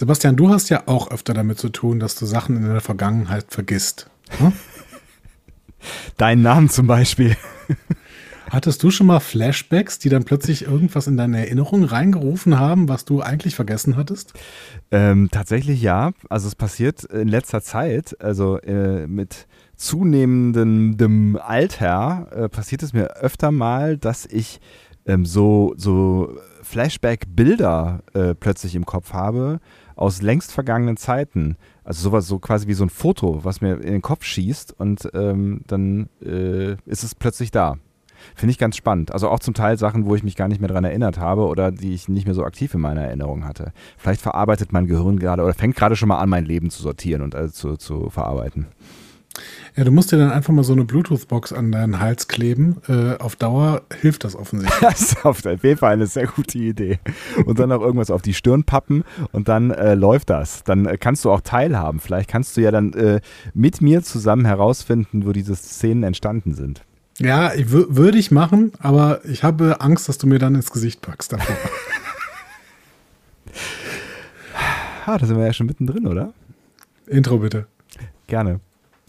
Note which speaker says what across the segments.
Speaker 1: Sebastian, du hast ja auch öfter damit zu tun, dass du Sachen in der Vergangenheit vergisst. Hm?
Speaker 2: Deinen Namen zum Beispiel.
Speaker 1: Hattest du schon mal Flashbacks, die dann plötzlich irgendwas in deine Erinnerung reingerufen haben, was du eigentlich vergessen hattest?
Speaker 2: Ähm, tatsächlich ja. Also es passiert in letzter Zeit, also äh, mit zunehmendem Alter äh, passiert es mir öfter mal, dass ich ähm, so, so Flashback-Bilder äh, plötzlich im Kopf habe aus längst vergangenen Zeiten. Also sowas so quasi wie so ein Foto, was mir in den Kopf schießt und ähm, dann äh, ist es plötzlich da. Finde ich ganz spannend. Also auch zum Teil Sachen, wo ich mich gar nicht mehr daran erinnert habe oder die ich nicht mehr so aktiv in meiner Erinnerung hatte. Vielleicht verarbeitet mein Gehirn gerade oder fängt gerade schon mal an, mein Leben zu sortieren und also zu, zu verarbeiten.
Speaker 1: Ja, du musst dir dann einfach mal so eine Bluetooth-Box an deinen Hals kleben. Äh, auf Dauer hilft das offensichtlich.
Speaker 2: das ist auf jeden Fall eine sehr gute Idee. Und dann auch irgendwas auf die Stirn pappen und dann äh, läuft das. Dann äh, kannst du auch teilhaben. Vielleicht kannst du ja dann äh, mit mir zusammen herausfinden, wo diese Szenen entstanden sind.
Speaker 1: Ja, würde ich machen, aber ich habe Angst, dass du mir dann ins Gesicht packst davor.
Speaker 2: ah, da sind wir ja schon mittendrin, oder?
Speaker 1: Intro bitte.
Speaker 2: Gerne.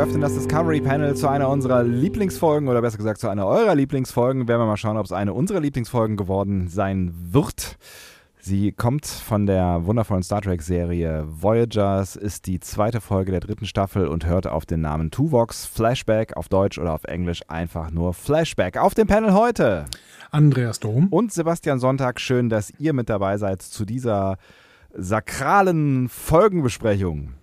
Speaker 2: Wir öffnen das Discovery Panel zu einer unserer Lieblingsfolgen oder besser gesagt zu einer eurer Lieblingsfolgen. Werden wir mal schauen, ob es eine unserer Lieblingsfolgen geworden sein wird. Sie kommt von der wundervollen Star Trek Serie Voyagers, ist die zweite Folge der dritten Staffel und hört auf den Namen Tuvox Flashback auf Deutsch oder auf Englisch einfach nur Flashback. Auf dem Panel heute
Speaker 1: Andreas Dom
Speaker 2: und Sebastian Sonntag. Schön, dass ihr mit dabei seid zu dieser sakralen Folgenbesprechung.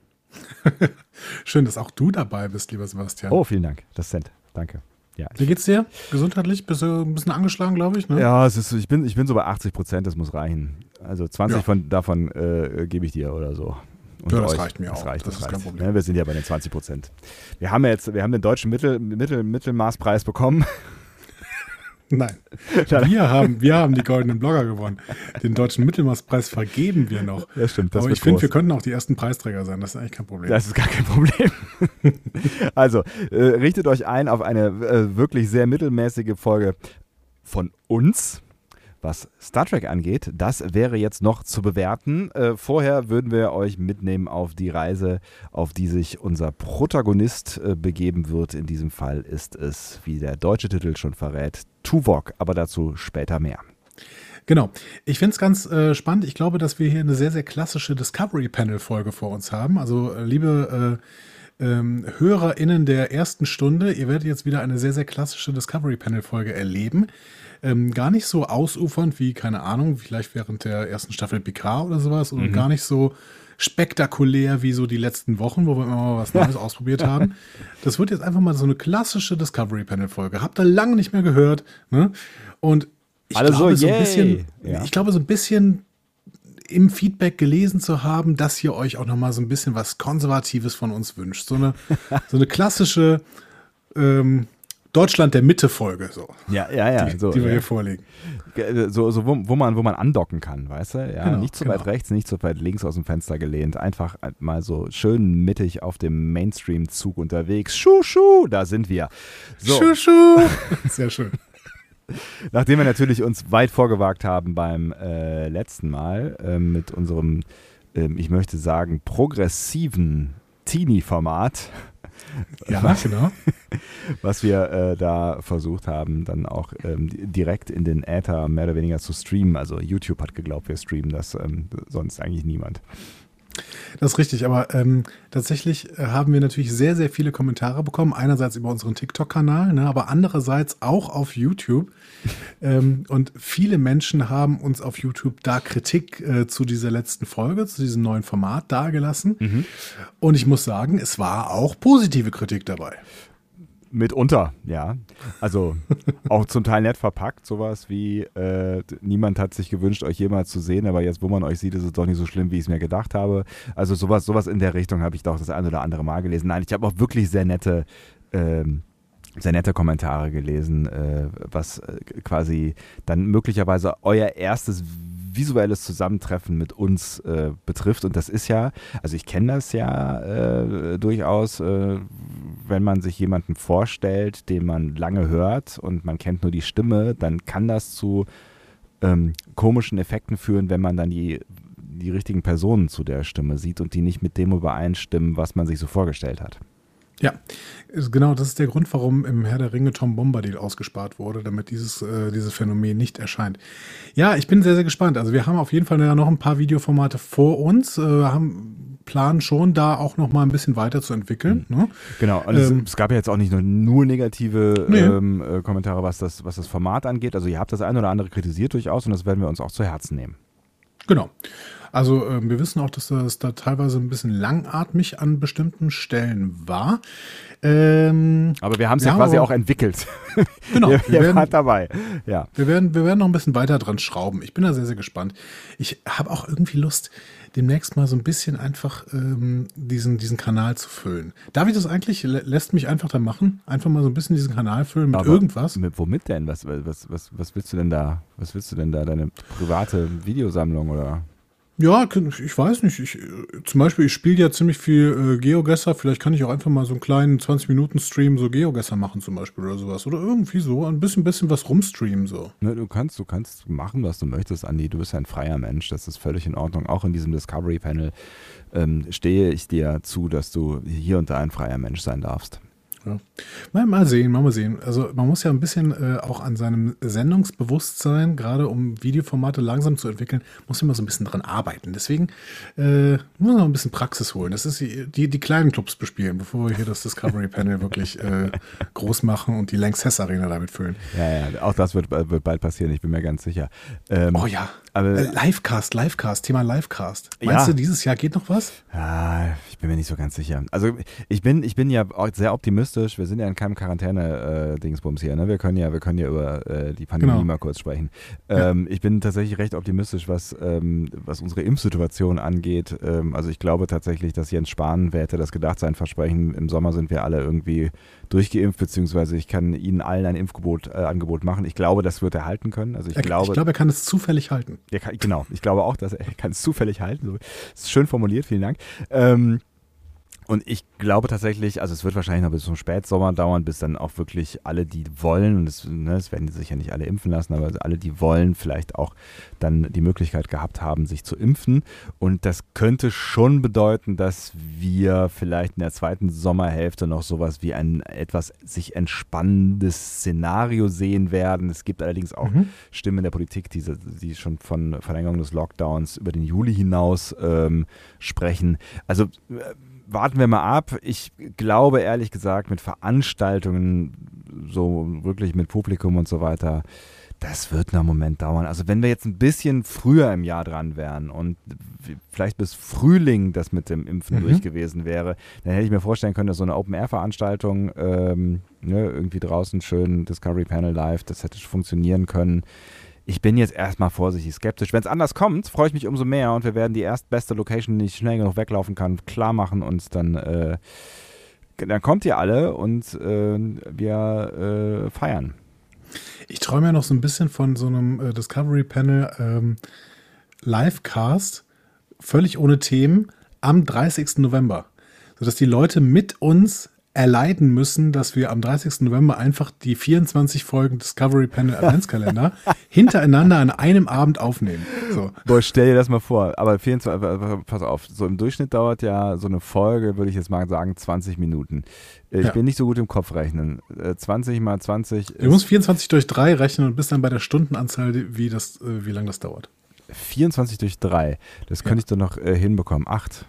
Speaker 1: Schön, dass auch du dabei bist, lieber Sebastian.
Speaker 2: Oh, vielen Dank. Das ist Danke.
Speaker 1: Ja, Wie geht's dir? Gesundheitlich? Bist du ein bisschen angeschlagen, glaube ich? Ne?
Speaker 2: Ja, es ist, ich, bin, ich bin so bei 80 Prozent, das muss reichen. Also 20 ja. von, davon äh, gebe ich dir oder so.
Speaker 1: Und ja, das euch. reicht mir
Speaker 2: das
Speaker 1: auch.
Speaker 2: Reicht, das, das ist reicht. kein Problem. Ja, wir sind ja bei den 20 Prozent. Wir haben ja jetzt, wir haben den deutschen Mittel, Mittel, Mittelmaßpreis bekommen.
Speaker 1: Nein. Wir haben, wir haben die goldenen Blogger gewonnen. Den deutschen Mittelmaßpreis vergeben wir noch.
Speaker 2: Ja, stimmt.
Speaker 1: Aber ich finde, wir könnten auch die ersten Preisträger sein. Das ist eigentlich kein Problem.
Speaker 2: Das ist gar kein Problem. also, äh, richtet euch ein auf eine äh, wirklich sehr mittelmäßige Folge von uns was Star Trek angeht. Das wäre jetzt noch zu bewerten. Äh, vorher würden wir euch mitnehmen auf die Reise, auf die sich unser Protagonist äh, begeben wird. In diesem Fall ist es, wie der deutsche Titel schon verrät, Tuvok, aber dazu später mehr.
Speaker 1: Genau. Ich finde es ganz äh, spannend. Ich glaube, dass wir hier eine sehr, sehr klassische Discovery Panel-Folge vor uns haben. Also, äh, liebe äh, ähm, HörerInnen der ersten Stunde, ihr werdet jetzt wieder eine sehr, sehr klassische Discovery Panel-Folge erleben. Ähm, gar nicht so ausufernd wie, keine Ahnung, vielleicht während der ersten Staffel Picard oder sowas und mhm. gar nicht so spektakulär wie so die letzten Wochen, wo wir immer mal was Neues ausprobiert haben. Das wird jetzt einfach mal so eine klassische Discovery Panel Folge. Habt ihr lange nicht mehr gehört. Ne? Und ich
Speaker 2: Alle glaube,
Speaker 1: so, so ein bisschen, ja. ich glaube, so ein bisschen im Feedback gelesen zu haben, dass ihr euch auch noch mal so ein bisschen was Konservatives von uns wünscht. So eine, so eine klassische ähm, Deutschland der Mitte-Folge, so.
Speaker 2: Ja, ja, ja.
Speaker 1: Die,
Speaker 2: so,
Speaker 1: die wir
Speaker 2: ja.
Speaker 1: hier vorlegen.
Speaker 2: So, so wo, wo, man, wo man andocken kann, weißt du? Ja, genau, nicht zu so genau. weit rechts, nicht zu so weit links aus dem Fenster gelehnt. Einfach mal so schön mittig auf dem Mainstream-Zug unterwegs. Schuh, schuh, da sind wir.
Speaker 1: So. Schuh, schuh. Sehr schön.
Speaker 2: Nachdem wir natürlich uns weit vorgewagt haben beim äh, letzten Mal äh, mit unserem ähm, ich möchte sagen, progressiven Teenie-Format.
Speaker 1: Ja, genau.
Speaker 2: Was wir äh, da versucht haben, dann auch ähm, direkt in den Äther mehr oder weniger zu streamen. Also YouTube hat geglaubt, wir streamen das, ähm, sonst eigentlich niemand.
Speaker 1: Das ist richtig, aber ähm, tatsächlich äh, haben wir natürlich sehr, sehr viele Kommentare bekommen. Einerseits über unseren TikTok-Kanal, ne, aber andererseits auch auf YouTube. ähm, und viele Menschen haben uns auf YouTube da Kritik äh, zu dieser letzten Folge, zu diesem neuen Format dargelassen. Mhm. Und ich muss sagen, es war auch positive Kritik dabei.
Speaker 2: Mitunter, ja. Also auch zum Teil nett verpackt, sowas wie äh, niemand hat sich gewünscht, euch jemals zu sehen, aber jetzt, wo man euch sieht, ist es doch nicht so schlimm, wie ich es mir gedacht habe. Also sowas, sowas in der Richtung habe ich doch das ein oder andere Mal gelesen. Nein, ich habe auch wirklich sehr nette ähm, sehr nette Kommentare gelesen, äh, was äh, quasi dann möglicherweise euer erstes visuelles Zusammentreffen mit uns äh, betrifft. Und das ist ja, also ich kenne das ja äh, durchaus, äh, wenn man sich jemanden vorstellt, den man lange hört und man kennt nur die Stimme, dann kann das zu ähm, komischen Effekten führen, wenn man dann die, die richtigen Personen zu der Stimme sieht und die nicht mit dem übereinstimmen, was man sich so vorgestellt hat.
Speaker 1: Ja, genau, das ist der Grund, warum im Herr der Ringe Tom Bombadil ausgespart wurde, damit dieses, äh, dieses Phänomen nicht erscheint. Ja, ich bin sehr, sehr gespannt. Also wir haben auf jeden Fall noch ein paar Videoformate vor uns, äh, haben planen schon, da auch noch mal ein bisschen weiterzuentwickeln. Mhm. Ne?
Speaker 2: Genau, also ähm, es, gab ja jetzt auch nicht nur, nur negative nee. ähm, äh, Kommentare, was das, was das Format angeht. Also ihr habt das eine oder andere kritisiert durchaus und das werden wir uns auch zu Herzen nehmen.
Speaker 1: Genau. Also äh, wir wissen auch, dass das da teilweise ein bisschen langatmig an bestimmten Stellen war.
Speaker 2: Ähm, aber wir haben es ja, quasi auch entwickelt.
Speaker 1: Genau.
Speaker 2: wir, wir werden dabei.
Speaker 1: Ja. Wir werden, wir werden noch ein bisschen weiter dran schrauben. Ich bin da sehr, sehr gespannt. Ich habe auch irgendwie Lust, demnächst mal so ein bisschen einfach ähm, diesen, diesen Kanal zu füllen. Darf ich das eigentlich? Lässt mich einfach da machen? Einfach mal so ein bisschen diesen Kanal füllen mit Aber irgendwas?
Speaker 2: Mit, womit denn? Was, was, was, was willst du denn da? Was willst du denn da? Deine private Videosammlung oder?
Speaker 1: Ja, ich weiß nicht. Ich, zum Beispiel, ich spiele ja ziemlich viel äh, Geogesser. Vielleicht kann ich auch einfach mal so einen kleinen 20-Minuten-Stream so Geogesser machen zum Beispiel oder sowas. Oder irgendwie so ein bisschen, bisschen was rumstreamen so.
Speaker 2: Ne, du kannst, du kannst machen, was du möchtest, Andi. Du bist ein freier Mensch. Das ist völlig in Ordnung. Auch in diesem Discovery-Panel ähm, stehe ich dir zu, dass du hier und da ein freier Mensch sein darfst.
Speaker 1: Ja. Mal, mal sehen, mal, mal sehen. Also man muss ja ein bisschen äh, auch an seinem Sendungsbewusstsein, gerade um Videoformate langsam zu entwickeln, muss man so ein bisschen dran arbeiten. Deswegen äh, muss man noch ein bisschen Praxis holen. Das ist die, die, die kleinen Clubs bespielen, bevor wir hier das Discovery Panel wirklich äh, groß machen und die Lanxess Arena damit füllen.
Speaker 2: Ja, ja, auch das wird, wird bald passieren, ich bin mir ganz sicher.
Speaker 1: Ähm, oh ja. Aber, äh, Livecast, Livecast, Thema Livecast. Meinst ja. du, dieses Jahr geht noch was?
Speaker 2: Ja, ich bin mir nicht so ganz sicher. Also ich bin, ich bin ja sehr optimistisch. Wir sind ja in keinem Quarantäne-Dingsbums hier. Ne? Wir können ja, wir können ja über äh, die Pandemie genau. mal kurz sprechen. Ähm, ja. Ich bin tatsächlich recht optimistisch, was, ähm, was unsere Impfsituation angeht. Ähm, also ich glaube tatsächlich, dass Jens Spahn, wer hätte das gedacht, sein Versprechen, im Sommer sind wir alle irgendwie durchgeimpft, beziehungsweise ich kann Ihnen allen ein Impfgebot, äh, Angebot machen. Ich glaube, das wird er halten können. Also ich,
Speaker 1: er,
Speaker 2: glaube,
Speaker 1: ich glaube, er kann es zufällig halten.
Speaker 2: Kann, genau, ich glaube auch, dass er, er kann es zufällig halten. So, ist schön formuliert, vielen Dank. Ähm, und ich glaube tatsächlich, also es wird wahrscheinlich noch bis zum Spätsommer dauern, bis dann auch wirklich alle, die wollen, und es, ne, es werden sich ja nicht alle impfen lassen, aber alle, die wollen, vielleicht auch dann die Möglichkeit gehabt haben, sich zu impfen. Und das könnte schon bedeuten, dass wir vielleicht in der zweiten Sommerhälfte noch sowas wie ein etwas sich entspannendes Szenario sehen werden. Es gibt allerdings auch mhm. Stimmen in der Politik, die, die schon von Verlängerung des Lockdowns über den Juli hinaus ähm, sprechen. Also äh, warten wir mal ab. Ich glaube ehrlich gesagt, mit Veranstaltungen, so wirklich mit Publikum und so weiter, das wird noch einen Moment dauern. Also wenn wir jetzt ein bisschen früher im Jahr dran wären und vielleicht bis Frühling das mit dem Impfen mhm. durch gewesen wäre, dann hätte ich mir vorstellen können, dass so eine Open-Air-Veranstaltung ähm, ne, irgendwie draußen schön Discovery Panel Live, das hätte funktionieren können ich bin jetzt erstmal vorsichtig skeptisch. Wenn es anders kommt, freue ich mich umso mehr und wir werden die erstbeste Location, die ich schnell genug weglaufen kann, klar machen und dann, äh, dann kommt ihr alle und äh, wir äh, feiern.
Speaker 1: Ich träume ja noch so ein bisschen von so einem äh, Discovery Panel ähm, Livecast, völlig ohne Themen, am 30. November. Sodass die Leute mit uns erleiden müssen, dass wir am 30. November einfach die 24 Folgen Discovery Panel Adventskalender hintereinander an einem Abend aufnehmen. So.
Speaker 2: Boah, stell dir das mal vor. Aber 24, pass auf, so im Durchschnitt dauert ja so eine Folge, würde ich jetzt mal sagen, 20 Minuten. Ich ja. bin nicht so gut im Kopf rechnen. 20 mal 20.
Speaker 1: Du musst 24 durch 3 rechnen und bist dann bei der Stundenanzahl, wie, das, äh, wie lange das dauert.
Speaker 2: 24 durch 3. Das könnte ja. ich dann noch äh, hinbekommen. 8.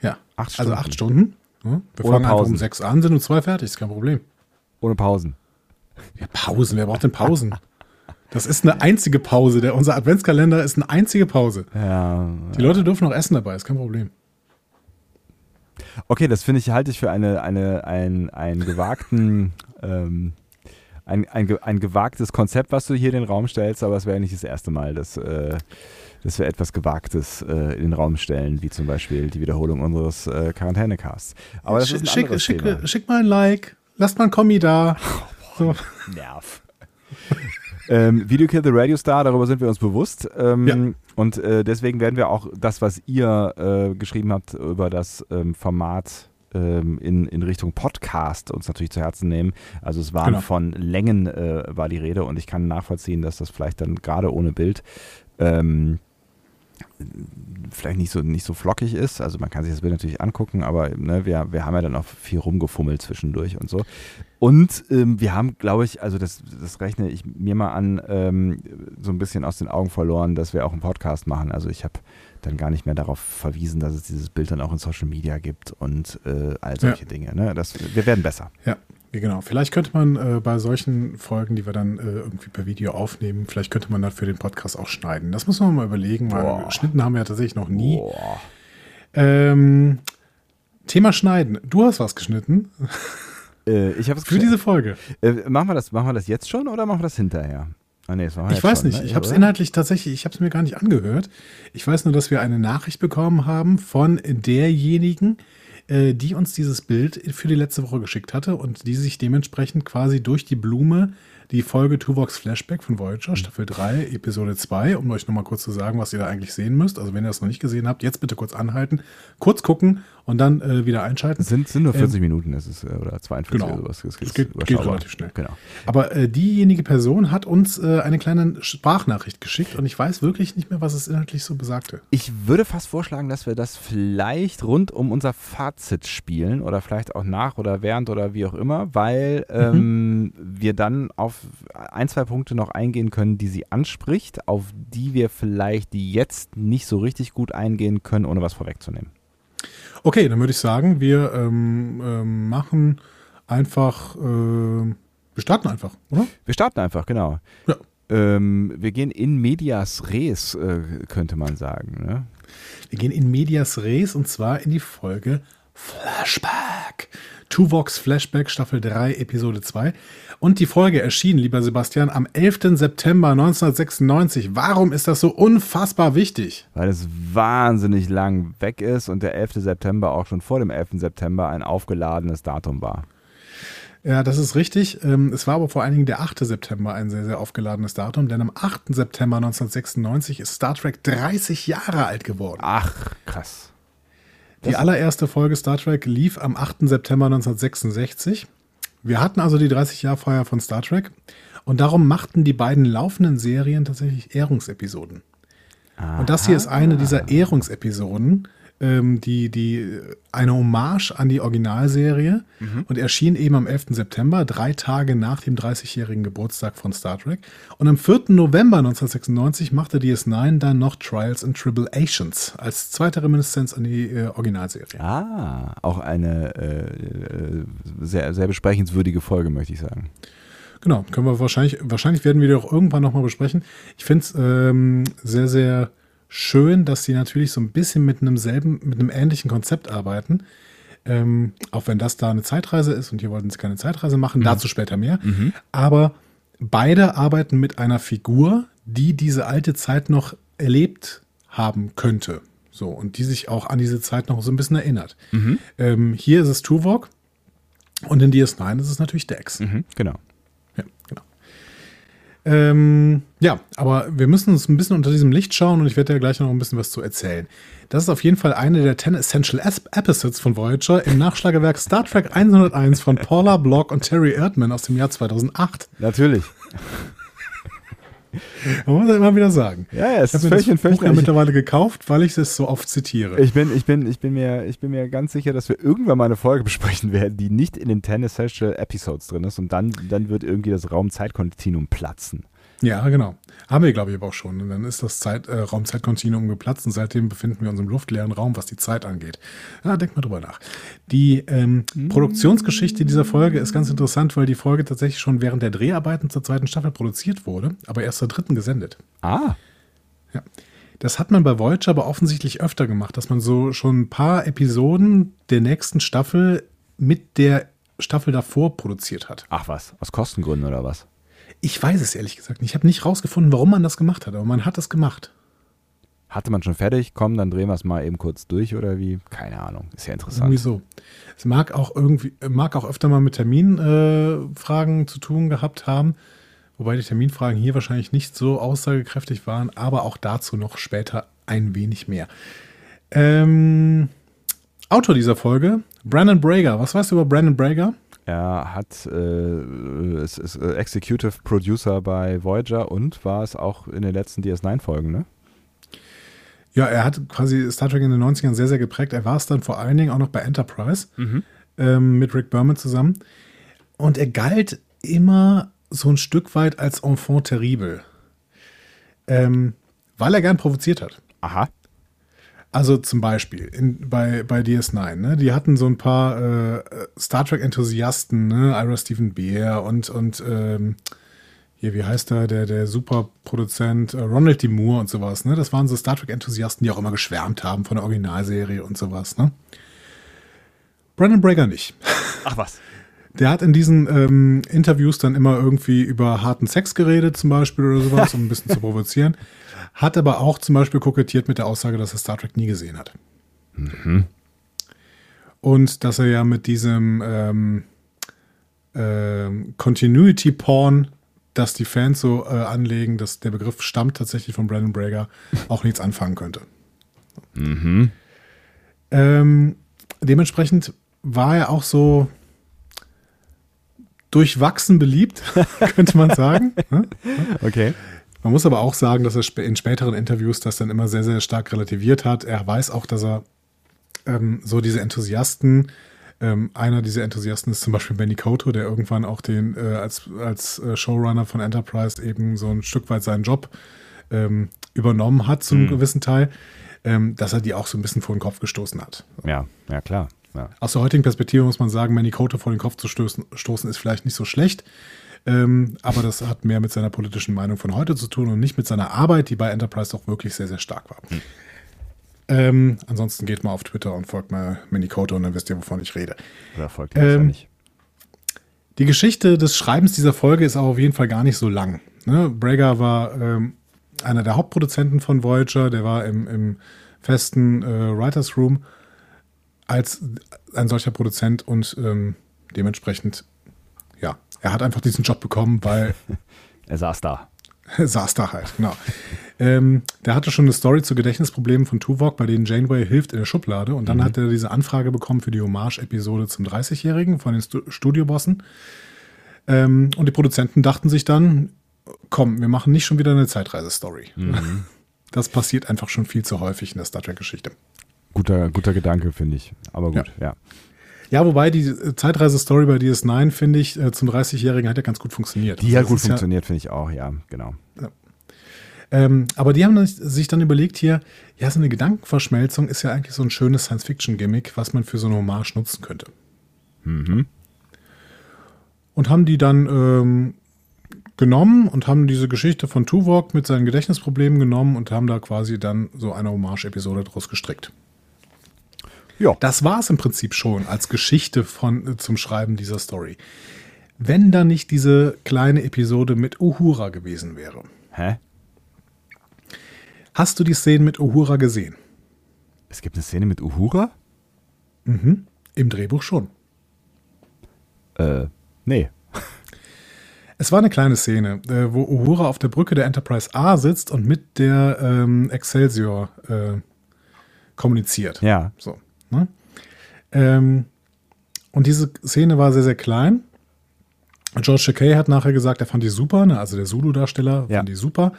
Speaker 1: Ja. Acht Stunden. Also 8 Stunden. Wir Ohne fangen Pausen. um 6 an, sind um 2 fertig, ist kein Problem.
Speaker 2: Ohne Pausen.
Speaker 1: Ja, Pausen, wer braucht denn Pausen? Das ist eine einzige Pause. Der, unser Adventskalender ist eine einzige Pause.
Speaker 2: Ja.
Speaker 1: Die Leute dürfen noch essen dabei, ist kein Problem.
Speaker 2: Okay, das finde ich, halte ich für eine, eine, ein, ein gewagten, ähm, ein, ein, ein gewagtes Konzept, was du hier in den Raum stellst, aber es wäre nicht das erste Mal, dass, äh, dass wir etwas Gewagtes äh, in den Raum stellen, wie zum Beispiel die Wiederholung unseres äh, Quarantänecasts. Aber das
Speaker 1: schick,
Speaker 2: ist ein
Speaker 1: schick, schick, schick, mal ein Like, lasst mal ein Kommi da.
Speaker 2: Oh, so. Nerv. ähm, Video Kill the Radio Star, darüber sind wir uns bewusst. Ähm, ja. Und äh, deswegen werden wir auch das, was ihr äh, geschrieben habt über das ähm, Format ähm, in, in Richtung Podcast uns natürlich zu Herzen nehmen. Also es waren genau. von Längen äh, war die Rede und ich kann nachvollziehen, dass das vielleicht dann gerade ohne Bild ähm, vielleicht nicht so, nicht so flockig ist. Also man kann sich das Bild natürlich angucken, aber ne, wir, wir haben ja dann auch viel rumgefummelt zwischendurch und so. Und ähm, wir haben, glaube ich, also das, das rechne ich mir mal an, ähm, so ein bisschen aus den Augen verloren, dass wir auch einen Podcast machen. Also ich habe dann gar nicht mehr darauf verwiesen, dass es dieses Bild dann auch in Social Media gibt und äh, all solche ja. Dinge. Ne? Das, wir werden besser.
Speaker 1: Ja, Genau, vielleicht könnte man äh, bei solchen Folgen, die wir dann äh, irgendwie per Video aufnehmen, vielleicht könnte man das für den Podcast auch schneiden. Das muss man mal überlegen, weil Boah. geschnitten haben wir ja tatsächlich noch nie. Ähm, Thema Schneiden. Du hast was geschnitten.
Speaker 2: Äh, ich habe
Speaker 1: Für diese Folge.
Speaker 2: Äh, machen, wir das, machen wir das jetzt schon oder machen wir das hinterher?
Speaker 1: Ah, nee, das ich weiß schon, nicht. Ne? Ich habe es inhaltlich tatsächlich, ich habe es mir gar nicht angehört. Ich weiß nur, dass wir eine Nachricht bekommen haben von derjenigen, äh, die uns dieses Bild für die letzte Woche geschickt hatte und die sich dementsprechend quasi durch die Blume die Folge Tuvox Flashback von Voyager. Staffel 3, Episode 2, um euch nochmal kurz zu sagen, was ihr da eigentlich sehen müsst. Also wenn ihr das noch nicht gesehen habt, jetzt bitte kurz anhalten, kurz gucken und dann äh, wieder einschalten.
Speaker 2: Es sind, sind nur 40 ähm, Minuten, das ist, äh, oder 42
Speaker 1: genau.
Speaker 2: oder sowas.
Speaker 1: Das geht, es geht, geht relativ schnell. Genau. Aber äh, diejenige Person hat uns äh, eine kleine Sprachnachricht geschickt und ich weiß wirklich nicht mehr, was es inhaltlich so besagte.
Speaker 2: Ich würde fast vorschlagen, dass wir das vielleicht rund um unser Fazit spielen oder vielleicht auch nach oder während oder wie auch immer, weil mhm. ähm, mhm. wir dann auf ein, zwei Punkte noch eingehen können, die sie anspricht, auf die wir vielleicht jetzt nicht so richtig gut eingehen können, ohne was vorwegzunehmen.
Speaker 1: Okay, dann würde ich sagen, wir ähm, ähm, machen einfach, äh, wir starten einfach, oder?
Speaker 2: Wir starten einfach, genau.
Speaker 1: Ja.
Speaker 2: Ähm, wir gehen in medias res, äh, könnte man sagen. Ne?
Speaker 1: Wir gehen in medias res und zwar in die Folge Flashback. Tuvox Flashback Staffel 3 Episode 2. Und die Folge erschien, lieber Sebastian, am 11. September 1996. Warum ist das so unfassbar wichtig?
Speaker 2: Weil es wahnsinnig lang weg ist und der 11. September auch schon vor dem 11. September ein aufgeladenes Datum war.
Speaker 1: Ja, das ist richtig. Ähm, es war aber vor allen Dingen der 8. September ein sehr, sehr aufgeladenes Datum, denn am 8. September 1996 ist Star Trek 30 Jahre alt geworden.
Speaker 2: Ach, krass.
Speaker 1: Die allererste Folge Star Trek lief am 8. September 1966. Wir hatten also die 30-Jahr-Feier von Star Trek und darum machten die beiden laufenden Serien tatsächlich Ehrungsepisoden. Aha. Und das hier ist eine dieser Ehrungsepisoden, ähm, die, die eine Hommage an die Originalserie mhm. und erschien eben am 11. September, drei Tage nach dem 30-jährigen Geburtstag von Star Trek. Und am 4. November 1996 machte DS9 dann noch Trials and Tribulations als zweite Reminiszenz an die äh, Originalserie.
Speaker 2: Ah, auch eine äh, äh sehr, sehr besprechenswürdige Folge, möchte ich sagen.
Speaker 1: Genau, können wir wahrscheinlich, wahrscheinlich werden wir die auch irgendwann nochmal besprechen. Ich finde es ähm, sehr, sehr schön, dass sie natürlich so ein bisschen mit einem selben, mit einem ähnlichen Konzept arbeiten. Ähm, auch wenn das da eine Zeitreise ist und hier wollten sie keine Zeitreise machen, mhm. dazu später mehr. Mhm. Aber beide arbeiten mit einer Figur, die diese alte Zeit noch erlebt haben könnte. So, und die sich auch an diese Zeit noch so ein bisschen erinnert. Mhm. Ähm, hier ist es Tuvok und in DS9 ist es natürlich Dex.
Speaker 2: Mhm, genau.
Speaker 1: Ja. Ähm, ja, aber wir müssen uns ein bisschen unter diesem Licht schauen und ich werde ja gleich noch ein bisschen was zu erzählen. Das ist auf jeden Fall eine der 10 Essential Episodes von Voyager im Nachschlagewerk Star Trek 101 von Paula Block und Terry Erdmann aus dem Jahr 2008.
Speaker 2: Natürlich.
Speaker 1: Man muss ja immer wieder sagen.
Speaker 2: Ja, ja, es
Speaker 1: ich
Speaker 2: ist völlig
Speaker 1: das Buch ja mittlerweile gekauft, weil ich es so oft zitiere.
Speaker 2: Ich bin, ich, bin, ich, bin mir, ich bin mir ganz sicher, dass wir irgendwann mal eine Folge besprechen werden, die nicht in den 10 Essential Episodes drin ist und dann, dann wird irgendwie das Raum-Zeit-Kontinuum platzen.
Speaker 1: Ja, genau. Haben wir, glaube ich, aber auch schon. Und dann ist das Zeit, äh, Raumzeitkontinuum geplatzt und seitdem befinden wir uns im luftleeren Raum, was die Zeit angeht. Ja, denk mal drüber nach. Die ähm, Produktionsgeschichte dieser Folge ist ganz interessant, weil die Folge tatsächlich schon während der Dreharbeiten zur zweiten Staffel produziert wurde, aber erst zur dritten gesendet.
Speaker 2: Ah,
Speaker 1: Das hat man bei Voyager aber offensichtlich öfter gemacht, dass man so schon ein paar Episoden der nächsten Staffel mit der Staffel davor produziert hat.
Speaker 2: ach was, aus Kostengründen oder was?
Speaker 1: Ich weiß es ehrlich gesagt nicht. Ich habe nicht rausgefunden, warum man das gemacht hat, aber man hat es gemacht.
Speaker 2: Hatte man schon fertig? Komm, dann drehen wir es mal eben kurz durch oder wie? Keine Ahnung, ist ja interessant.
Speaker 1: Irgendwie so. Es mag auch irgendwie, mag auch öfter mal mit Terminfragen äh, zu tun gehabt haben, wobei die Terminfragen hier wahrscheinlich nicht so aussagekräftig waren, aber auch dazu noch später ein wenig mehr. Ähm, Autor dieser Folge, Brandon Brager. Was weißt du über Brandon Brager?
Speaker 2: Er hat, äh, ist, ist äh, Executive Producer bei Voyager und war es auch in den letzten DS9-Folgen, ne?
Speaker 1: Ja, er hat quasi Star Trek in den 90ern sehr, sehr geprägt. Er war es dann vor allen Dingen auch noch bei Enterprise ähm, mit Rick Berman zusammen. Und er galt immer so ein Stück weit als Enfant terrible. Ähm, weil er gern provoziert hat.
Speaker 2: Aha.
Speaker 1: Also zum Beispiel in, bei, bei DS9, ne? die hatten so ein paar äh, Star Trek-Enthusiasten, ne? Ira Stephen Beer und, und ähm, hier, wie heißt er, der, der Superproduzent äh, Ronald D. Moore und sowas. Ne? Das waren so Star Trek-Enthusiasten, die auch immer geschwärmt haben von der Originalserie und sowas. Ne? Brandon Brager nicht.
Speaker 2: Ach was.
Speaker 1: Der hat in diesen ähm, Interviews dann immer irgendwie über harten Sex geredet, zum Beispiel oder sowas, um ein bisschen zu provozieren. Hat aber auch zum Beispiel kokettiert mit der Aussage, dass er Star Trek nie gesehen hat. Und dass er ja mit diesem ähm, ähm, Continuity Porn, das die Fans so äh, anlegen, dass der Begriff stammt tatsächlich von Brandon Brager, auch nichts anfangen könnte. Ähm, dementsprechend war er auch so durchwachsen beliebt, könnte man sagen. Ne?
Speaker 2: Okay.
Speaker 1: Man muss aber auch sagen, dass er in späteren Interviews das dann immer sehr, sehr stark relativiert hat. Er weiß auch, dass er ähm, so diese Enthusiasten, ähm, einer dieser Enthusiasten ist zum Beispiel Benny Koto, der irgendwann auch den äh, als, als äh, Showrunner von Enterprise eben so ein Stück weit seinen Job ähm, übernommen hat zu einem gewissen Teil, ähm, dass er die auch so ein bisschen vor den Kopf gestoßen hat.
Speaker 2: Ja, ja klar. Ja.
Speaker 1: Aus der heutigen Perspektive muss man sagen, Manny Koto vor den Kopf zu stoßen, stoßen ist vielleicht nicht so schlecht. Ähm, aber das hat mehr mit seiner politischen Meinung von heute zu tun und nicht mit seiner Arbeit, die bei Enterprise doch wirklich sehr, sehr stark war. Ähm, ansonsten geht mal auf Twitter und folgt mal Manny Koto und dann wisst ihr, wovon ich rede.
Speaker 2: Oder folgt ähm,
Speaker 1: Ähm,
Speaker 2: nicht.
Speaker 1: Die Geschichte des Schreibens dieser Folge ist aber auf jeden Fall gar nicht so lang. Ne? Brager war ähm, einer der Hauptproduzenten von Voyager, der war im, im festen äh, Writers Room als ein solcher Produzent und ähm, dementsprechend, ja, er hat einfach diesen Job bekommen, weil
Speaker 2: Er saß da.
Speaker 1: saß da halt, genau. ähm, der hatte schon eine Story zu Gedächtnisproblemen von Tuvok, bei denen Janeway hilft in der Schublade. Und dann hat er diese Anfrage bekommen für die Hommage-Episode zum 30-Jährigen von den Stu Studiobossen. Ähm, und die Produzenten dachten sich dann, komm, wir machen nicht schon wieder eine Zeitreise-Story. Das passiert einfach schon viel zu häufig in der Star Trek-Geschichte.
Speaker 2: Guter, guter Gedanke, finde ich. Aber gut, ja.
Speaker 1: Ja, wobei die äh, Zeitreise-Story bei DS9, finde ich, äh, zum 30-Jährigen hat ja ganz gut funktioniert.
Speaker 2: Die hat
Speaker 1: Also
Speaker 2: gut
Speaker 1: das ist ja-
Speaker 2: funktioniert, finde ich auch, ja, genau.
Speaker 1: Ähm, aber die haben sich dann überlegt hier, ja, so eine Gedankenverschmelzung ist ja eigentlich so ein schönes Science-Fiction-Gimmick, was man für so eine Hommage nutzen könnte. Und haben die dann ähm, genommen und haben diese Geschichte von Tuvok mit seinen Gedächtnisproblemen genommen und haben da quasi dann so eine Hommage-Episode draus gestrickt.
Speaker 2: Ja.
Speaker 1: Das war es im Prinzip schon als Geschichte von, äh, zum Schreiben dieser Story. Wenn da nicht diese kleine Episode mit Uhura gewesen wäre.
Speaker 2: Hä?
Speaker 1: Hast du die Szene mit Uhura gesehen?
Speaker 2: Es gibt eine Szene mit Uhura?
Speaker 1: Im Drehbuch schon.
Speaker 2: Äh, nee.
Speaker 1: Es war eine kleine Szene, äh, wo Uhura auf der Brücke der Enterprise A sitzt und mit der ähm, Excelsior äh, kommuniziert.
Speaker 2: Ja.
Speaker 1: So. Ne? Ähm, und diese Szene war sehr, sehr klein. George Takei hat nachher gesagt, er fand die super, ne? also der Zulu-Darsteller
Speaker 2: Ja.
Speaker 1: fand die super.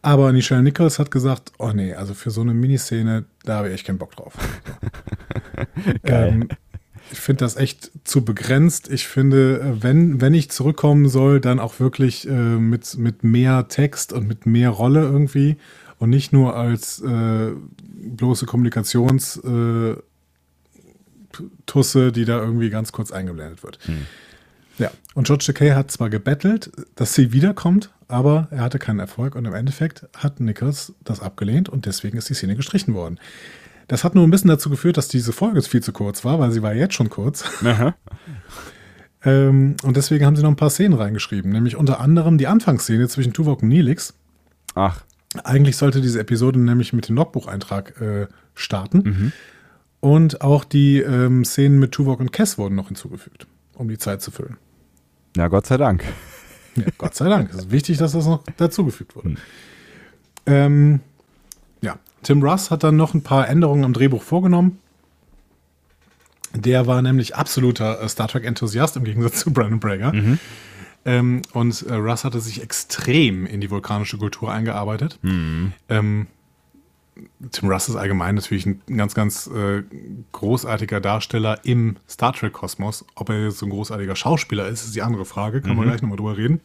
Speaker 1: Aber Nichelle Nichols hat gesagt, oh nee, also für so eine Miniszene, da habe ich echt keinen Bock drauf. Ähm, ich finde das echt zu begrenzt. Ich finde, wenn, wenn ich zurückkommen soll, dann auch wirklich äh, mit, mit mehr Text und mit mehr Rolle irgendwie und nicht nur als äh, bloße Kommunikations- äh, Tusse, die da irgendwie ganz kurz eingeblendet wird. Ja, und George Takei hat zwar gebettelt, dass sie wiederkommt, aber er hatte keinen Erfolg und im Endeffekt hat Nichols das abgelehnt und deswegen ist die Szene gestrichen worden. Das hat nur ein bisschen dazu geführt, dass diese Folge viel zu kurz war, weil sie war jetzt schon kurz. Ähm, und deswegen haben sie noch ein paar Szenen reingeschrieben, nämlich unter anderem die Anfangsszene zwischen Tuvok und Nilix.
Speaker 2: Ach,
Speaker 1: Eigentlich sollte diese Episode nämlich mit dem Logbucheintrag äh, starten. Und auch die ähm, Szenen mit Tuvok und Kess wurden noch hinzugefügt, um die Zeit zu füllen.
Speaker 2: na Gott sei Dank.
Speaker 1: Ja, Gott sei Dank. Es ist wichtig, dass das noch dazugefügt wurde. Ähm, ja, Tim Russ hat dann noch ein paar Änderungen am Drehbuch vorgenommen. Der war nämlich absoluter äh, Star Trek-Enthusiast im Gegensatz zu Brandon Brager. Ähm, und äh, Russ hatte sich extrem in die vulkanische Kultur eingearbeitet. Ähm, Tim Russ ist allgemein natürlich ein ganz, ganz äh, großartiger Darsteller im Star Trek-Kosmos. Ob er jetzt so ein großartiger Schauspieler ist, ist die andere Frage. Kann man gleich nochmal drüber reden.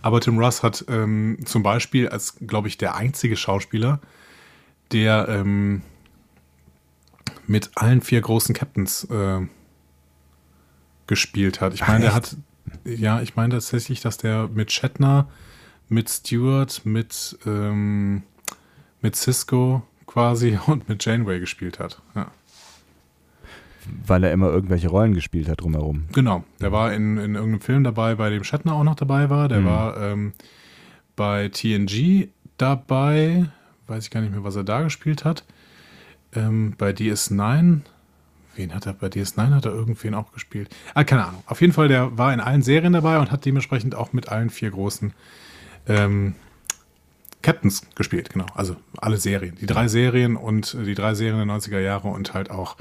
Speaker 1: Aber Tim Russ hat ähm, zum Beispiel als, glaube ich, der einzige Schauspieler, der ähm, mit allen vier großen Captains äh, gespielt hat. Ich meine, der hat, ja, ich meine tatsächlich, dass der mit Shatner, mit Stewart, mit, ähm, mit Cisco quasi und mit Janeway gespielt hat. Ja.
Speaker 2: Weil er immer irgendwelche Rollen gespielt hat drumherum.
Speaker 1: Genau, der war in, in irgendeinem Film dabei, bei dem Shatner auch noch dabei war. Der
Speaker 2: Mhm.
Speaker 1: war ähm, bei TNG dabei, weiß ich gar nicht mehr, was er da gespielt hat. Ähm, bei DS9, wen hat er, bei DS9 hat er irgendwen auch gespielt. Ah, keine Ahnung. Auf jeden Fall, der war in allen Serien dabei und hat dementsprechend auch mit allen vier großen ähm, Captains gespielt, genau. Also alle Serien. Die drei Serien und äh, die drei Serien der 90er Jahre und halt auch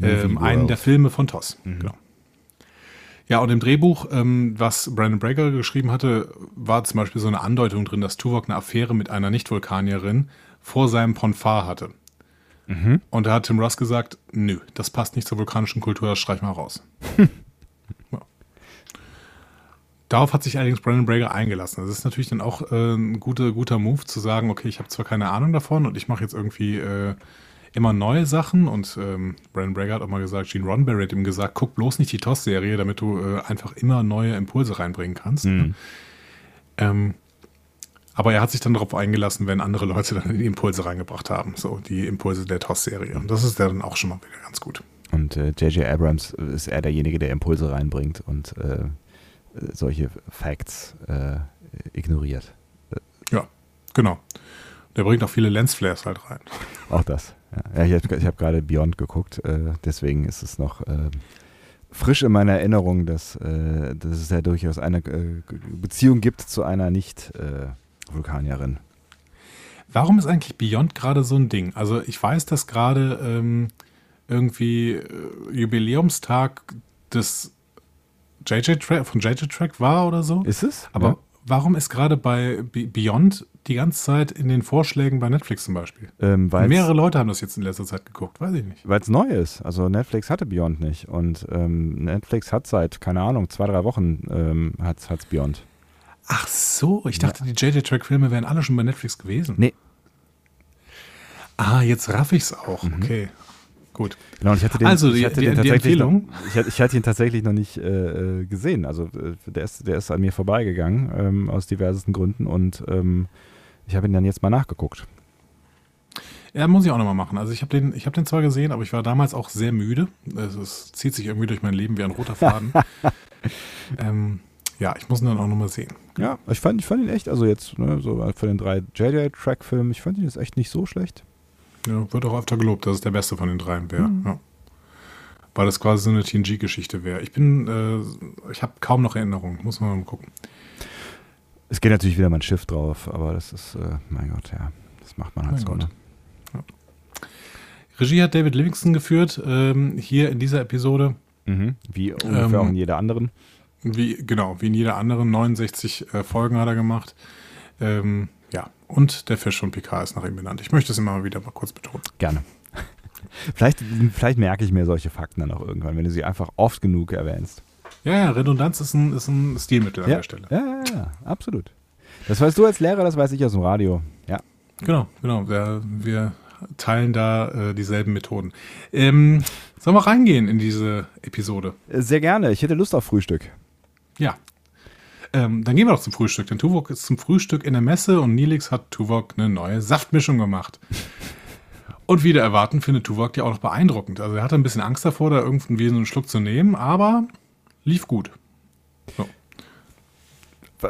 Speaker 1: ähm, einen der Filme von TOS. Genau. Ja, und im Drehbuch, ähm, was Brandon Breaker geschrieben hatte, war zum Beispiel so eine Andeutung drin, dass Tuvok eine Affäre mit einer Nicht-Vulkanierin vor seinem Ponfar hatte. Und da hat Tim Russ gesagt, nö, das passt nicht zur vulkanischen Kultur, das streich mal raus. Darauf hat sich allerdings Brandon Breaker eingelassen. Das ist natürlich dann auch äh, ein guter, guter Move zu sagen, okay, ich habe zwar keine Ahnung davon und ich mache jetzt irgendwie äh, immer neue Sachen und ähm, Brandon Braga hat auch mal gesagt, Gene Roddenberry hat ihm gesagt, guck bloß nicht die TOS-Serie, damit du äh, einfach immer neue Impulse reinbringen kannst. Ähm, aber er hat sich dann darauf eingelassen, wenn andere Leute dann die Impulse reingebracht haben, so die Impulse der TOS-Serie. Und das ist ja dann auch schon mal wieder ganz gut.
Speaker 2: Und äh, J.J. Abrams ist eher derjenige, der Impulse reinbringt und äh, solche Facts äh, ignoriert.
Speaker 1: Ja, genau. Der bringt auch viele Lensflares halt rein.
Speaker 2: Auch das. Ja, ich habe hab gerade Beyond geguckt, äh, deswegen ist es noch äh, frisch in meiner Erinnerung, dass, äh, dass es ja durchaus eine äh, Beziehung gibt zu einer Nicht-Vulkanierin.
Speaker 1: Warum ist eigentlich Beyond gerade so ein Ding? Also ich weiß, dass gerade ähm, irgendwie äh, Jubiläumstag des JJ Track von JJ Track war oder so.
Speaker 2: ist es?
Speaker 1: Aber
Speaker 2: Ja.
Speaker 1: warum ist gerade bei Be- Beyond die ganze Zeit in den Vorschlägen bei Netflix zum Beispiel?
Speaker 2: Ähm,
Speaker 1: Mehrere Leute haben das jetzt in letzter Zeit geguckt, weiß ich nicht.
Speaker 2: Weil es neu ist. Also Netflix hatte Beyond nicht. Und ähm, Netflix hat seit, keine Ahnung, zwei, drei Wochen ähm, hat es Beyond.
Speaker 1: Ach so, ich dachte, die JJ Track Filme wären alle schon bei Netflix gewesen.
Speaker 2: Nee.
Speaker 1: Ah, jetzt raff ich's auch. Okay. Gut.
Speaker 2: Genau, ich hatte den,
Speaker 1: Also,
Speaker 2: ich
Speaker 1: die-
Speaker 2: hatte
Speaker 1: die-
Speaker 2: den
Speaker 1: die
Speaker 2: tatsächlich noch,
Speaker 1: Empfehlung?
Speaker 2: ich, hatte- ich hatte ihn tatsächlich noch nicht äh, äh, gesehen. Also äh, der ist, der ist an mir vorbeigegangen ähm, aus diversesten Gründen und ähm, ich habe ihn dann jetzt mal nachgeguckt.
Speaker 1: Ja, muss ich auch nochmal machen. Also ich habe den, ich hab den zwar gesehen, aber ich war damals auch sehr müde. Es, es zieht sich irgendwie durch mein Leben wie ein roter Faden. ähm, ja, ich muss ihn dann auch nochmal sehen.
Speaker 2: Ja, ich fand, ich fand ihn echt, also jetzt ne, so von den drei JJ-Track-Filmen, ich fand ihn jetzt echt nicht so schlecht.
Speaker 1: Ja, wird auch öfter gelobt, dass es der beste von den dreien wäre.
Speaker 2: Mhm.
Speaker 1: Ja. weil das quasi so eine TNG-Geschichte wäre. Ich bin, äh, ich habe kaum noch Erinnerungen, muss man mal gucken.
Speaker 2: Es geht natürlich wieder mein Schiff drauf, aber das ist, äh, mein Gott, ja, das macht man halt mein so. Ne? Ja.
Speaker 1: Regie hat David Livingston geführt, ähm, hier in dieser Episode.
Speaker 2: Mhm. Wie ungefähr ähm, auch in jeder anderen.
Speaker 1: Wie, genau, wie in jeder anderen. 69 äh, Folgen hat er gemacht. Ähm, ja, und der Fisch von Picard ist nach ihm benannt. Ich möchte es immer mal wieder mal kurz betonen.
Speaker 2: Gerne. vielleicht, vielleicht merke ich mir solche Fakten dann auch irgendwann, wenn du sie einfach oft genug erwähnst.
Speaker 1: Ja, ja, Redundanz ist ein, ist ein Stilmittel an
Speaker 2: ja,
Speaker 1: der Stelle.
Speaker 2: Ja, ja, ja, absolut. Das weißt du als Lehrer, das weiß ich aus dem Radio. Ja.
Speaker 1: Genau, genau. Wir, wir teilen da äh, dieselben Methoden. Ähm, sollen wir reingehen in diese Episode?
Speaker 2: Sehr gerne. Ich hätte Lust auf Frühstück.
Speaker 1: Ja. Ähm, dann gehen wir doch zum Frühstück. Denn Tuvok ist zum Frühstück in der Messe und Nilix hat Tuvok eine neue Saftmischung gemacht. Und wieder erwarten findet Tuvok die auch noch beeindruckend. Also er hatte ein bisschen Angst davor, da irgendwie so einen Schluck zu nehmen, aber lief gut. So.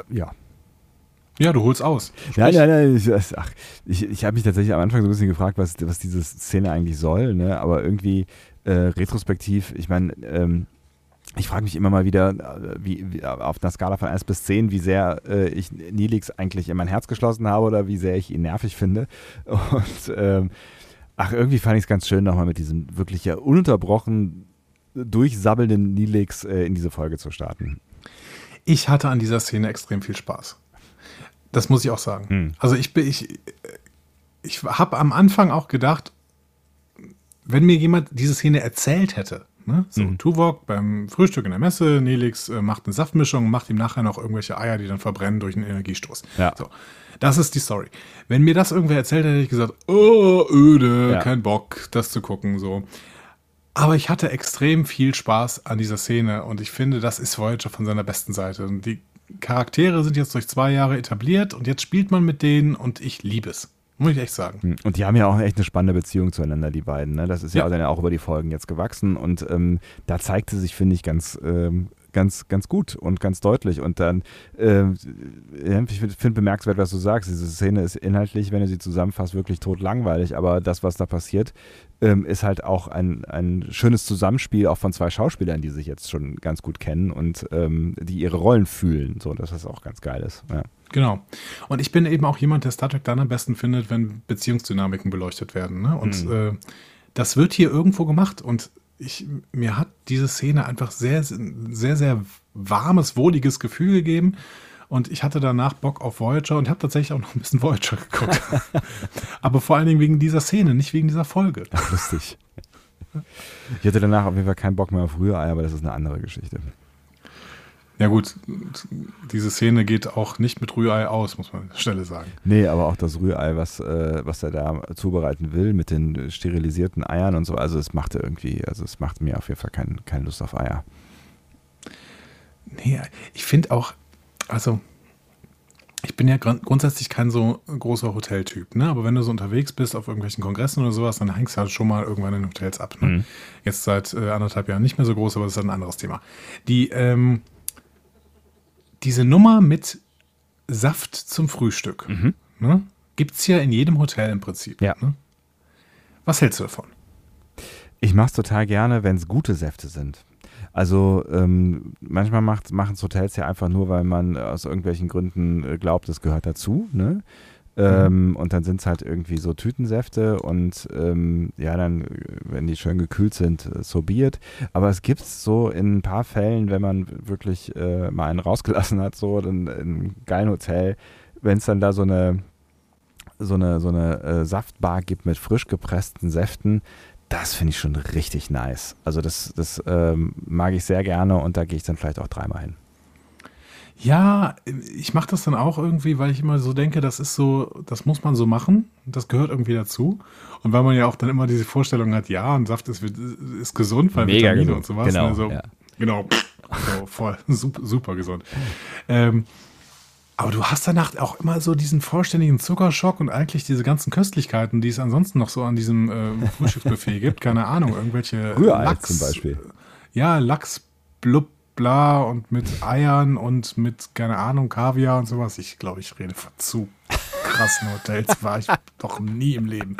Speaker 2: Ja,
Speaker 1: ja, du holst aus.
Speaker 2: Nein, nein, nein. Ich, ach, ich, ich habe mich tatsächlich am Anfang so ein bisschen gefragt, was, was diese Szene eigentlich soll. Ne? Aber irgendwie äh, retrospektiv, ich meine, ähm, ich frage mich immer mal wieder, äh, wie, wie, auf einer Skala von 1 bis 10, wie sehr äh, ich Nilix eigentlich in mein Herz geschlossen habe oder wie sehr ich ihn nervig finde. Und ähm, ach, irgendwie fand ich es ganz schön, nochmal mit diesem wirklich ja ununterbrochen durchsabbelnden Nilix äh, in diese Folge zu starten.
Speaker 1: Ich hatte an dieser Szene extrem viel Spaß. Das muss ich auch sagen. Hm. Also ich bin, ich, ich habe am Anfang auch gedacht, wenn mir jemand diese Szene erzählt hätte, ne? so mhm. Tuvok beim Frühstück in der Messe, Nelix äh, macht eine Saftmischung, macht ihm nachher noch irgendwelche Eier, die dann verbrennen durch einen Energiestoß.
Speaker 2: Ja.
Speaker 1: So, das ist die Story. Wenn mir das irgendwer erzählt hätte, hätte ich gesagt, oh, öde, ja. kein Bock, das zu gucken, so. Aber ich hatte extrem viel Spaß an dieser Szene und ich finde, das ist Voyager von seiner besten Seite. Und die Charaktere sind jetzt durch zwei Jahre etabliert und jetzt spielt man mit denen und ich liebe es. Muss ich echt sagen. Hm.
Speaker 2: Und die haben ja auch echt eine spannende Beziehung zueinander, die beiden. Ne? Das ist ja, ja dann auch über die Folgen jetzt gewachsen. Und ähm, da zeigte sich, finde ich, ganz, ähm, ganz, ganz gut und ganz deutlich. Und dann, äh, ich finde bemerkenswert, was du sagst. Diese Szene ist inhaltlich, wenn du sie zusammenfasst, wirklich tot langweilig. Aber das, was da passiert, ähm, ist halt auch ein, ein schönes Zusammenspiel auch von zwei Schauspielern, die sich jetzt schon ganz gut kennen und ähm, die ihre Rollen fühlen. So, dass das auch ganz geil ist. Ja.
Speaker 1: Genau. Und ich bin eben auch jemand, der Star Trek dann am besten findet, wenn Beziehungsdynamiken beleuchtet werden. Ne? Und mhm. äh, das wird hier irgendwo gemacht. Und ich, mir hat diese Szene einfach sehr, sehr, sehr warmes, wohliges Gefühl gegeben. Und ich hatte danach Bock auf Voyager und habe tatsächlich auch noch ein bisschen Voyager geguckt. Aber vor allen Dingen wegen dieser Szene, nicht wegen dieser Folge.
Speaker 2: Ach, lustig. Ich hatte danach auf jeden Fall keinen Bock mehr auf Rührei, aber das ist eine andere Geschichte.
Speaker 1: Ja gut, diese Szene geht auch nicht mit Rührei aus, muss man schnell sagen.
Speaker 2: Nee, aber auch das Rührei, was, äh, was er da zubereiten will mit den sterilisierten Eiern und so, also es machte irgendwie, also es macht mir auf jeden Fall kein, keine Lust auf Eier.
Speaker 1: Nee, ich finde auch, also ich bin ja grundsätzlich kein so großer Hoteltyp, ne? Aber wenn du so unterwegs bist auf irgendwelchen Kongressen oder sowas, dann hängst du halt schon mal irgendwann in Hotels ab. Ne? Mhm. Jetzt seit äh, anderthalb Jahren nicht mehr so groß, aber das ist halt ein anderes Thema. Die, ähm, diese Nummer mit Saft zum Frühstück, mhm. ne? Gibt es ja in jedem Hotel im Prinzip.
Speaker 2: Ja.
Speaker 1: Ne? Was hältst du davon?
Speaker 2: Ich mache es total gerne, wenn es gute Säfte sind. Also ähm, manchmal machen es Hotels ja einfach nur, weil man aus irgendwelchen Gründen äh, glaubt, es gehört dazu. Ne? Ähm, mhm. Und dann sind es halt irgendwie so Tütensäfte und ähm, ja, dann, wenn die schön gekühlt sind, äh, so biert. Aber es gibt so in ein paar Fällen, wenn man wirklich äh, mal einen rausgelassen hat, so in einem geilen Hotel, wenn es dann da so eine so eine, so eine äh, Saftbar gibt mit frisch gepressten Säften, das finde ich schon richtig nice. Also das, das ähm, mag ich sehr gerne und da gehe ich dann vielleicht auch dreimal hin.
Speaker 1: Ja, ich mache das dann auch irgendwie, weil ich immer so denke, das ist so, das muss man so machen, das gehört irgendwie dazu. Und weil man ja auch dann immer diese Vorstellung hat, ja, und Saft ist, ist gesund, weil
Speaker 2: Mega
Speaker 1: Vitamine
Speaker 2: gesund.
Speaker 1: und sowas.
Speaker 2: Genau,
Speaker 1: also,
Speaker 2: ja.
Speaker 1: genau, so, voll, super, super gesund. Ähm, aber du hast danach auch immer so diesen vollständigen Zuckerschock und eigentlich diese ganzen Köstlichkeiten, die es ansonsten noch so an diesem äh, Frühstücksbuffet gibt. Keine Ahnung, irgendwelche
Speaker 2: Rührei Lachs zum Beispiel.
Speaker 1: Ja, Lachs, blub, bla und mit Eiern und mit, keine Ahnung, Kaviar und sowas. Ich glaube, ich rede zu krassen Hotels war ich doch nie im Leben.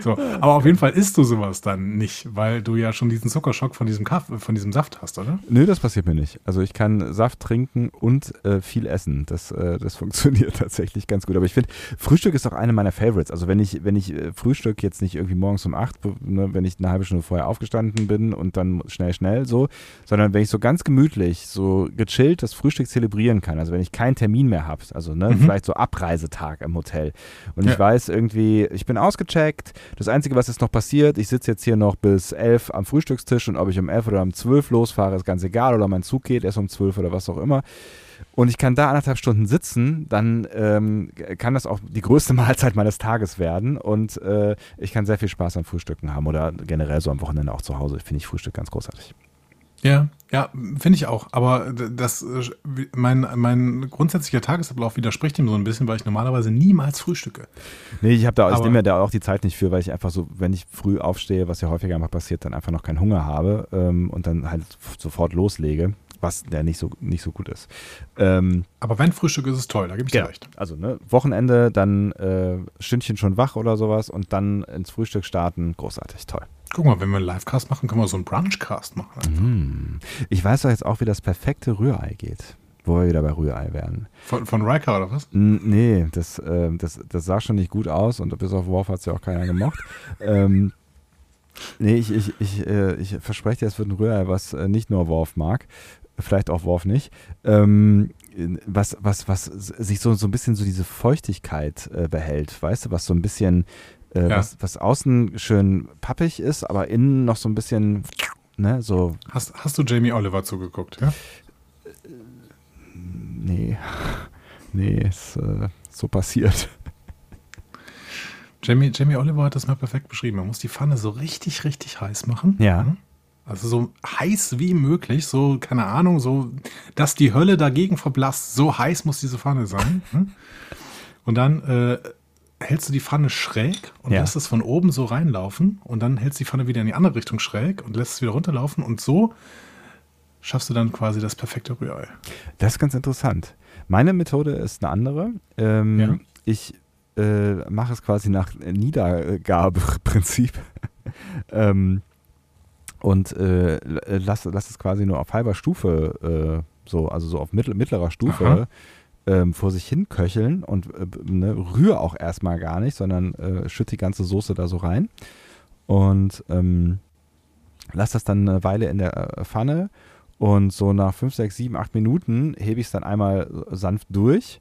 Speaker 1: So, aber auf jeden Fall isst du sowas dann nicht, weil du ja schon diesen Zuckerschock von diesem Kaffee, von diesem Saft hast, oder?
Speaker 2: Nö, das passiert mir nicht. Also ich kann Saft trinken und äh, viel essen. Das, äh, das funktioniert tatsächlich ganz gut. Aber ich finde, Frühstück ist auch eine meiner Favorites. Also wenn ich, wenn ich äh, Frühstück jetzt nicht irgendwie morgens um acht, ne, wenn ich eine halbe Stunde vorher aufgestanden bin und dann schnell, schnell so, sondern wenn ich so ganz gemütlich, so gechillt das Frühstück zelebrieren kann. Also wenn ich keinen Termin mehr habe, also ne, mhm. vielleicht so Abreisetag im Hotel. Und ja. ich weiß irgendwie, ich bin ausgecheckt. Das Einzige, was jetzt noch passiert, ich sitze jetzt hier noch bis elf am Frühstückstisch und ob ich um elf oder um zwölf losfahre, ist ganz egal. Oder mein Zug geht erst um zwölf oder was auch immer und ich kann da anderthalb Stunden sitzen, dann ähm, kann das auch die größte Mahlzeit meines Tages werden und äh, ich kann sehr viel Spaß am Frühstücken haben oder generell so am Wochenende auch zu Hause. Finde ich Frühstück ganz großartig.
Speaker 1: Ja, ja, finde ich auch. Aber das, mein, mein grundsätzlicher Tagesablauf widerspricht ihm so ein bisschen, weil ich normalerweise niemals frühstücke.
Speaker 2: Nee, ich habe da, ich nehme mir da auch die Zeit nicht für, weil ich einfach so, wenn ich früh aufstehe, was ja häufiger mal passiert, dann einfach noch keinen Hunger habe ähm, und dann halt sofort loslege was der nicht so, nicht so gut ist.
Speaker 1: Ähm, Aber wenn Frühstück ist es toll, da gebe ich dir recht.
Speaker 2: Also ne, Wochenende, dann äh, Stündchen schon wach oder sowas und dann ins Frühstück starten, großartig, toll.
Speaker 1: Guck mal, wenn wir einen Livecast machen, können wir so einen Brunchcast machen.
Speaker 2: Mm. Ich weiß doch jetzt auch, wie das perfekte Rührei geht wo wir wieder bei Rührei werden.
Speaker 1: Von, von Riker oder was?
Speaker 2: N nee, das, äh, das, das sah schon nicht gut aus und bis auf Worf hat es ja auch keiner gemocht. ähm, nee, ich, ich, ich, äh, ich verspreche dir, es wird ein Rührei, was äh, nicht nur Worf mag vielleicht auch Worf nicht, ähm, was, was, was sich so, so ein bisschen so diese Feuchtigkeit äh, behält, weißt du, was so ein bisschen, äh, ja. was, was außen schön pappig ist, aber innen noch so ein bisschen, ne, so.
Speaker 1: Hast, hast du Jamie Oliver zugeguckt, ja?
Speaker 2: Nee. Nee, ist äh, so passiert.
Speaker 1: Jamie, Jamie Oliver hat das mal perfekt beschrieben. Man muss die Pfanne so richtig, richtig heiß machen.
Speaker 2: Ja. Mhm.
Speaker 1: Also so heiß wie möglich, so, keine Ahnung, so, dass die Hölle dagegen verblasst. So heiß muss diese Pfanne sein. Hm? Und dann äh, hältst du die Pfanne schräg und ja. lässt es von oben so reinlaufen. Und dann hältst du die Pfanne wieder in die andere Richtung schräg und lässt es wieder runterlaufen. Und so schaffst du dann quasi das perfekte Rührei.
Speaker 2: Das ist ganz interessant. Meine Methode ist eine andere. Ähm, ja. Ich äh, mache es quasi nach Niedergabeprinzip. ähm, und äh, lass, lass es quasi nur auf halber Stufe, äh, so, also so auf mittel, mittlerer Stufe ähm, vor sich hin köcheln und äh, ne, rühre auch erstmal gar nicht, sondern äh, schütte die ganze Soße da so rein und ähm, lass das dann eine Weile in der äh, Pfanne und so nach 5, 6, 7, 8 Minuten hebe ich es dann einmal sanft durch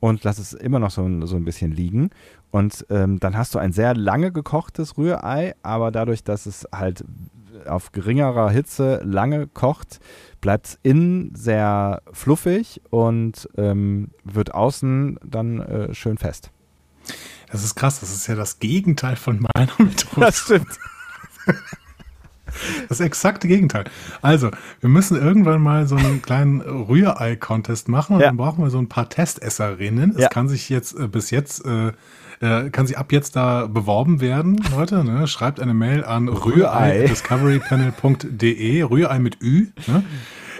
Speaker 2: und lass es immer noch so, so ein bisschen liegen. Und ähm, dann hast du ein sehr lange gekochtes Rührei, aber dadurch, dass es halt auf geringerer Hitze lange kocht, bleibt es innen sehr fluffig und ähm, wird außen dann äh, schön fest.
Speaker 1: Das ist krass, das ist ja das Gegenteil von meiner Methode.
Speaker 2: Das stimmt.
Speaker 1: Das exakte Gegenteil. Also, wir müssen irgendwann mal so einen kleinen Rührei-Contest machen und ja. dann brauchen wir so ein paar Testesserinnen. Es ja. kann sich jetzt äh, bis jetzt äh, äh, kann sie ab jetzt da beworben werden, Leute. Ne? Schreibt eine Mail an rührei.discoverypanel.de, Rührei mit Ü. Ne?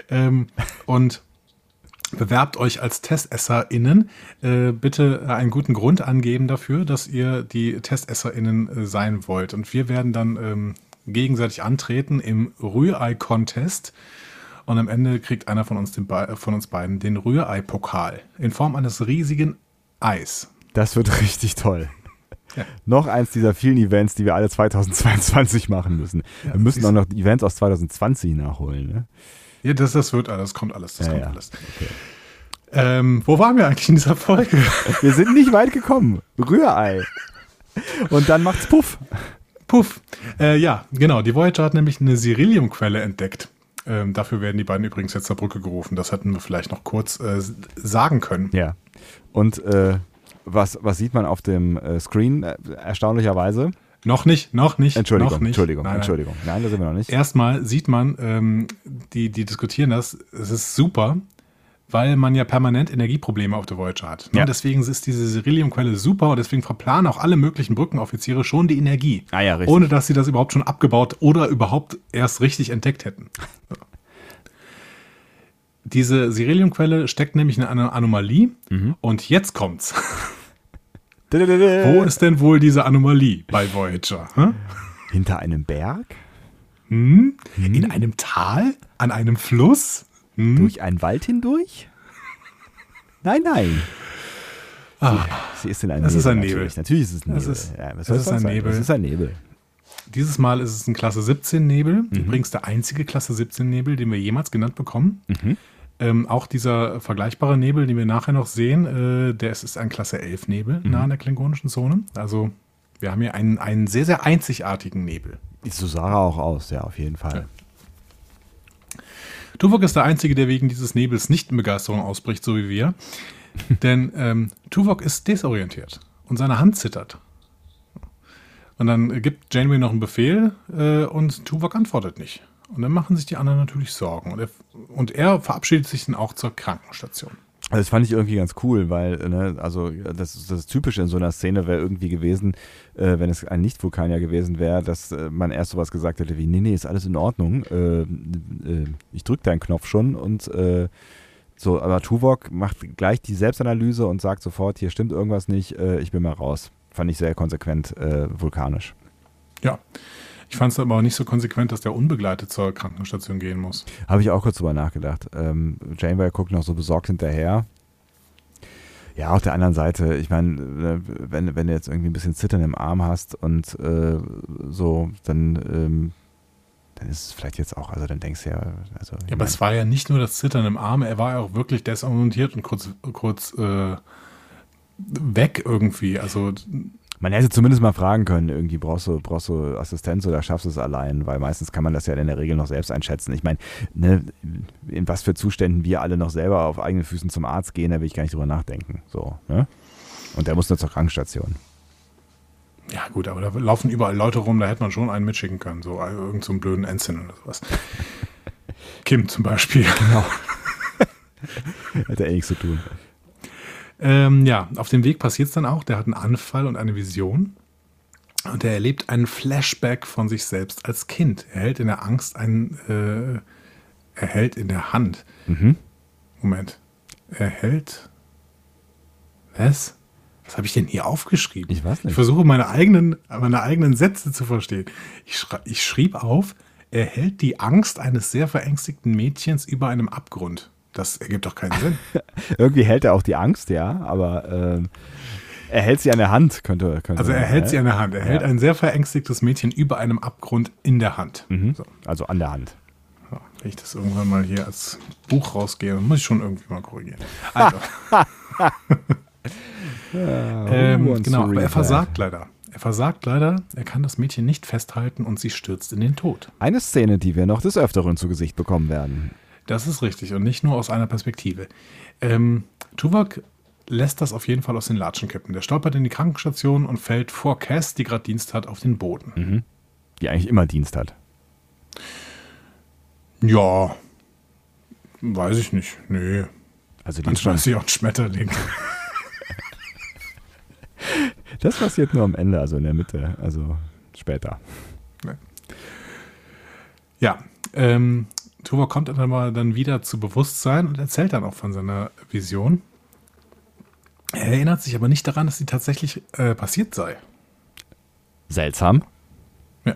Speaker 1: Ähm, und bewerbt euch als TestesserInnen. Äh, bitte einen guten Grund angeben dafür, dass ihr die TestesserInnen äh, sein wollt. Und wir werden dann ähm, gegenseitig antreten im Rührei-Contest. Und am Ende kriegt einer von uns, den, von uns beiden den Rührei-Pokal in Form eines riesigen Eis.
Speaker 2: Das wird richtig toll. Ja. Noch eins dieser vielen Events, die wir alle 2022 machen müssen. Ja, wir müssen auch noch Events aus 2020 nachholen. Ne?
Speaker 1: Ja, das, das wird alles, das kommt alles, das ja, kommt alles. Okay. Ähm, wo waren wir eigentlich in dieser Folge?
Speaker 2: Wir sind nicht weit gekommen. Rührei. Und dann macht's Puff.
Speaker 1: Puff. Äh, ja, genau. Die Voyager hat nämlich eine Siriliumquelle entdeckt. Ähm, dafür werden die beiden übrigens jetzt zur Brücke gerufen. Das hätten wir vielleicht noch kurz äh, sagen können.
Speaker 2: Ja. Und äh, was, was sieht man auf dem äh, Screen äh, erstaunlicherweise?
Speaker 1: Noch nicht, noch nicht.
Speaker 2: Entschuldigung,
Speaker 1: noch nicht.
Speaker 2: Entschuldigung,
Speaker 1: nein,
Speaker 2: Entschuldigung. Nein, da sind wir noch nicht.
Speaker 1: Erstmal sieht man, ähm, die, die diskutieren das, es ist super, weil man ja permanent Energieprobleme auf der Voyager hat. Ne? Ja. Deswegen ist diese Cerillium-Quelle super und deswegen verplanen auch alle möglichen Brückenoffiziere schon die Energie.
Speaker 2: Ah ja,
Speaker 1: richtig. Ohne dass sie das überhaupt schon abgebaut oder überhaupt erst richtig entdeckt hätten. Diese Sireliumquelle steckt nämlich in einer Anomalie mhm. und jetzt kommt's. Wo ist denn wohl diese Anomalie bei Voyager? Hm?
Speaker 2: Hinter einem Berg?
Speaker 1: Hm? In einem Tal? An einem Fluss?
Speaker 2: Hm? Durch einen Wald hindurch? Nein, nein.
Speaker 1: Ah,
Speaker 2: sie ist in einem
Speaker 1: das
Speaker 2: Nebel.
Speaker 1: ist ein
Speaker 2: natürlich.
Speaker 1: Nebel.
Speaker 2: Natürlich ist es ein Nebel.
Speaker 1: Es ist-
Speaker 2: ja, soll
Speaker 1: ist ein
Speaker 2: sein?
Speaker 1: Nebel.
Speaker 2: Es ist ein Nebel.
Speaker 1: Dieses Mal ist es ein Klasse 17 Nebel.
Speaker 2: Mhm.
Speaker 1: Übrigens der einzige Klasse 17 Nebel, den wir jemals genannt bekommen.
Speaker 2: Mhm.
Speaker 1: Ähm, auch dieser vergleichbare Nebel, den wir nachher noch sehen, äh, der ist, ist ein Klasse 11 Nebel
Speaker 2: Mhm.
Speaker 1: nah an der klingonischen Zone. Also wir haben hier einen, einen sehr, sehr einzigartigen Nebel.
Speaker 2: So sah er auch aus, ja, auf jeden Fall.
Speaker 1: Tuvok ist der Einzige, der wegen dieses Nebels nicht in Begeisterung ausbricht, so wie wir. Denn ähm, Tuvok ist desorientiert und seine Hand zittert. Und dann gibt Janeway noch einen Befehl äh, und Tuvok antwortet nicht. Und dann machen sich die anderen natürlich Sorgen. Und er, und er verabschiedet sich dann auch zur Krankenstation.
Speaker 2: Also das fand ich irgendwie ganz cool, weil, ne, also das, das Typische in so einer Szene wäre irgendwie gewesen, äh, wenn es ein Nicht-Vulkanier gewesen wäre, dass äh, man erst sowas gesagt hätte wie, nee, nee, ist alles in Ordnung, äh, äh, ich drücke deinen Knopf schon und äh, so, aber Tuvok macht gleich die Selbstanalyse und sagt sofort, hier stimmt irgendwas nicht, äh, ich bin mal raus. Fand ich sehr konsequent vulkanisch.
Speaker 1: Ja. Ich fand es aber auch nicht so konsequent, dass der unbegleitet zur Krankenstation gehen muss.
Speaker 2: Habe ich auch kurz drüber nachgedacht. Ähm, Janeway guckt noch so besorgt hinterher. Ja, auf der anderen Seite, ich meine, äh, wenn, wenn du jetzt irgendwie ein bisschen Zittern im Arm hast und äh, so, dann, ähm, dann ist es vielleicht jetzt auch, also dann denkst du ja, also.
Speaker 1: Ja, aber
Speaker 2: mein,
Speaker 1: es war ja nicht nur das Zittern im Arm, er war ja auch wirklich desorientiert und kurz, kurz äh, weg irgendwie. Also
Speaker 2: man hätte zumindest mal fragen können, irgendwie brauchst du, brauchst du Assistenz oder schaffst du es allein, weil meistens kann man das ja in der Regel noch selbst einschätzen. Ich meine, ne, in was für Zuständen wir alle noch selber auf eigenen Füßen zum Arzt gehen, da will ich gar nicht drüber nachdenken. So, ne? Und der muss nur zur Krankenstation.
Speaker 1: Ja, gut, aber da laufen überall Leute rum, da hätte man schon einen mitschicken können. So äh, irgend so blöden Ensign oder sowas. Kim zum Beispiel.
Speaker 2: Genau. Hat er eh nichts zu tun.
Speaker 1: Ähm, ja, auf dem Weg passiert es dann auch. Der hat einen Anfall und eine Vision. Und er erlebt einen Flashback von sich selbst als Kind. Er hält in der Angst einen, äh, er hält in der Hand.
Speaker 2: Mhm.
Speaker 1: Moment. Er hält. Was? Was habe ich denn hier aufgeschrieben?
Speaker 2: Ich weiß nicht.
Speaker 1: Ich versuche meine eigenen, meine eigenen Sätze zu verstehen. Ich, ich schrieb auf, er hält die Angst eines sehr verängstigten Mädchens über einem Abgrund. Das ergibt doch keinen Sinn.
Speaker 2: Irgendwie hält er auch die Angst, ja, aber ähm, er hält sie an der Hand, könnte. könnte
Speaker 1: Also er hält
Speaker 2: ne?
Speaker 1: sie an der Hand. Er hält
Speaker 2: Ja.
Speaker 1: ein sehr verängstigtes Mädchen über einem Abgrund in der Hand.
Speaker 2: Mhm.
Speaker 1: So,
Speaker 2: Also an der Hand.
Speaker 1: so, wenn ich das irgendwann mal hier als Buch rausgehe, muss ich schon irgendwie mal korrigieren. Also, ähm, genau, aber er versagt leider. Er versagt leider. Er kann das Mädchen nicht festhalten und sie stürzt in den Tod.
Speaker 2: Eine Szene, die wir noch des Öfteren zu Gesicht bekommen werden.
Speaker 1: Das ist richtig und nicht nur aus einer Perspektive. Ähm, Tuvok lässt das auf jeden Fall aus den Latschen kippen. Der stolpert in die Krankenstation und fällt vor Cass, die gerade Dienst hat, auf den Boden.
Speaker 2: Die eigentlich immer Dienst hat.
Speaker 1: Ja, weiß ich nicht. Nee,
Speaker 2: Also
Speaker 1: manchmal ist sie auch ein Schmetterling.
Speaker 2: das passiert nur am Ende, also in der Mitte, also später.
Speaker 1: Ja, ähm, Tuvok kommt dann mal dann wieder zu Bewusstsein und erzählt dann auch von seiner Vision. Er erinnert sich aber nicht daran, dass sie tatsächlich äh, passiert sei.
Speaker 2: Seltsam.
Speaker 1: Ja.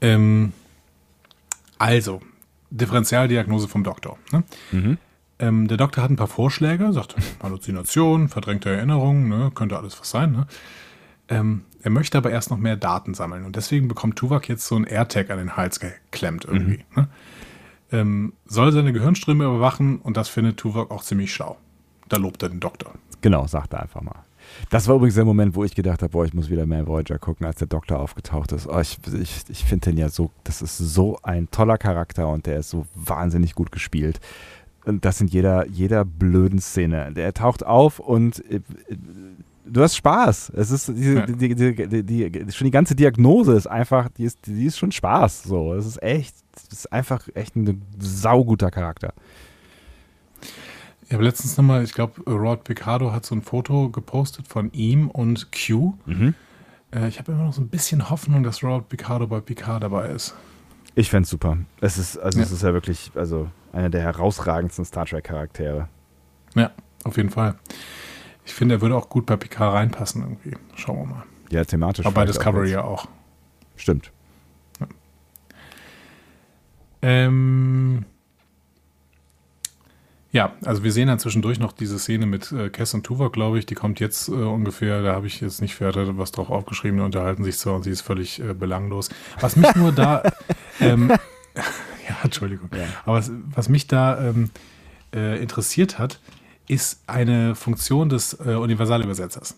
Speaker 1: Ähm, also, Differentialdiagnose vom Doktor. Ne?
Speaker 2: Mhm.
Speaker 1: Ähm, der Doktor hat ein paar Vorschläge, sagt Halluzination, verdrängte Erinnerungen, ne? könnte alles was sein. Ne? Ähm, er möchte aber erst noch mehr Daten sammeln und deswegen bekommt Tuvok jetzt so ein AirTag an den Hals geklemmt irgendwie. Ne? Ähm, soll seine Gehirnströme überwachen und das findet Tuvok auch ziemlich schlau. Da lobt er den Doktor.
Speaker 2: Genau, sagt er einfach mal. Das war übrigens der Moment, wo ich gedacht habe, boah, ich muss wieder mehr Voyager gucken, als der Doktor aufgetaucht ist. Oh, ich ich, ich finde den ja so, das ist so ein toller Charakter und der ist so wahnsinnig gut gespielt. Und das in jeder, jeder blöden Szene. Der taucht auf und äh, du hast Spaß. Es ist die,
Speaker 1: Ja.
Speaker 2: die, die, die, schon die ganze Diagnose ist einfach, die ist, die ist schon Spaß. So, es ist echt, es ist einfach echt ein sauguter Charakter.
Speaker 1: Ich habe letztens nochmal, ich glaube, Rod Picardo hat so ein Foto gepostet von ihm und Q. Äh, ich habe immer noch so ein bisschen Hoffnung, dass Rod Picardo bei Picard dabei ist.
Speaker 2: Ich fände es super. Es ist, also
Speaker 1: Ja.
Speaker 2: es ist ja wirklich, also einer der herausragendsten Star Trek Charaktere.
Speaker 1: Ja, auf jeden Fall. Ich finde, er würde auch gut bei Picard reinpassen irgendwie. Schauen wir mal.
Speaker 2: Ja, thematisch.
Speaker 1: Aber bei Discovery ja auch.
Speaker 2: Stimmt.
Speaker 1: Ähm, ja, also wir sehen dann zwischendurch noch diese Szene mit äh, Cass und Tuvok, glaube ich. Die kommt jetzt äh, ungefähr, da habe ich jetzt nicht weiter was drauf aufgeschrieben, die unterhalten sich zwar und sie ist völlig äh, belanglos. Was mich nur da, ähm, ja, Entschuldigung,
Speaker 2: Ja.
Speaker 1: aber was, was mich da ähm, äh, interessiert hat, ist eine Funktion des äh, Universalübersetzers.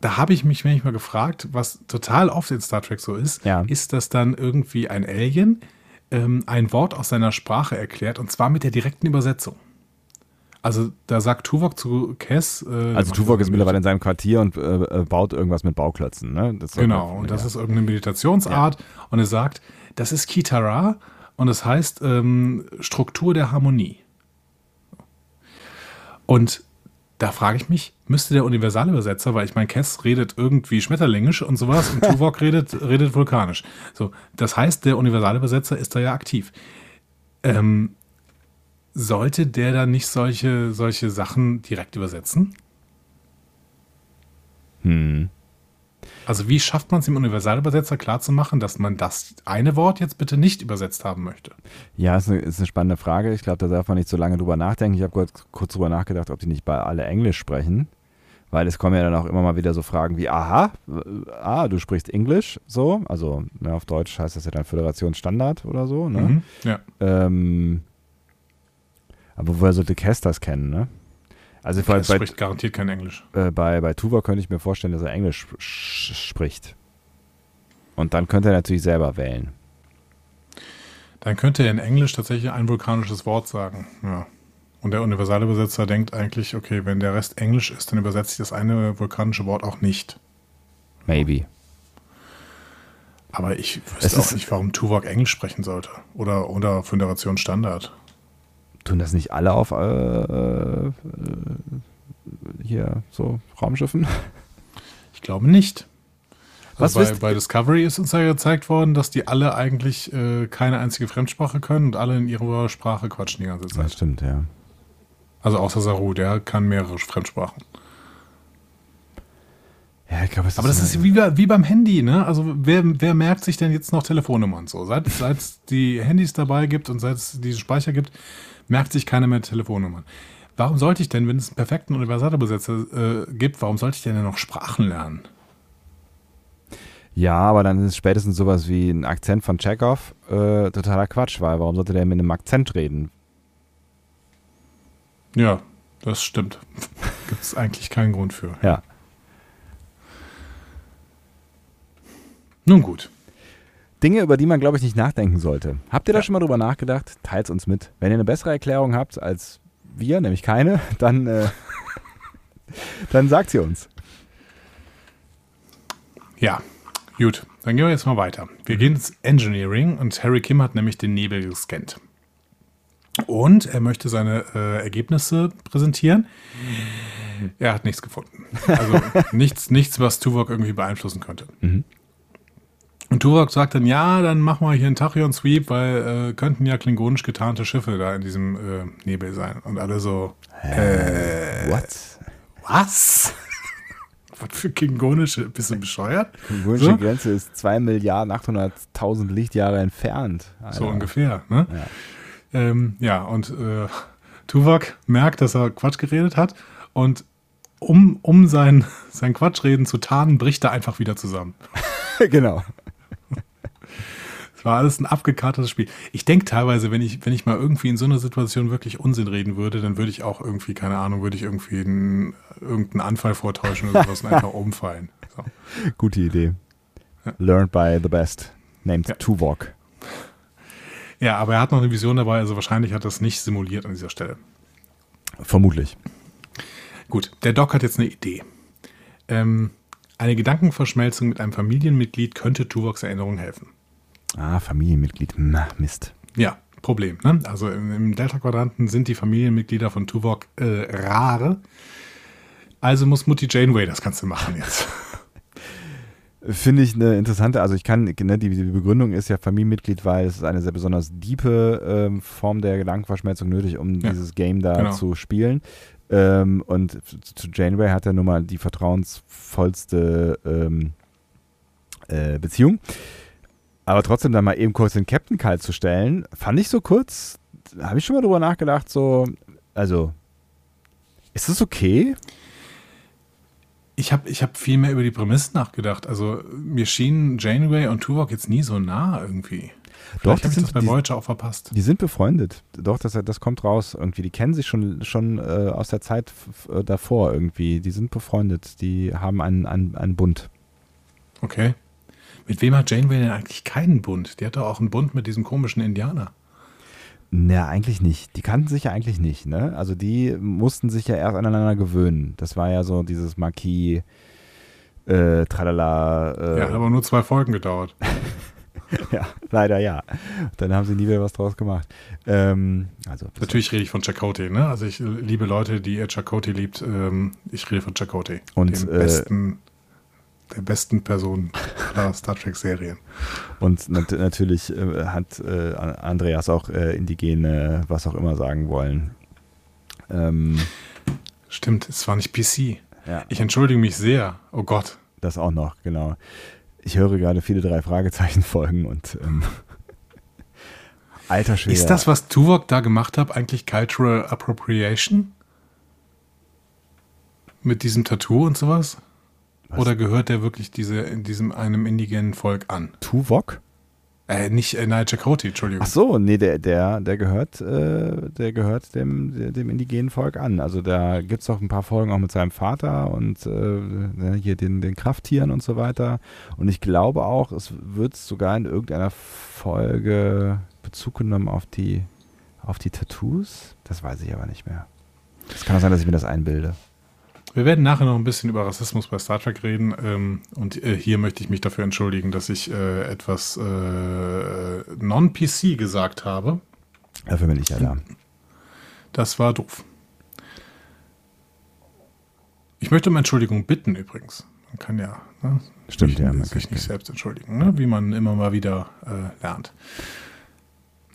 Speaker 1: Da habe ich mich manchmal gefragt, was total oft in Star Trek so ist,
Speaker 2: Ja.
Speaker 1: ist, dass dann irgendwie ein Alien ähm, ein Wort aus seiner Sprache erklärt und zwar mit der direkten Übersetzung. Also da sagt Tuvok zu Cass. Äh,
Speaker 2: Also Tuvok ist mittlerweile in seinem Quartier und äh, äh, baut irgendwas mit Bauklötzen. Ne?
Speaker 1: Genau, und das
Speaker 2: ja.
Speaker 1: ist irgendeine Meditationsart und er sagt, das ist Kitara und das heißt ähm, Struktur der Harmonie. Und da frage ich mich, müsste der Universalübersetzer, weil ich meine, Cass redet irgendwie schmetterlingisch und sowas und Tuvok redet, redet vulkanisch. So, das heißt, der Universalübersetzer ist da ja aktiv. Ähm, sollte der dann nicht solche, solche Sachen direkt übersetzen?
Speaker 2: Hm.
Speaker 1: Also wie schafft man es im Universalübersetzer klarzumachen, dass man das eine Wort jetzt bitte nicht übersetzt haben möchte?
Speaker 2: Ja, ist eine, ist eine spannende Frage. Ich glaube, da darf man nicht so lange drüber nachdenken. Ich habe kurz, kurz drüber nachgedacht, ob die nicht bei alle Englisch sprechen. Weil es kommen ja dann auch immer mal wieder so Fragen wie, aha, ah, du sprichst Englisch, so. Also ne, auf Deutsch heißt das ja dann Föderationsstandard oder so. Ne?
Speaker 1: Mhm. Ja.
Speaker 2: Ähm, aber woher sollte das kennen, ne? Also bei,
Speaker 1: Es
Speaker 2: bei,
Speaker 1: spricht garantiert kein Englisch.
Speaker 2: äh, bei, bei Tuva könnte ich mir vorstellen, dass er Englisch sp- sch- spricht. Und dann könnte er natürlich selber wählen.
Speaker 1: Dann könnte er in Englisch tatsächlich ein vulkanisches Wort sagen. Ja. Und der Universalübersetzer denkt eigentlich, okay, wenn der Rest Englisch ist, dann übersetze ich das eine vulkanische Wort auch nicht.
Speaker 2: Maybe.
Speaker 1: Aber ich wüsste auch nicht, warum Tuvok Englisch sprechen sollte. Oder, oder Föderation Standard.
Speaker 2: Tun das nicht alle auf äh, äh, hier so Raumschiffen?
Speaker 1: Ich glaube nicht.
Speaker 2: Was
Speaker 1: Also bei, bei Discovery ist uns ja gezeigt worden, dass die alle eigentlich äh, keine einzige Fremdsprache können und alle in ihrer Sprache quatschen die ganze
Speaker 2: Das
Speaker 1: Zeit.
Speaker 2: stimmt, ja.
Speaker 1: Also außer Saru, der kann mehrere Fremdsprachen.
Speaker 2: Ja, ich glaube, es
Speaker 1: Aber das ist wie, wie beim Handy, ne? Also wer, wer merkt sich denn jetzt noch Telefonnummern so? Seit seit es die Handys dabei gibt und seit es diesen Speicher gibt, merkt sich keiner mehr Telefonnummern. Warum sollte ich denn, wenn es einen perfekten Universalübersetzer äh, gibt, warum sollte ich denn noch Sprachen lernen?
Speaker 2: Ja, aber dann ist spätestens sowas wie ein Akzent von Chekhov äh, totaler Quatsch, weil warum sollte der mit einem Akzent reden?
Speaker 1: Ja, das stimmt. Gibt es eigentlich keinen Grund für.
Speaker 2: Ja.
Speaker 1: Nun gut.
Speaker 2: Dinge, über die man, glaube ich, nicht nachdenken sollte. Habt ihr da
Speaker 1: Ja.
Speaker 2: schon mal drüber nachgedacht? Teilt uns mit. Wenn ihr eine bessere Erklärung habt als wir, nämlich keine, dann, äh, dann sagt sie uns.
Speaker 1: Ja, gut. Dann gehen wir jetzt mal weiter. Wir gehen ins Engineering und Harry Kim hat nämlich den Nebel gescannt. Und er möchte seine äh, Ergebnisse präsentieren. Er hat nichts gefunden. Also nichts, nichts, was Tuvok irgendwie beeinflussen könnte.
Speaker 2: Mhm.
Speaker 1: Und Tuvok sagt dann, ja, dann machen wir hier einen Tachyon-Sweep, weil äh, könnten ja klingonisch getarnte Schiffe da in diesem äh, Nebel sein. Und alle so,
Speaker 2: What?
Speaker 1: was? was für klingonische? Bist du bescheuert?
Speaker 2: Die Wünsche
Speaker 1: So?
Speaker 2: Grenze ist 2 Milliarden 800.000 Lichtjahre entfernt.
Speaker 1: So
Speaker 2: Alter.
Speaker 1: ungefähr, ne?
Speaker 2: Ja.
Speaker 1: Ähm, ja, und äh, Tuvok merkt, dass er Quatsch geredet hat und um, um sein, sein Quatschreden zu tarnen, bricht er einfach wieder zusammen.
Speaker 2: genau.
Speaker 1: War alles ein abgekartetes Spiel. Ich denke teilweise, wenn ich, wenn ich mal irgendwie in so einer Situation wirklich Unsinn reden würde, dann würde ich auch irgendwie, keine Ahnung, würde ich irgendwie einen, irgendeinen Anfall vortäuschen oder sowas und einfach umfallen. So.
Speaker 2: Gute Idee.
Speaker 1: Ja.
Speaker 2: Learned by the best. Named
Speaker 1: Ja.
Speaker 2: Tuvok.
Speaker 1: Ja, aber er hat noch eine Vision dabei, also wahrscheinlich hat er es nicht simuliert an dieser Stelle.
Speaker 2: Vermutlich.
Speaker 1: Gut, der Doc hat jetzt eine Idee. Ähm, eine Gedankenverschmelzung mit einem Familienmitglied könnte Tuvoks Erinnerung helfen.
Speaker 2: Ah, Familienmitglied. Na, Mist.
Speaker 1: Ja, Problem. Ne? Also im, im Delta-Quadranten sind die Familienmitglieder von Tuvok äh, rar. Also muss Mutti Janeway das Ganze machen jetzt.
Speaker 2: Finde ich eine interessante, also ich kann, ne, die, die Begründung ist ja Familienmitglied, weil es ist eine sehr besonders diepe ähm, Form der Gedankenverschmelzung nötig, um
Speaker 1: Ja,
Speaker 2: dieses Game da
Speaker 1: genau.
Speaker 2: zu spielen. Ähm, und zu Janeway hat er nun mal die vertrauensvollste ähm, äh, Beziehung. Aber trotzdem dann mal eben kurz den Captain kalt zu stellen, fand ich so kurz, habe ich schon mal drüber nachgedacht, so, also, ist das okay?
Speaker 1: Ich habe ich hab viel mehr über die Prämisse nachgedacht. Also mir schienen Janeway und Tuvok jetzt nie so nah irgendwie.
Speaker 2: Doch, das
Speaker 1: habe ich das bei Voyager auch verpasst.
Speaker 2: Die sind befreundet. Doch, das, das kommt raus irgendwie. Die kennen sich schon, schon äh, aus der Zeit äh, davor irgendwie. Die sind befreundet. Die haben einen, einen, einen Bund.
Speaker 1: Okay. Mit wem hat Janeway denn eigentlich keinen Bund? Die hat doch auch einen Bund mit diesem komischen Indianer.
Speaker 2: Na, eigentlich nicht. Die kannten sich ja eigentlich nicht, ne? Also die mussten sich ja erst aneinander gewöhnen. Das war ja so dieses Marquis, äh, tralala. Äh,
Speaker 1: ja, hat aber nur zwei Folgen gedauert.
Speaker 2: ja, leider ja. Dann haben sie nie wieder was draus gemacht. Ähm, also,
Speaker 1: Natürlich rede ich von Chakotay, ne? Also ich liebe Leute, die ihr Chakotay liebt. Ähm, ich rede von Chakotay.
Speaker 2: Und,
Speaker 1: dem
Speaker 2: äh,
Speaker 1: besten, der besten Person aller Star Trek-Serien.
Speaker 2: Und nat natürlich äh, hat äh, Andreas auch äh, indigene, was auch immer sagen wollen. Ähm,
Speaker 1: Stimmt, es war nicht PC.
Speaker 2: Ja.
Speaker 1: Ich entschuldige mich sehr. Oh Gott.
Speaker 2: Das auch noch, genau. Ich höre gerade viele drei Fragezeichen folgen und ähm, alter Schwede.
Speaker 1: Ist das, was Tuvok da gemacht hat, eigentlich Cultural Appropriation? Mit diesem Tattoo und sowas?
Speaker 2: Was?
Speaker 1: Oder gehört der wirklich diese, in diesem einem indigenen Volk an?
Speaker 2: Tuvok?
Speaker 1: Äh, nicht äh, Nigel Chakotay, Entschuldigung.
Speaker 2: Ach so, nee, der, der, der gehört, äh, der gehört dem, dem indigenen Volk an. Also da gibt es auch ein paar Folgen auch mit seinem Vater und äh, ne, hier den, den Krafttieren und so weiter. Und ich glaube auch, es wird sogar in irgendeiner Folge Bezug genommen auf die, auf die Tattoos. Das weiß ich aber nicht mehr. Es kann auch sein, dass ich mir das einbilde.
Speaker 1: Wir werden nachher noch ein bisschen über Rassismus bei Star Trek reden. Ähm, und äh, hier möchte ich mich dafür entschuldigen, dass ich äh, etwas äh, non-PC gesagt habe.
Speaker 2: Dafür bin ich ja da.
Speaker 1: Das war doof. Ich möchte um Entschuldigung bitten übrigens. Man kann ja ne,
Speaker 2: Stimmt,
Speaker 1: sich,
Speaker 2: ja, man
Speaker 1: sich nicht selbst entschuldigen, ne, wie man immer mal wieder äh, lernt.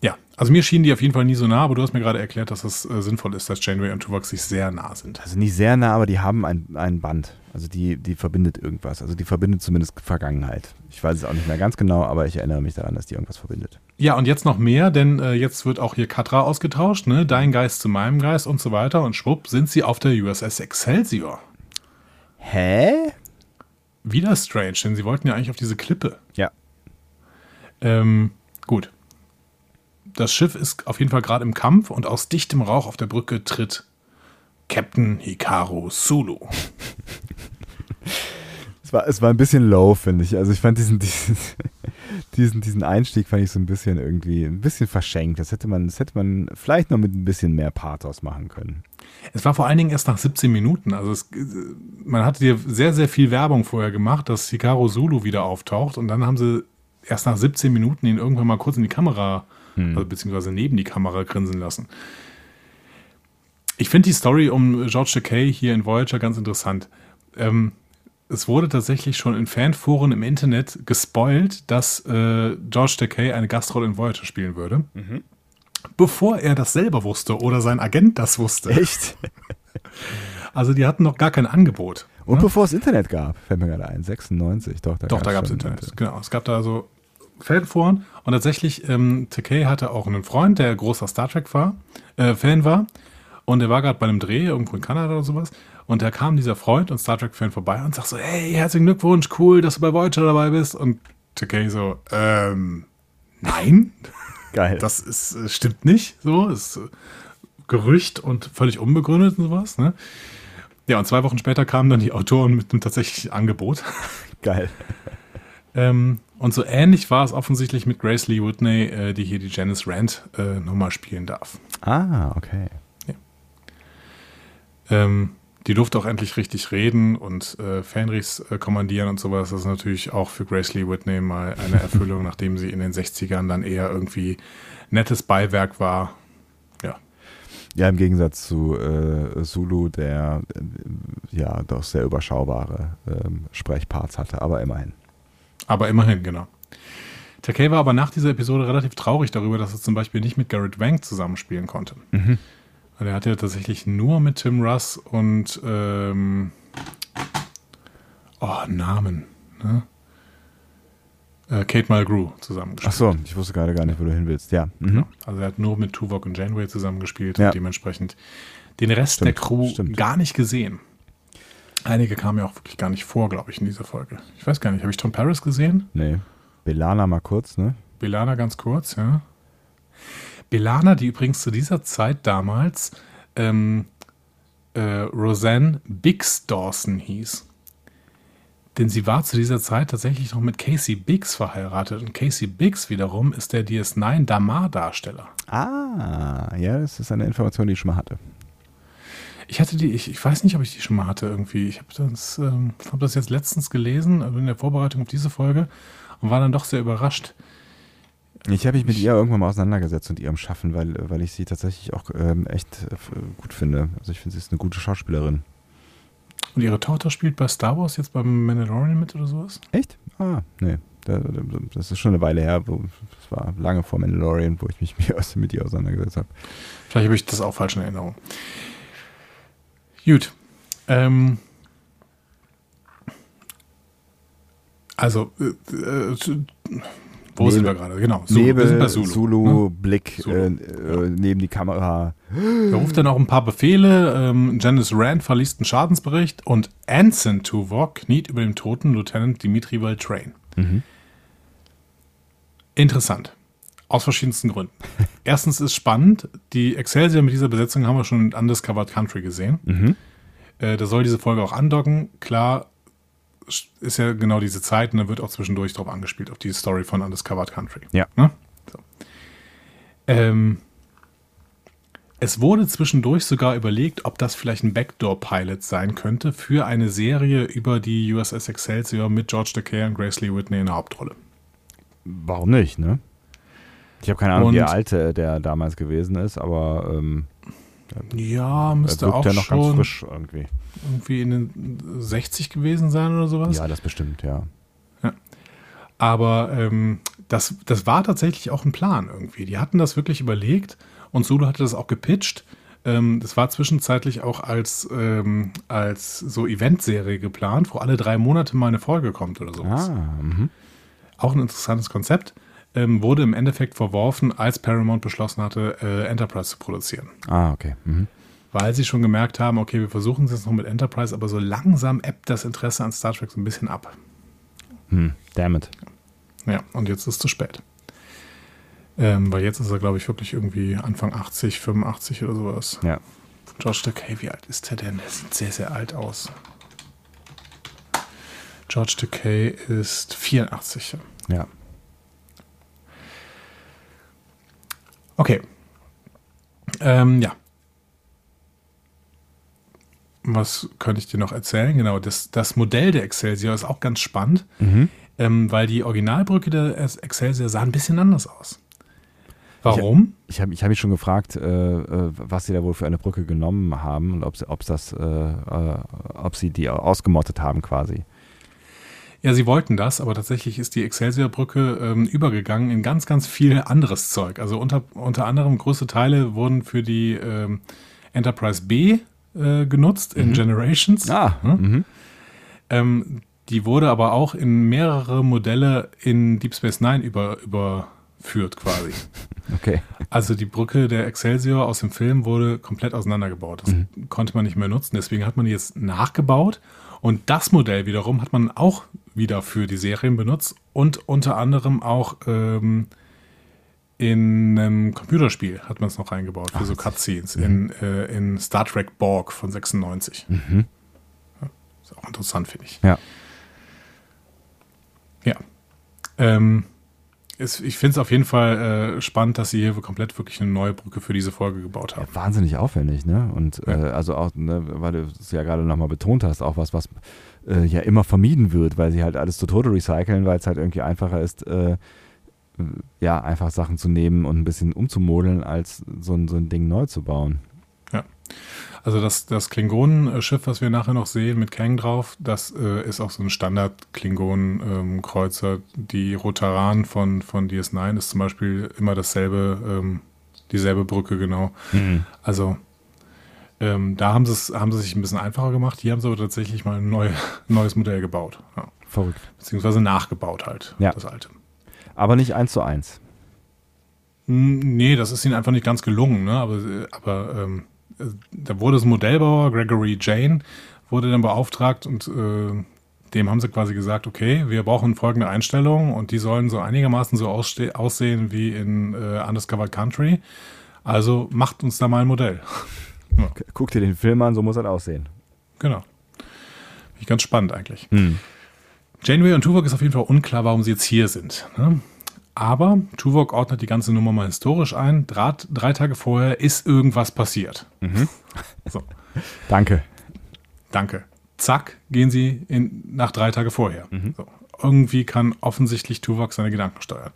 Speaker 1: Ja, also mir schienen die auf jeden Fall nie so nah, aber du hast mir gerade erklärt, dass es äh, sinnvoll ist, dass Janeway und Tuvok sich sehr nah sind.
Speaker 2: Also nicht sehr nah, aber die haben ein, ein Band. Also die, die verbindet irgendwas. Also die verbindet zumindest Vergangenheit. Ich weiß es auch nicht mehr ganz genau, aber ich erinnere mich daran, dass die irgendwas verbindet.
Speaker 1: Ja, und jetzt noch mehr, denn äh, jetzt wird auch hier Katra ausgetauscht, ne? Dein Geist zu meinem Geist und so weiter. Und schwupp sind sie auf der USS Excelsior.
Speaker 2: Hä?
Speaker 1: Wieder strange, denn sie wollten ja eigentlich auf diese Klippe.
Speaker 2: Ja.
Speaker 1: Ähm, gut. Das Schiff ist auf jeden Fall gerade im Kampf und aus dichtem Rauch auf der Brücke tritt Captain Hikaru Sulu.
Speaker 2: Es war, es war ein bisschen low, finde ich. Also ich fand diesen, diesen, diesen, diesen Einstieg fand ich so ein bisschen irgendwie, ein bisschen verschenkt. Das hätte man, das hätte man vielleicht noch mit ein bisschen mehr Pathos machen können.
Speaker 1: Es war vor allen Dingen erst nach 17 Minuten. Also es, man hatte dir sehr, sehr viel Werbung vorher gemacht, dass Hikaru Sulu wieder auftaucht und dann haben sie erst nach 17 Minuten ihn irgendwann mal kurz in die Kamera, also beziehungsweise neben die Kamera grinsen lassen. Ich finde die Story um George Takei hier in Voyager ganz interessant. Ähm, es wurde tatsächlich schon in Fanforen im Internet gespoilt, dass äh, George Takei eine Gastrolle in Voyager spielen würde. Bevor er das selber wusste oder sein Agent das wusste.
Speaker 2: Echt?
Speaker 1: Also die hatten noch gar kein Angebot.
Speaker 2: Und
Speaker 1: ne?
Speaker 2: bevor es Internet gab, fällt mir gerade ein, 96, doch, da
Speaker 1: Doch, da gab es
Speaker 2: schon
Speaker 1: Internet. Genau. Es gab da so Fanforen und tatsächlich, ähm, Takei hatte auch einen Freund, der großer Star Trek war, äh, Fan war. Und der war gerade bei einem Dreh irgendwo in Kanada oder sowas. Und da kam dieser Freund und Star Trek-Fan vorbei und sagt so: Hey, herzlichen Glückwunsch, cool, dass du bei Voyager dabei bist. Und Takei so: Ähm, nein,
Speaker 2: Geil.
Speaker 1: das ist, äh, stimmt nicht. So, ist äh, Gerücht und völlig unbegründet und sowas. Ne? Ja, und zwei Wochen später kamen dann die Autoren mit einem tatsächlichen Angebot.
Speaker 2: Geil.
Speaker 1: Ähm, und so ähnlich war es offensichtlich mit Grace Lee Whitney, äh, die hier die Janice Rand äh, nochmal spielen darf.
Speaker 2: Ah, okay.
Speaker 1: Ähm, die durfte auch endlich richtig reden und äh, Fenrichs äh, kommandieren und sowas. Das ist natürlich auch für Grace Lee Whitney mal eine Erfüllung, nachdem sie in den 60ern dann eher irgendwie nettes Beiwerk war. Ja.
Speaker 2: Ja, im Gegensatz zu äh, Zulu, der äh, ja doch sehr überschaubare ähm, Sprechparts hatte, aber immerhin.
Speaker 1: Aber immerhin, genau. Takei war aber nach dieser Episode relativ traurig darüber, dass er zum Beispiel nicht mit Garrett Wang zusammenspielen konnte. Weil er hat ja tatsächlich nur mit Tim Russ und ähm, oh, Namen. Ne? Äh, Kate Mulgrew zusammengespielt.
Speaker 2: Ach so, ich wusste gerade gar nicht, wo du hin willst. Ja. Mhm.
Speaker 1: Also er hat nur mit Tuvok und Janeway zusammengespielt
Speaker 2: Ja.
Speaker 1: und dementsprechend den Rest
Speaker 2: Stimmt,
Speaker 1: der Crew
Speaker 2: stimmt.
Speaker 1: gar nicht gesehen. Einige kamen ja auch wirklich gar nicht vor, glaube ich, in dieser Folge. Ich weiß gar nicht, habe ich Tom Paris gesehen?
Speaker 2: Nee. Belana mal kurz, ne?
Speaker 1: Belana ganz kurz, ja. Belana, die übrigens zu dieser Zeit damals ähm, äh, Roseanne Biggs Dawson hieß. Denn sie war zu dieser Zeit tatsächlich noch mit Casey Biggs verheiratet. Und Casey Biggs wiederum ist der DS9 Damar-Darsteller.
Speaker 2: Ah, ja, das ist eine Information, die ich schon mal hatte.
Speaker 1: Ich hatte die, ich, ich weiß nicht, ob ich die schon mal hatte irgendwie. Ich habe das, ähm, hab das jetzt letztens gelesen, also in der Vorbereitung auf diese Folge und war dann doch sehr überrascht.
Speaker 2: Ich habe mich mit ihr irgendwann mal auseinandergesetzt und ihrem Schaffen, weil, weil ich sie tatsächlich auch ähm, echt äh, gut finde. Also ich finde, sie ist eine gute Schauspielerin.
Speaker 1: Und ihre Tochter spielt bei Star Wars jetzt beim Mandalorian mit oder sowas?
Speaker 2: Echt? Ah, nee. Da- da- Das ist schon eine Weile her. Das war lange vor Mandalorian, wo ich mich mit ihr auseinandergesetzt habe.
Speaker 1: Vielleicht habe ich das auch falsch in Erinnerung. Gut. Ähm, also, äh, äh, wo sind wir gerade? Genau. Zulu. wir sind
Speaker 2: Nebel,
Speaker 1: bei
Speaker 2: Zulu,
Speaker 1: Zulu. ne?
Speaker 2: Blick
Speaker 1: Zulu.
Speaker 2: Äh, äh, neben die Kamera.
Speaker 1: Er ruft dann auch ein paar Befehle. Ähm, Janice Rand verliest einen Schadensbericht und Anson Tuvok kniet über dem toten Lieutenant Dimitri Valtrain.
Speaker 2: Mhm.
Speaker 1: Interessant. Aus verschiedensten Gründen. Erstens ist spannend, die Excelsior mit dieser Besetzung haben wir schon in Undiscovered Country gesehen.
Speaker 2: Mhm.
Speaker 1: Äh, da soll diese Folge auch andocken. Klar, ist ja genau diese Zeit und da wird auch zwischendurch drauf angespielt, auf die Story von Undiscovered Country.
Speaker 2: Ja.
Speaker 1: Ne? So. Ähm, es wurde zwischendurch sogar überlegt, ob das vielleicht ein Backdoor-Pilot sein könnte für eine Serie über die USS Excelsior mit George Takei und Grace Lee Whitney in der Hauptrolle.
Speaker 2: Warum nicht, ne? Ich habe keine Ahnung, wie
Speaker 1: Und-
Speaker 2: der alte der damals gewesen ist, aber ähm,
Speaker 1: Ja, müsste
Speaker 2: wirkt
Speaker 1: auch
Speaker 2: ja noch ganz
Speaker 1: schon
Speaker 2: frisch irgendwie.
Speaker 1: irgendwie in den 60 gewesen sein oder sowas.
Speaker 2: Ja, das bestimmt, ja.
Speaker 1: Aber ähm, das, das war tatsächlich auch ein Plan irgendwie. Die hatten das wirklich überlegt und Sulu hatte das auch gepitcht. Ähm, das war zwischenzeitlich auch als, ähm, als so Eventserie geplant, wo alle drei Monate mal eine Folge kommt oder sowas.
Speaker 2: Ah, mhm.
Speaker 1: Auch ein interessantes Konzept. Ähm, wurde im Endeffekt verworfen, als Paramount beschlossen hatte, äh, Enterprise zu produzieren.
Speaker 2: ah okay. Mhm.
Speaker 1: Weil sie schon gemerkt haben, okay, wir versuchen es jetzt noch mit Enterprise, aber so langsam ebbt das Interesse an Star Trek so ein bisschen ab.
Speaker 2: Hm, damn it.
Speaker 1: Ja, und jetzt ist es zu spät. Ähm, weil jetzt ist er, glaube ich, wirklich irgendwie Anfang 80, 85 oder sowas.
Speaker 2: Ja.
Speaker 1: George Takei, wie alt ist der denn? Der sieht sehr, sehr alt aus. George Takei ist 84.
Speaker 2: Ja.
Speaker 1: Okay. Ähm, ja. Was könnte ich dir noch erzählen? Genau, das, das Modell der Excelsior ist auch ganz spannend,
Speaker 2: Mhm.
Speaker 1: ähm, weil die Originalbrücke der Excelsior sah ein bisschen anders aus. Warum?
Speaker 2: Ich habe ich hab mich schon gefragt, äh, äh, was sie da wohl für eine Brücke genommen haben und ob sie, ob's das, äh, äh, ob sie die ausgemottet haben quasi.
Speaker 1: Ja, sie wollten das, aber tatsächlich ist die Excelsior-Brücke ähm, übergegangen in ganz, ganz viel anderes Zeug. Also unter, unter anderem große Teile wurden für die ähm, Enterprise B äh, genutzt in Generations.
Speaker 2: Ah,
Speaker 1: Hm?
Speaker 2: mhm.
Speaker 1: Ähm, die wurde aber auch in mehrere Modelle in Deep Space Nine über, überführt quasi.
Speaker 2: okay.
Speaker 1: Also die Brücke der Excelsior aus dem Film wurde komplett auseinandergebaut. Das konnte man nicht mehr nutzen. Deswegen hat man die jetzt nachgebaut. Und das Modell wiederum hat man auch wieder für die Serien benutzt und unter anderem auch ähm, in einem Computerspiel hat man es noch reingebaut für so Cutscenes in, äh, in Star Trek Borg von 96.
Speaker 2: Mhm.
Speaker 1: Ja, ist auch interessant, finde ich.
Speaker 2: Ja.
Speaker 1: Ja. Ähm, ist, ich finde es auf jeden Fall äh, spannend, dass sie hier komplett wirklich eine neue Brücke für diese Folge gebaut haben.
Speaker 2: Wahnsinnig aufwendig, ne? Und
Speaker 1: Ja.
Speaker 2: äh, also auch, ne, weil du es ja gerade nochmal betont hast, auch was, was äh, ja immer vermieden wird, weil sie halt alles zu Tode recyceln, weil es halt irgendwie einfacher ist, äh, ja, einfach Sachen zu nehmen und ein bisschen umzumodeln, als so ein, so ein Ding neu zu bauen.
Speaker 1: Also das, das Klingonenschiff, was wir nachher noch sehen mit Kang drauf, das äh, ist auch so ein Standard-Klingonen-Kreuzer. Die Rotaran von, von DS9 ist zum Beispiel immer dasselbe, ähm, dieselbe Brücke genau. Also Ähm, da haben, haben sie sich ein bisschen einfacher gemacht. Hier haben sie aber tatsächlich mal ein neu, neues Modell gebaut. Ja.
Speaker 2: Verrückt.
Speaker 1: Beziehungsweise nachgebaut halt,
Speaker 2: Ja.
Speaker 1: das alte.
Speaker 2: Aber nicht eins zu eins.
Speaker 1: Hm, Nee, das ist ihnen einfach nicht ganz gelungen, ne? Aber, aber ähm, äh, da wurde das Modellbauer Gregory Jane wurde dann beauftragt und äh, dem haben sie quasi gesagt, okay, wir brauchen folgende Einstellungen und die sollen so einigermaßen so aussehen wie in äh, Undiscovered Country. Also macht uns da mal ein Modell.
Speaker 2: Guck dir den Film an, so muss das aussehen.
Speaker 1: Genau. Finde ich ganz spannend eigentlich.
Speaker 2: Hm.
Speaker 1: Janeway und Tuvok ist auf jeden Fall unklar, warum sie jetzt hier sind. Ne? Aber Tuvok ordnet die ganze Nummer mal historisch ein. Draht, drei Tage vorher ist irgendwas passiert. So,
Speaker 2: Danke.
Speaker 1: danke. Zack, gehen sie in, nach drei Tage vorher. So, irgendwie kann offensichtlich Tuvok seine Gedanken steuern.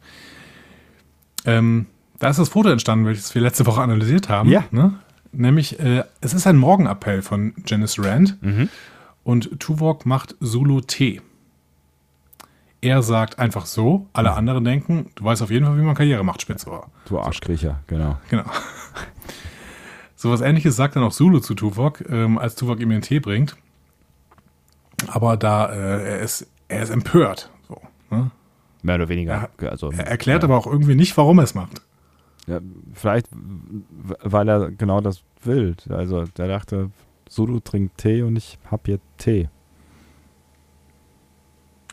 Speaker 1: Ähm, da ist das Foto entstanden, welches wir letzte Woche analysiert haben.
Speaker 2: Ja.
Speaker 1: Ne? Nämlich, äh, es ist ein Morgenappell von Janice Rand und Tuvok macht Zulu Tee. Er sagt einfach so, alle anderen denken, du weißt auf jeden Fall, wie man Karriere macht, Spitzohr.
Speaker 2: Du Arschkriecher, genau.
Speaker 1: Genau. So was ähnliches sagt dann auch Zulu zu Tuvok, ähm, als Tuvok ihm den Tee bringt. Aber da, äh, er, ist, er ist empört. So, ne?
Speaker 2: Mehr oder weniger. also,
Speaker 1: Er erklärt
Speaker 2: ja.
Speaker 1: aber auch irgendwie nicht, warum er es macht.
Speaker 2: Ja, vielleicht, weil er genau das will. Also der dachte, Sulu trinkt Tee und ich hab hier Tee.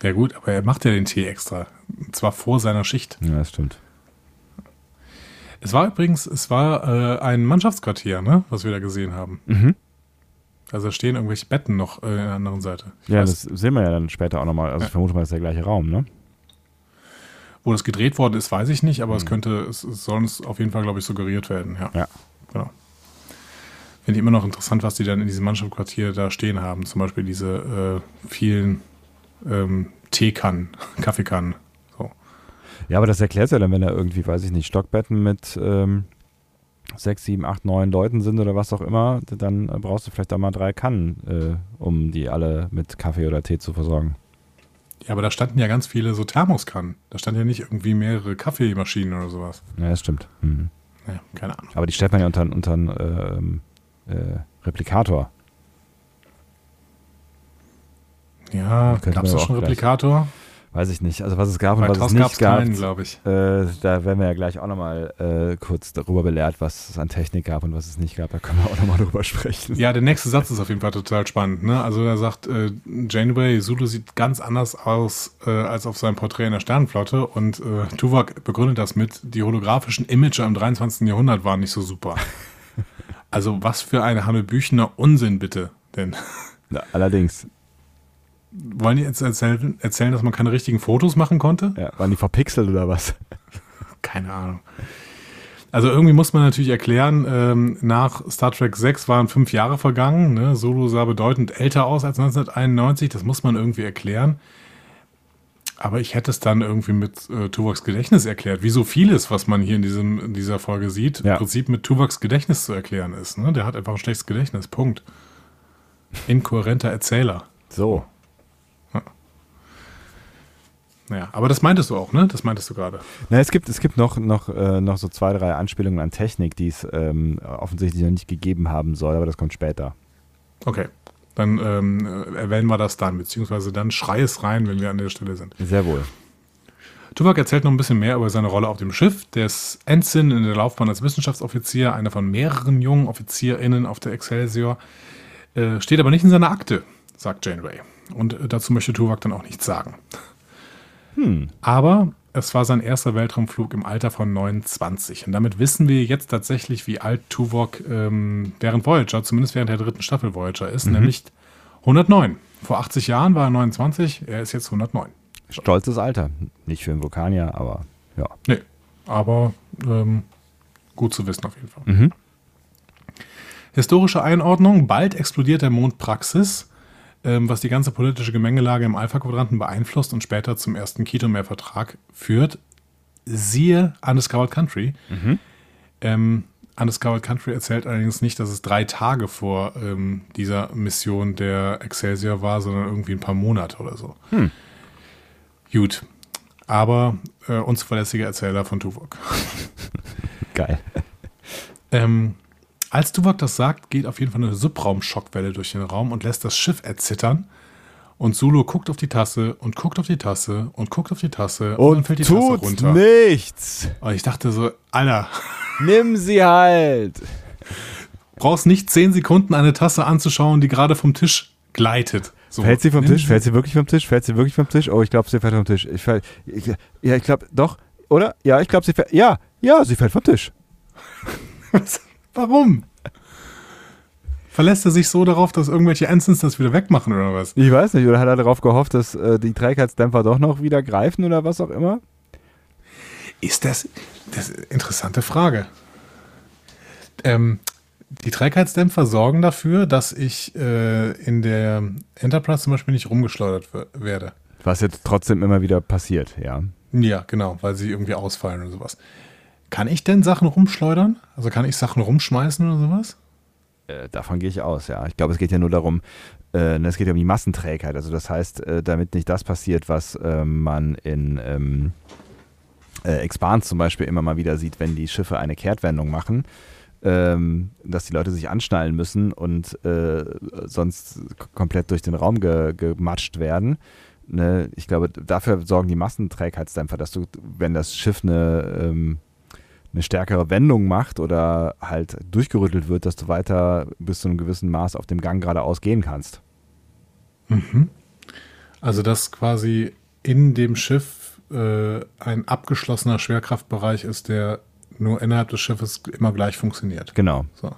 Speaker 1: Ja gut, aber er macht ja den Tee extra. Und zwar vor seiner Schicht.
Speaker 2: Ja, das stimmt.
Speaker 1: Es war übrigens, es war äh, ein Mannschaftsquartier, ne, was wir da gesehen haben.
Speaker 2: Mhm.
Speaker 1: Also da stehen irgendwelche Betten noch äh, an der anderen Seite. Ich
Speaker 2: Ja,
Speaker 1: weiß,
Speaker 2: das sehen wir ja dann später auch nochmal. Also
Speaker 1: Ja.
Speaker 2: ich vermute mal, das ist der gleiche Raum, ne?
Speaker 1: Wo das gedreht worden ist, weiß ich nicht, aber es könnte, es, es soll uns auf jeden Fall, glaube ich, suggeriert werden. Ja.
Speaker 2: Ja.
Speaker 1: Genau. Finde ich immer noch interessant, was die dann in diesem Mannschaftsquartier da stehen haben. Zum Beispiel diese äh, vielen ähm, Teekannen, Kaffeekannen. So.
Speaker 2: Ja, aber das erklärt ja dann, wenn da irgendwie, weiß ich nicht, Stockbetten mit ähm, sechs, sieben, acht, neun Leuten sind oder was auch immer, dann brauchst du vielleicht da mal drei Kannen, äh, um die alle mit Kaffee oder Tee zu versorgen.
Speaker 1: Ja, aber da standen ja ganz viele so Thermoskannen. Da standen ja nicht irgendwie mehrere Kaffeemaschinen oder sowas.
Speaker 2: Ja, das stimmt. Mhm.
Speaker 1: Ja, keine Ahnung.
Speaker 2: Aber die stellt man ja unter, unter einen ähm, äh, Replikator.
Speaker 1: Ja, gab es da schon
Speaker 2: gleich.
Speaker 1: Replikator?
Speaker 2: Weiß ich nicht. Also was es gab und
Speaker 1: Bei
Speaker 2: was es nicht gab,
Speaker 1: keinen, glaube ich.
Speaker 2: äh, da werden wir ja gleich auch nochmal äh, kurz darüber belehrt, was es an Technik gab und was es nicht gab. Da können wir auch nochmal drüber sprechen.
Speaker 1: Ja, der nächste Satz ist auf jeden Fall total spannend. Ne? Also er sagt, äh, Janeway, Zulu sieht ganz anders aus äh, als auf seinem Porträt in der Sternenflotte und äh, Tuvok begründet das mit, die holographischen Imager im 23. Jahrhundert waren nicht so super. also was für ein Hanebüchener Unsinn bitte. Denn
Speaker 2: Ja, allerdings.
Speaker 1: Wollen die jetzt erzählen, erzählen, dass man keine richtigen Fotos machen konnte?
Speaker 2: Ja, waren die verpixelt oder was?
Speaker 1: Keine Ahnung. Also irgendwie muss man natürlich erklären, ähm, nach Star Trek 6 waren fünf Jahre vergangen. Ne? Solo sah bedeutend älter aus als 1991. Das muss man irgendwie erklären. Aber ich hätte es dann irgendwie mit äh, Tuvoks Gedächtnis erklärt. Wie so vieles, was man hier in, diesem, in dieser Folge sieht,
Speaker 2: Ja.
Speaker 1: im Prinzip mit Tuvoks Gedächtnis zu erklären ist. Ne? Der hat einfach ein schlechtes Gedächtnis. Punkt. Inkohärenter Erzähler.
Speaker 2: So.
Speaker 1: Naja, aber das meintest du auch, ne? Das meintest du gerade.
Speaker 2: Na, es gibt, es gibt noch, noch, äh, noch so zwei, drei Anspielungen an Technik, die es ähm, offensichtlich noch nicht gegeben haben soll, aber das kommt später.
Speaker 1: Okay. Dann ähm, äh, erwähnen wir das dann, beziehungsweise dann schrei es rein, wenn wir an der Stelle sind.
Speaker 2: Sehr wohl.
Speaker 1: Tuvok erzählt noch ein bisschen mehr über seine Rolle auf dem Schiff. Der ist Ensign in der Laufbahn als Wissenschaftsoffizier, einer von mehreren jungen OffizierInnen auf der Excelsior. Äh, steht aber nicht in seiner Akte, sagt Janeway. Und äh, dazu möchte Tuvok dann auch nichts sagen. Aber es war sein erster Weltraumflug im Alter von 29. Und damit wissen wir jetzt tatsächlich, wie alt Tuvok ähm, während Voyager, zumindest während der dritten Staffel Voyager ist, nämlich 109. Vor 80 Jahren war er 29, er ist jetzt 109.
Speaker 2: Stolzes Alter. Nicht für einen Vulkanier, aber ja.
Speaker 1: Nee, aber ähm, gut zu wissen auf jeden Fall.
Speaker 2: Mhm.
Speaker 1: Historische Einordnung. Bald explodiert der Mond Praxis, was die ganze politische Gemengelage im Alpha-Quadranten beeinflusst und später zum ersten Kitomer-Vertrag führt. Siehe Undiscovered Country. Ähm, Undiscovered Country erzählt allerdings nicht, dass es drei Tage vor ähm, dieser Mission der Excelsior war, sondern irgendwie ein paar Monate oder so. Gut. Aber äh, unzuverlässiger Erzähler von Tuvok.
Speaker 2: Geil.
Speaker 1: Ähm, Als Tuvok das sagt, geht auf jeden Fall eine Subraumschockwelle durch den Raum und lässt das Schiff erzittern. Und Sulu guckt auf die Tasse und guckt auf die Tasse und guckt auf die Tasse
Speaker 2: Und,
Speaker 1: dann fällt die Tasse runter.
Speaker 2: nichts.
Speaker 1: Und ich dachte so, Alter,
Speaker 2: Nimm sie halt.
Speaker 1: brauchst nicht zehn Sekunden eine Tasse anzuschauen, die gerade vom Tisch gleitet. So,
Speaker 2: Fällt sie vom Tisch? Fällt sie wirklich vom Tisch? Fällt sie wirklich vom Tisch? Oh, ich glaube, sie fällt vom Tisch. Ich fall, ich, ja, ich glaube, doch. Oder? Ja, ich glaube, sie fällt. Ja, ja, sie fällt vom Tisch.
Speaker 1: Warum? Verlässt er sich so darauf, dass irgendwelche Ensigns das wieder wegmachen oder was?
Speaker 2: Ich weiß nicht. Oder hat er darauf gehofft, dass äh, die Trägheitsdämpfer doch noch wieder greifen oder was auch immer?
Speaker 1: Ist das, das ist eine interessante Frage. Ähm, die Trägheitsdämpfer sorgen dafür, dass ich äh, in der Enterprise zum Beispiel nicht rumgeschleudert wer- werde.
Speaker 2: Was jetzt trotzdem immer wieder passiert, ja.
Speaker 1: Ja, genau, weil sie irgendwie ausfallen oder sowas. Kann ich denn Sachen rumschleudern? Also kann ich Sachen rumschmeißen oder sowas?
Speaker 2: Äh, davon gehe ich aus, ja. Ich glaube, es geht ja nur darum, äh, ne, es geht ja um die Massenträgheit. Also das heißt, äh, damit nicht das passiert, was äh, man in ähm, äh, Expans zum Beispiel immer mal wieder sieht, wenn die Schiffe eine Kehrtwendung machen, ähm, dass die Leute sich anschnallen müssen und sonst komplett durch den Raum ge gematscht werden. Ne? Ich glaube, dafür sorgen die Massenträgheitsdämpfer, dass du, wenn das Schiff eine ähm, eine stärkere Wendung macht oder halt durchgerüttelt wird, dass du weiter bis zu einem gewissen Maß auf dem Gang geradeaus gehen kannst.
Speaker 1: Also dass quasi in dem Schiff äh, ein abgeschlossener Schwerkraftbereich ist, der nur innerhalb des Schiffes immer gleich funktioniert.
Speaker 2: Genau.
Speaker 1: So.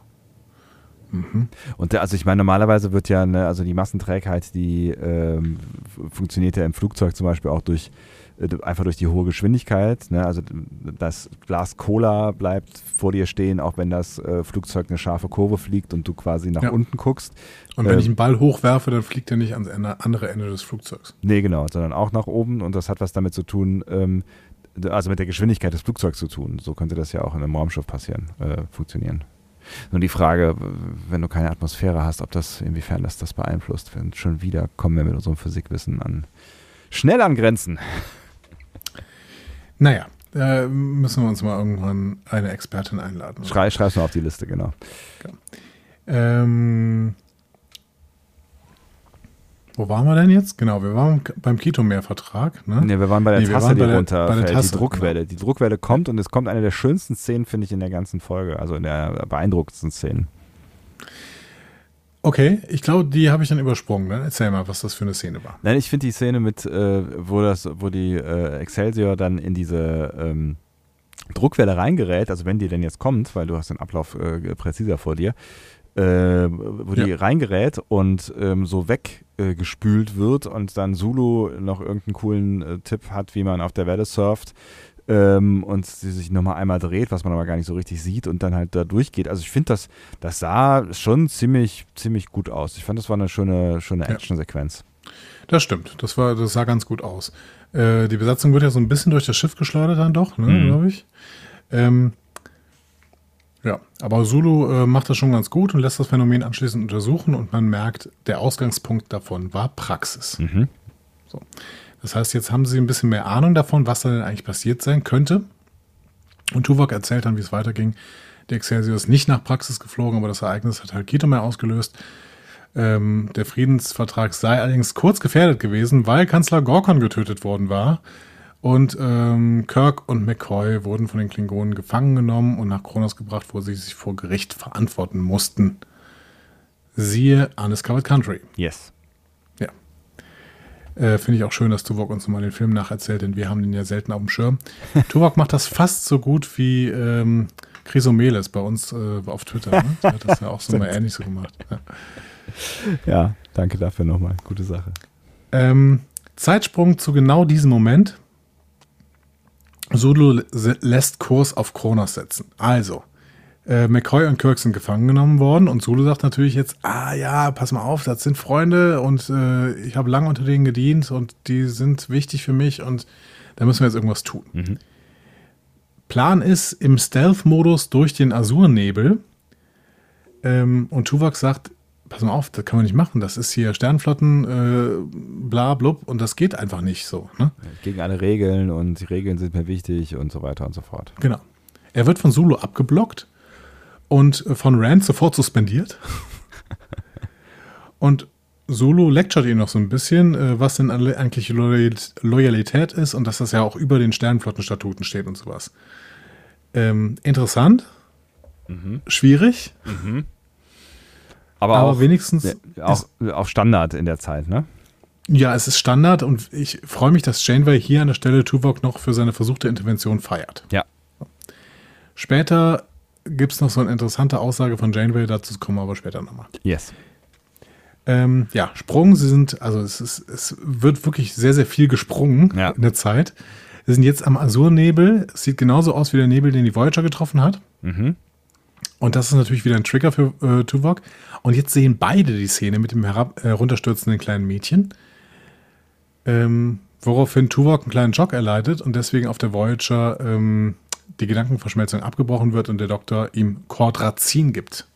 Speaker 2: Und der, also ich meine, normalerweise wird ja, ne, also die Massenträgheit, die ähm, funktioniert ja im Flugzeug zum Beispiel auch durch einfach durch die hohe Geschwindigkeit. Ne? Also das Glas Cola bleibt vor dir stehen, auch wenn das äh, Flugzeug eine scharfe Kurve fliegt und du quasi nach
Speaker 1: Ja.
Speaker 2: unten guckst.
Speaker 1: Und wenn
Speaker 2: Ähm,
Speaker 1: ich einen Ball hochwerfe, dann fliegt er nicht ans Ende, andere Ende des Flugzeugs.
Speaker 2: Nee, genau, sondern auch nach oben und das hat was damit zu tun, ähm, also mit der Geschwindigkeit des Flugzeugs zu tun. So könnte das ja auch in einem Raumschiff passieren, äh, funktionieren. Nur die Frage, wenn du keine Atmosphäre hast, ob das, inwiefern das das beeinflusst. Wenn schon wieder kommen wir mit unserem Physikwissen an schnell an Grenzen.
Speaker 1: Naja, da müssen wir uns mal irgendwann eine Expertin einladen.
Speaker 2: Schrei, schreib's mal auf die Liste, genau.
Speaker 1: Ähm, wo waren wir denn jetzt? Genau, wir waren beim Kitomeer-Vertrag. Ne?
Speaker 2: Nee, wir waren bei der
Speaker 1: Nee,
Speaker 2: Tasse, die
Speaker 1: bei der-
Speaker 2: runterfällt,
Speaker 1: bei der Tasse,
Speaker 2: die Druckwelle. Die Druckwelle kommt und es kommt eine der schönsten Szenen, finde ich, in der ganzen Folge. Also in der beeindruckendsten Szenen.
Speaker 1: Okay, ich glaube, die habe ich dann übersprungen. Ne? Erzähl mal, was das für eine Szene war.
Speaker 2: Nein, ich finde die Szene mit, äh, wo das, wo die äh, Excelsior dann in diese ähm, Druckwelle reingerät, also wenn die denn jetzt kommt, weil du hast den Ablauf äh, präziser vor dir, äh, wo die
Speaker 1: Ja.
Speaker 2: reingerät und ähm, so weggespült gespült wird und dann Zulu noch irgendeinen coolen äh, Tipp hat, wie man auf der Welle surft ähm, und sie sich nochmal einmal dreht, was man aber gar nicht so richtig sieht und dann halt da durchgeht. Also ich finde, das, das sah schon ziemlich, ziemlich gut aus. Ich fand, das war eine schöne, schöne
Speaker 1: Ja.
Speaker 2: Action-Sequenz.
Speaker 1: Das stimmt, das, war, das sah ganz gut aus. Äh, die Besatzung wird ja so ein bisschen durch das Schiff geschleudert dann doch, ne,
Speaker 2: Mhm.
Speaker 1: glaube ich. Ähm, ja, aber Zulu äh, macht das schon ganz gut und lässt das Phänomen anschließend untersuchen und man merkt, der Ausgangspunkt davon war Praxis.
Speaker 2: Mhm.
Speaker 1: So. Das heißt, jetzt haben sie ein bisschen mehr Ahnung davon, was da denn eigentlich passiert sein könnte. Und Tuvok erzählt dann, wie es weiterging. Der Excelsior ist nicht nach Praxis geflogen, aber das Ereignis hat halt Kitomer ausgelöst. Ähm, der Friedensvertrag sei allerdings kurz gefährdet gewesen, weil Kanzler Gorkon getötet worden war. Und ähm, Kirk und McCoy wurden von den Klingonen gefangen genommen und nach Kronos gebracht, wo sie sich vor Gericht verantworten mussten. Siehe Undiscovered Country.
Speaker 2: Yes.
Speaker 1: Äh, Finde ich auch schön, dass Tuvok uns mal den Film nacherzählt, denn wir haben den ja selten auf dem Schirm. Tuvok macht das fast so gut wie ähm, Chrysomeles bei uns äh, auf Twitter. Ne? Der hat das ja auch so mal ähnlich so gemacht. Ja.
Speaker 2: Ja, danke dafür nochmal. Gute Sache.
Speaker 1: Ähm, Zeitsprung zu genau diesem Moment. Sulu lä- lässt Kurs auf Kronos setzen. Also, äh, McCoy und Kirk sind gefangen genommen worden und Sulu sagt natürlich jetzt, ah ja, pass mal auf, das sind Freunde und äh, ich habe lange unter denen gedient und die sind wichtig für mich und da müssen wir jetzt irgendwas tun.
Speaker 2: Mhm.
Speaker 1: Plan ist im Stealth-Modus durch den Azurnebel ähm, und Tuvok sagt, pass mal auf, das kann man nicht machen, das ist hier Sternflotten, äh, bla blub und das geht einfach nicht so. Ne?
Speaker 2: Gegen alle Regeln und die Regeln sind mir wichtig und so weiter und so fort.
Speaker 1: Genau. Er wird von Sulu abgeblockt und von Rand sofort suspendiert. und Solo lecturet ihn noch so ein bisschen, äh, was denn eigentlich Loyalität ist und dass das ja auch über den Sternenflottenstatuten steht und sowas. Ähm, interessant, mhm. schwierig, mhm.
Speaker 2: Aber, aber, auch, wenigstens auch, auch Standard in der Zeit, ne?
Speaker 1: Ja, es ist Standard und ich freue mich, dass Janeway hier an der Stelle Tuvok noch für seine versuchte Intervention feiert.
Speaker 2: Ja.
Speaker 1: Später gibt es noch so eine interessante Aussage von Janeway, dazu kommen wir aber später nochmal.
Speaker 2: Yes.
Speaker 1: Ähm, ja, Sprung, sie sind, also es, ist, es wird wirklich sehr, sehr viel gesprungen ja. in der Zeit. Sie sind jetzt am Azurnebel. Es sieht genauso aus wie der Nebel, den die Voyager getroffen hat. Mhm. Und das ist natürlich wieder ein Trigger für äh, Tuvok. Und jetzt sehen beide die Szene mit dem herab, äh, herunterstürzenden kleinen Mädchen. Ähm, woraufhin Tuvok einen kleinen Schock erleidet und deswegen auf der Voyager ähm, die Gedankenverschmelzung abgebrochen wird und der Doktor ihm Cordrazin gibt.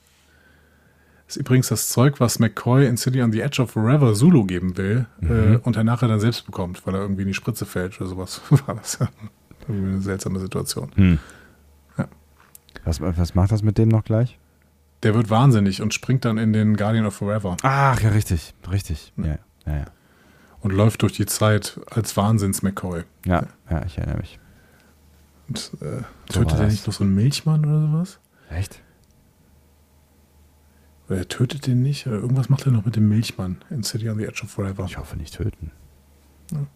Speaker 1: Das ist übrigens das Zeug, was McCoy in City on the Edge of Forever Zulu geben will mhm. äh, und er nachher dann selbst bekommt, weil er irgendwie in die Spritze fällt oder sowas. War das ja irgendwie eine seltsame Situation. Mhm.
Speaker 2: Ja. Was, was macht das mit dem noch gleich?
Speaker 1: Der wird wahnsinnig und springt dann in den Guardian of Forever.
Speaker 2: Ach, ja, richtig, richtig. Ja, ja, ja
Speaker 1: und läuft durch die Zeit als Wahnsinns-McCoy.
Speaker 2: Ja, ja, ich erinnere mich.
Speaker 1: Und äh, tötet er nicht noch so einen Milchmann oder sowas?
Speaker 2: Echt?
Speaker 1: Oder er tötet den nicht? Oder irgendwas macht er noch mit dem Milchmann in City on the Edge of Forever.
Speaker 2: Ich hoffe nicht töten. Ja.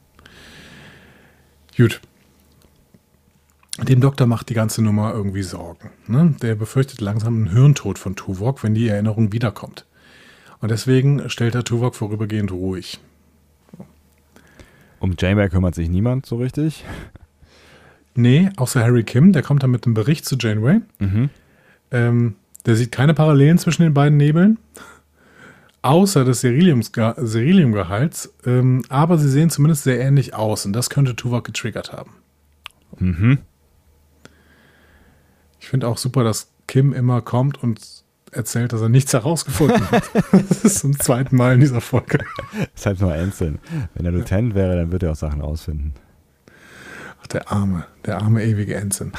Speaker 1: Gut. Dem Doktor macht die ganze Nummer irgendwie Sorgen. Ne? Der befürchtet langsam einen Hirntod von Tuvok, wenn die Erinnerung wiederkommt. Und deswegen stellt er Tuvok vorübergehend ruhig.
Speaker 2: Um Janeway kümmert sich niemand so richtig.
Speaker 1: Nee, außer Harry Kim, der kommt dann mit einem Bericht zu Janeway. Mhm. Ähm, der sieht keine Parallelen zwischen den beiden Nebeln, außer des Seriliumgehalts, ähm, aber sie sehen zumindest sehr ähnlich aus und das könnte Tuvok getriggert haben. Mhm. Ich finde auch super, dass Kim immer kommt und erzählt, dass er nichts herausgefunden hat. das ist zum zweiten Mal in dieser Folge.
Speaker 2: Das ist halt nur einzeln. Wenn er Lieutenant wäre, dann würde er auch Sachen rausfinden.
Speaker 1: Ach, der arme, der arme ewige Ensign.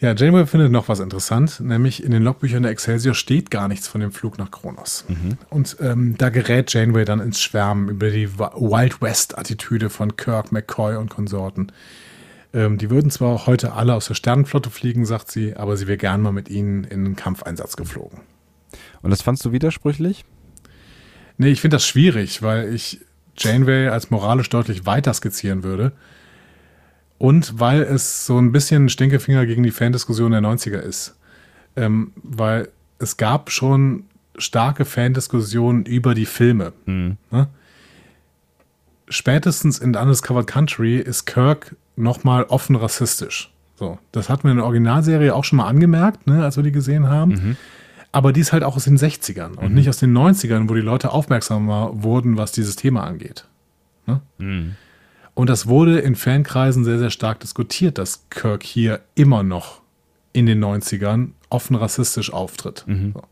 Speaker 1: Ja, Janeway findet noch was interessant, nämlich in den Logbüchern der Excelsior steht gar nichts von dem Flug nach Kronos. Mhm. Und ähm, da gerät Janeway dann ins Schwärmen über die Wild West-Attitüde von Kirk, McCoy und Konsorten. Ähm, die würden zwar heute alle aus der Sternenflotte fliegen, sagt sie, aber sie wäre gern mal mit ihnen in einen Kampfeinsatz geflogen.
Speaker 2: Und das fandst du widersprüchlich?
Speaker 1: Nee, ich finde das schwierig, weil ich Janeway als moralisch deutlich weiter skizzieren würde. Und weil es so ein bisschen ein Stinkefinger gegen die Fandiskussion der 90er ist. Ähm, weil es gab schon starke Fandiskussionen über die Filme. Mhm. Ne? Spätestens in Undiscovered Country ist Kirk nochmal offen rassistisch. So, das hatten wir in der Originalserie auch schon mal angemerkt, ne, als wir die gesehen haben. Mhm. Aber die ist halt auch aus den 60ern und mhm. nicht aus den 90ern, wo die Leute aufmerksamer wurden, was dieses Thema angeht. Ne? Mhm. Und das wurde in Fankreisen sehr, sehr stark diskutiert, dass Kirk hier immer noch in den 90ern offen rassistisch auftritt. Mhm. So.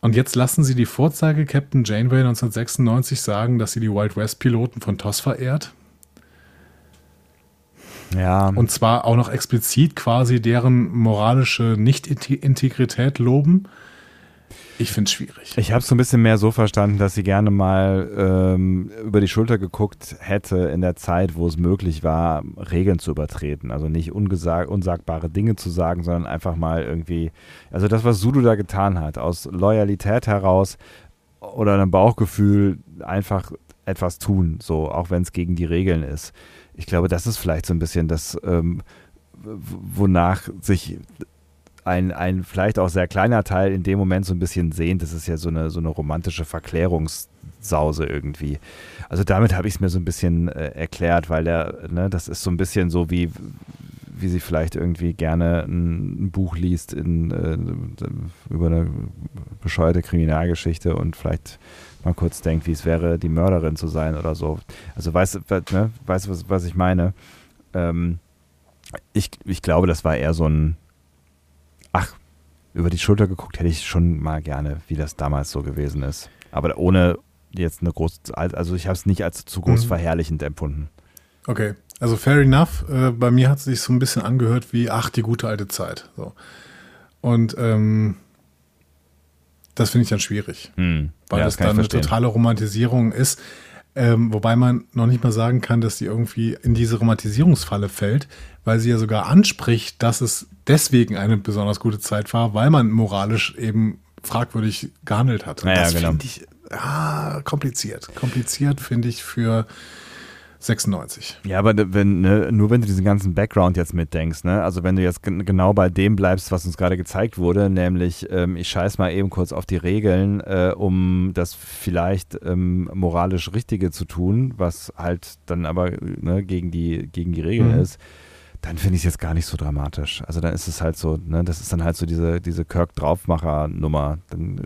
Speaker 1: Und jetzt lassen sie die Vorzeige-Captain Janeway 1996 sagen, dass sie die Wild West-Piloten von TOS verehrt.
Speaker 2: Ja.
Speaker 1: Und zwar auch noch explizit quasi deren moralische Nicht-Integrität loben. Ich finde es schwierig.
Speaker 2: Ich habe es so ein bisschen mehr so verstanden, dass sie gerne mal ähm, über die Schulter geguckt hätte in der Zeit, wo es möglich war, Regeln zu übertreten. Also nicht unsagbare Dinge zu sagen, sondern einfach mal irgendwie, also das, was Sudo da getan hat, aus Loyalität heraus oder einem Bauchgefühl einfach etwas tun, so auch wenn es gegen die Regeln ist ich glaube, das ist vielleicht so ein bisschen das, ähm, wonach sich ein, ein vielleicht auch sehr kleiner Teil in dem Moment so ein bisschen sehnt. Das ist ja so eine, so eine romantische Verklärungssause irgendwie. Also damit habe ich es mir so ein bisschen äh, erklärt, weil der, ne, das ist so ein bisschen so wie, wie sie vielleicht irgendwie gerne ein, Buch liest in, äh, über eine bescheuerte Kriminalgeschichte und vielleicht mal kurz denkt, wie es wäre, die Mörderin zu sein oder so. Also weißt du, ne, weißt, was, was ich meine? Ähm, ich, ich glaube, das war eher so ein, ach, über die Schulter geguckt hätte ich schon mal gerne, wie das damals so gewesen ist. Aber ohne jetzt eine große, also ich habe es nicht als zu groß mhm. verherrlichend empfunden.
Speaker 1: Okay, also fair enough. Äh, bei mir hat es sich so ein bisschen angehört wie, ach, die gute alte Zeit. So. Und ähm, das finde ich dann schwierig,
Speaker 2: Hm.
Speaker 1: weil
Speaker 2: Ja,
Speaker 1: das
Speaker 2: ich
Speaker 1: dann eine totale Romantisierung ist. Ähm, wobei man noch nicht mal sagen kann, dass sie irgendwie in diese Romantisierungsfalle fällt, weil sie ja sogar anspricht, dass es deswegen eine besonders gute Zeit war, weil man moralisch eben fragwürdig gehandelt hat. Und
Speaker 2: Ja, ja,
Speaker 1: das
Speaker 2: genau.
Speaker 1: finde ich ah, kompliziert. Kompliziert finde ich für 96.
Speaker 2: Ja, aber ne- wenn, ne, nur wenn du diesen ganzen Background jetzt mitdenkst, ne? Also wenn du jetzt gen- genau bei dem bleibst, was uns gerade gezeigt wurde, nämlich ähm, ich scheiß mal eben kurz auf die Regeln, äh, um das vielleicht ähm, moralisch Richtige zu tun, was halt dann aber ne, gegen die gegen die Regeln
Speaker 1: Mhm.
Speaker 2: ist, dann finde ich es jetzt gar nicht so dramatisch. Also dann ist es halt so, ne, das ist dann halt so diese, diese Kirk-Draufmacher-Nummer. Dann,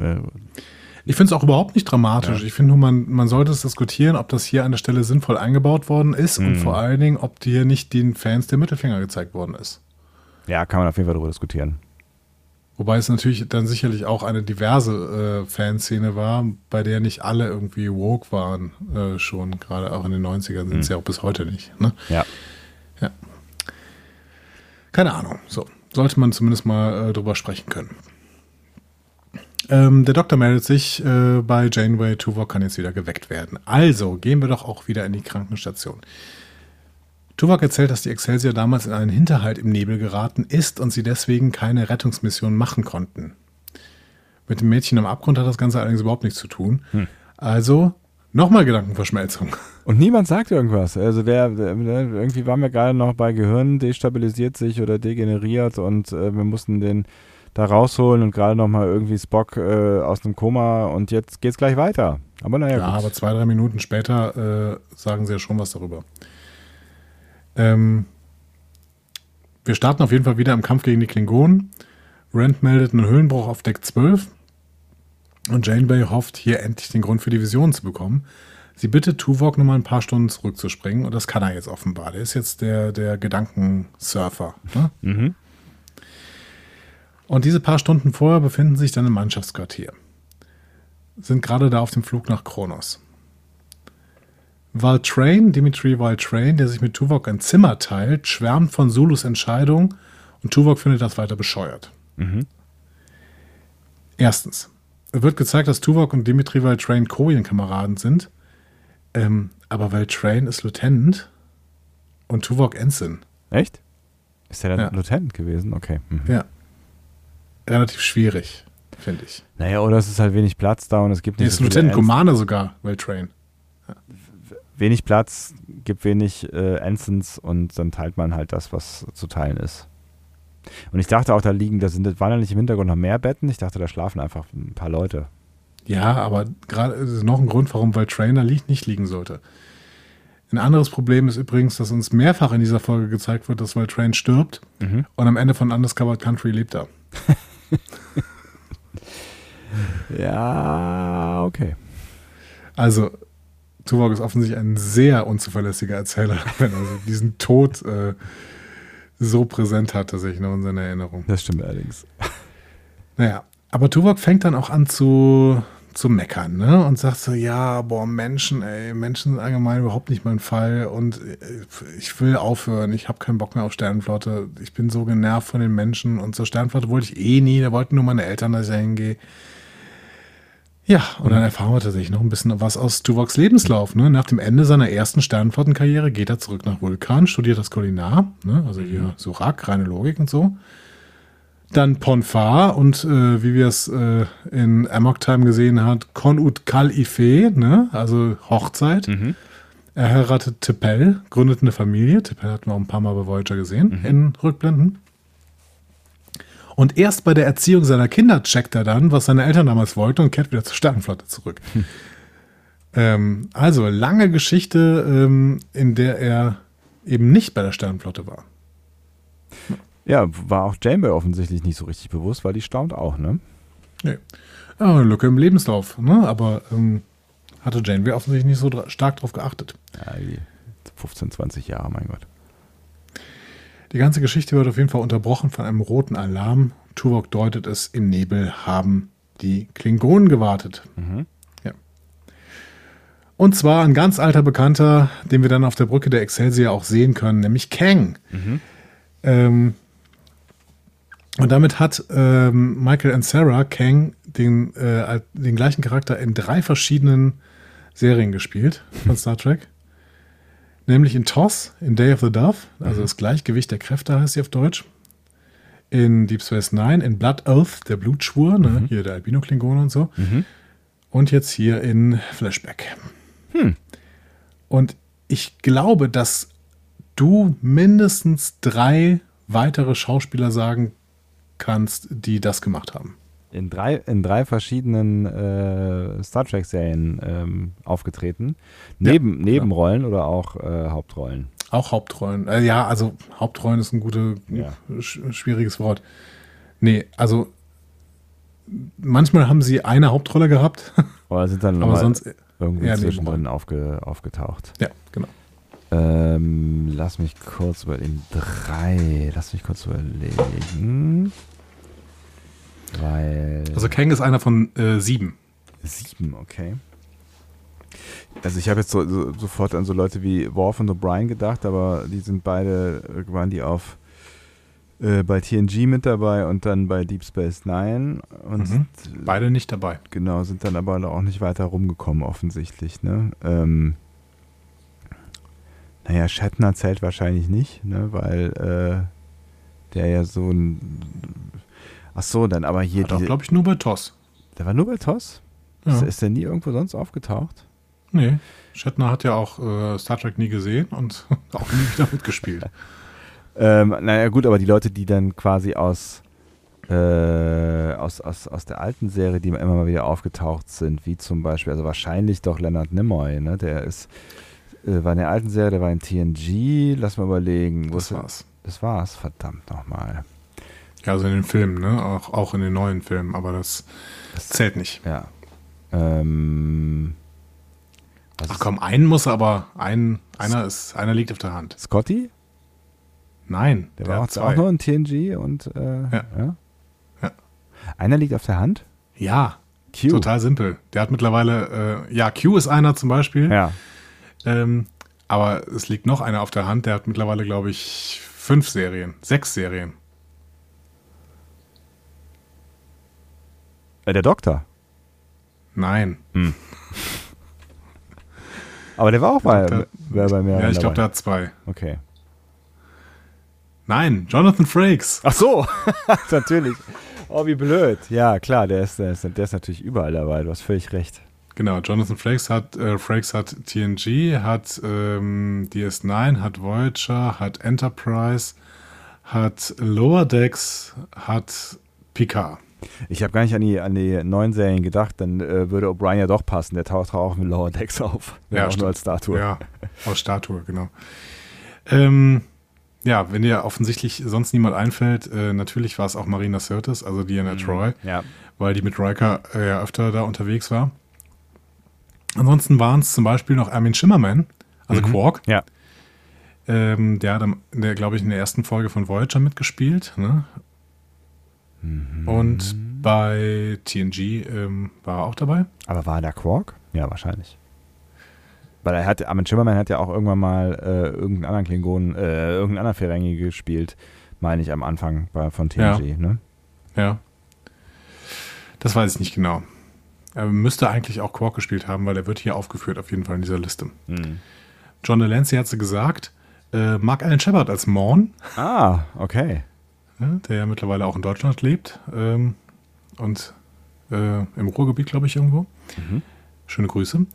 Speaker 2: äh,
Speaker 1: Ich finde es auch überhaupt nicht dramatisch.
Speaker 2: Ja.
Speaker 1: Ich finde nur, man, man sollte es diskutieren, ob das hier an der Stelle sinnvoll eingebaut worden ist und
Speaker 2: Mhm.
Speaker 1: vor allen Dingen, ob hier nicht den Fans der Mittelfinger gezeigt worden ist.
Speaker 2: ja, kann man auf jeden Fall darüber diskutieren.
Speaker 1: Wobei es natürlich dann sicherlich auch eine diverse äh, Fanszene war, bei der nicht alle irgendwie woke waren, äh, schon gerade auch in den 90ern sind es ja auch bis heute nicht. Ne?
Speaker 2: Ja.
Speaker 1: Keine Ahnung. So, sollte man zumindest mal äh, drüber sprechen können. Ähm, der Doktor meldet sich äh, bei Janeway. Tuvok kann jetzt wieder geweckt werden. Also gehen wir doch auch wieder in die Krankenstation. Tuvok erzählt, dass die Excelsior damals in einen Hinterhalt im Nebel geraten ist und sie deswegen keine Rettungsmission machen konnten. Mit dem Mädchen am Abgrund hat das Ganze allerdings überhaupt nichts zu tun. Also nochmal Gedankenverschmelzung.
Speaker 2: Und niemand sagt irgendwas. Also der, der irgendwie waren wir gerade noch bei Gehirn destabilisiert sich oder degeneriert und äh, wir mussten den da rausholen und gerade noch mal irgendwie Spock äh, aus dem Koma und jetzt geht's gleich weiter. Aber naja,
Speaker 1: Ja,
Speaker 2: gut.
Speaker 1: aber zwei, drei Minuten später äh, sagen sie ja schon was darüber. Ähm, wir starten auf jeden Fall wieder im Kampf gegen die Klingonen. Rand meldet einen Höhenbruch auf Deck 12 und Janeway hofft, hier endlich den Grund für die Vision zu bekommen. Sie bittet Tuvok nur mal ein paar Stunden zurückzuspringen und das kann er jetzt offenbar. Der ist jetzt der, der Gedankensurfer. Ne?
Speaker 2: Mhm.
Speaker 1: Und diese paar Stunden vorher befinden sich dann im Mannschaftsquartier. Sind gerade da auf dem Flug nach Kronos. Valtrain, Dimitri Valtrain, der sich mit Tuvok ein Zimmer teilt, schwärmt von Zulus Entscheidung und Tuvok findet das weiter bescheuert.
Speaker 2: Mhm.
Speaker 1: Erstens, es wird gezeigt, dass Tuvok und Dimitri Valtrain Korean-Kameraden sind, ähm, aber Valtrain ist Lieutenant und Tuvok Ensign.
Speaker 2: Echt? Ist der dann
Speaker 1: Ja.
Speaker 2: Lieutenant gewesen? Okay. Mhm.
Speaker 1: Ja. Relativ schwierig, finde ich.
Speaker 2: Naja, oder es ist halt wenig Platz da und es gibt nicht
Speaker 1: ist
Speaker 2: so viele
Speaker 1: Lieutenant Commander sogar, Valtrain.
Speaker 2: wenig Platz, gibt wenig äh, Ensigns und dann teilt man halt das, was zu teilen ist. Und ich dachte auch, da liegen, da sind, waren da nicht im Hintergrund noch mehr Betten? Ich dachte, da schlafen einfach ein paar Leute.
Speaker 1: Ja, aber gerade ist noch ein Grund, warum Valtrain da liegt, nicht liegen sollte. Ein anderes Problem ist übrigens, dass uns mehrfach in dieser Folge gezeigt wird, dass Valtrain stirbt
Speaker 2: Mhm.
Speaker 1: und am Ende von Undiscovered Country lebt er.
Speaker 2: Ja, okay.
Speaker 1: Also, Tuvok ist offensichtlich ein sehr unzuverlässiger Erzähler, wenn er diesen Tod äh, so präsent hat, tatsächlich noch in seiner Erinnerung.
Speaker 2: Das stimmt allerdings.
Speaker 1: Naja, aber Tuvok fängt dann auch an zu, zu meckern, ne? Und sagt so, ja, boah, Menschen, ey, Menschen sind allgemein überhaupt nicht mein Fall und äh, ich will aufhören, ich habe keinen Bock mehr auf Sternenflotte, ich bin so genervt von den Menschen und zur Sternenflotte wollte ich eh nie, da wollten nur meine Eltern, dass ich da hingehe. Ja, und dann erfahren wir tatsächlich noch ein bisschen was aus Tuvoks Lebenslauf. Ne? Nach dem Ende seiner ersten Sternenflottenkarriere geht er zurück nach Vulkan, studiert das Kulinar, ne? also hier Surak, reine Logik und so. Dann Ponfar und äh, wie wir es äh, in Amok Time gesehen hat, Konut Kal Ife, ne? also Hochzeit.
Speaker 2: Mhm.
Speaker 1: Er heiratet T'Pel, gründet eine Familie. T'Pel hatten wir auch ein paar Mal bei Voyager gesehen in Rückblenden. Und erst bei der Erziehung seiner Kinder checkt er dann, was seine Eltern damals wollten und kehrt wieder zur Sternenflotte zurück. Ähm, also lange Geschichte, ähm, in der er eben nicht bei der Sternenflotte war.
Speaker 2: Ja, war auch Janeway offensichtlich nicht so richtig bewusst, weil die staunt auch, ne?
Speaker 1: Nee. Ja, eine Lücke im Lebenslauf, ne? aber ähm, hatte Janeway offensichtlich nicht so dra stark drauf geachtet.
Speaker 2: Ja, die 15, 20 Jahre, mein Gott.
Speaker 1: Die ganze Geschichte wird auf jeden Fall unterbrochen von einem roten Alarm. Tuvok deutet es, im Nebel haben die Klingonen gewartet.
Speaker 2: Mhm.
Speaker 1: Ja. Und zwar ein ganz alter Bekannter, den wir dann auf der Brücke der Excelsior auch sehen können, nämlich Kang.
Speaker 2: Mhm.
Speaker 1: Ähm, Und damit hat ähm, Michael and Sarah Kang den, äh, den gleichen Charakter in drei verschiedenen Serien gespielt von Star Trek. Nämlich in TOS, in Day of the Dove, also das Gleichgewicht der Kräfte heißt sie auf Deutsch. In Deep Space Nine, in Blood Oath, der Blutschwur, ne? hier der Albino-Klingone und so. Und jetzt hier in Flashback. Und ich glaube, dass du mindestens drei weitere Schauspieler sagen kannst, die das gemacht haben.
Speaker 2: In drei, in drei verschiedenen äh, Star Trek-Serien ähm, aufgetreten. Neben, Nebenrollen oder auch äh, Hauptrollen.
Speaker 1: Auch Hauptrollen. Äh, ja, also Hauptrollen ist ein gutes,
Speaker 2: Ja.
Speaker 1: sch schwieriges Wort. Nee, also manchmal haben sie eine Hauptrolle gehabt,
Speaker 2: Oder sind dann
Speaker 1: aber sonst.
Speaker 2: irgendwie
Speaker 1: eher
Speaker 2: zwischendrin aufge, aufgetaucht.
Speaker 1: Ja, genau.
Speaker 2: Ähm, lass mich kurz überlegen. Drei. Lass mich kurz überlegen. Weil.
Speaker 1: Also Kang ist einer von äh, sieben.
Speaker 2: Sieben, okay. Also ich habe jetzt so, so, sofort an so Leute wie Worf und O'Brien gedacht, aber die sind beide, äh, waren die auf äh, bei TNG mit dabei und dann bei Deep Space Nine und
Speaker 1: Mhm. Beide nicht dabei.
Speaker 2: genau, sind dann aber auch nicht weiter rumgekommen offensichtlich, ne? Ähm, naja, Shatner zählt wahrscheinlich nicht, ne, weil äh, der ja so ein Ach so, dann aber hier
Speaker 1: auch,
Speaker 2: diese,
Speaker 1: glaube ich, nur bei TOS.
Speaker 2: der war nur bei TOS?
Speaker 1: Ja.
Speaker 2: Ist, ist der nie irgendwo sonst aufgetaucht?
Speaker 1: Nee. Shatner hat ja auch äh, Star Trek nie gesehen und auch nie wieder mitgespielt.
Speaker 2: Ähm, naja, gut, aber die Leute, die dann quasi aus, äh, aus, aus, aus der alten Serie, die immer mal wieder aufgetaucht sind, wie zum Beispiel, also wahrscheinlich doch Leonard Nimoy, ne? Der ist, äh, war in der alten Serie, der war in TNG, lass mal überlegen.
Speaker 1: Das war's.
Speaker 2: Das war's, verdammt nochmal.
Speaker 1: Ja, also in den Filmen, ne? Auch, auch in den neuen Filmen, aber das
Speaker 2: Das-
Speaker 1: zählt nicht.
Speaker 2: Ja. Ähm,
Speaker 1: Ach komm, einen muss aber, ein, einer ist, einer liegt auf der Hand.
Speaker 2: Scotty?
Speaker 1: Nein,
Speaker 2: Der,
Speaker 1: der
Speaker 2: war
Speaker 1: hat
Speaker 2: auch, auch nur in TNG und äh,
Speaker 1: Ja.
Speaker 2: ja?
Speaker 1: Ja.
Speaker 2: Einer liegt auf der Hand?
Speaker 1: Ja,
Speaker 2: Q.
Speaker 1: total simpel. Der hat mittlerweile, äh, ja, Q ist einer zum Beispiel.
Speaker 2: Ja.
Speaker 1: Ähm, aber es liegt noch einer auf der Hand, der hat mittlerweile, glaube ich, fünf Serien, sechs Serien.
Speaker 2: Äh, der Doktor.
Speaker 1: Nein.
Speaker 2: Aber der war auch bei,
Speaker 1: Doktor-
Speaker 2: war bei mir.
Speaker 1: Ja, ich glaube, der hat zwei.
Speaker 2: Okay.
Speaker 1: Nein, Jonathan Frakes.
Speaker 2: Ach so, natürlich. Oh, wie blöd. Ja, klar, der ist, der, ist, der ist natürlich überall dabei. Du hast völlig recht.
Speaker 1: Genau, Jonathan Frakes hat, äh, Frakes hat TNG, hat ähm, DS9, hat Voyager, hat Enterprise, hat Lower Decks, hat Picard.
Speaker 2: Ich habe gar nicht an die, an die neuen Serien gedacht, dann äh, würde O'Brien ja doch passen. Der taucht auch mit Lower Decks auf.
Speaker 1: Ja,
Speaker 2: auch nur als Statue.
Speaker 1: Ja, aus Statue, genau. Ähm, ja, wenn dir offensichtlich sonst niemand einfällt, äh, natürlich war es auch Marina Sirtis, also Diana Troy,
Speaker 2: Ja.
Speaker 1: weil die mit Riker äh, ja öfter da unterwegs war. Ansonsten waren es zum Beispiel noch Armin Schimmerman, also Quark.
Speaker 2: Ja.
Speaker 1: Ähm, der hat, am- der, glaube ich, in der ersten Folge von Voyager mitgespielt. Ne? Und bei TNG ähm, war er auch dabei.
Speaker 2: Aber war der Quark? Ja, wahrscheinlich. Weil er hat, Armin Schimmerman hat ja auch irgendwann mal äh, irgendeinen anderen Klingonen, äh, irgendeinen anderen Ferengi gespielt, meine ich am Anfang bei, von TNG, ne?
Speaker 1: Ja. Das weiß ich nicht genau. Er müsste eigentlich auch Quark gespielt haben, weil er wird hier aufgeführt, auf jeden Fall in dieser Liste.
Speaker 2: Mhm.
Speaker 1: John Delancey hat sie gesagt. Äh, Mark Allen Shepard als Morn,
Speaker 2: Ah, okay.
Speaker 1: Ja, der ja mittlerweile auch in Deutschland lebt ähm, und äh, im Ruhrgebiet, glaube ich, irgendwo.
Speaker 2: Mhm.
Speaker 1: Schöne Grüße.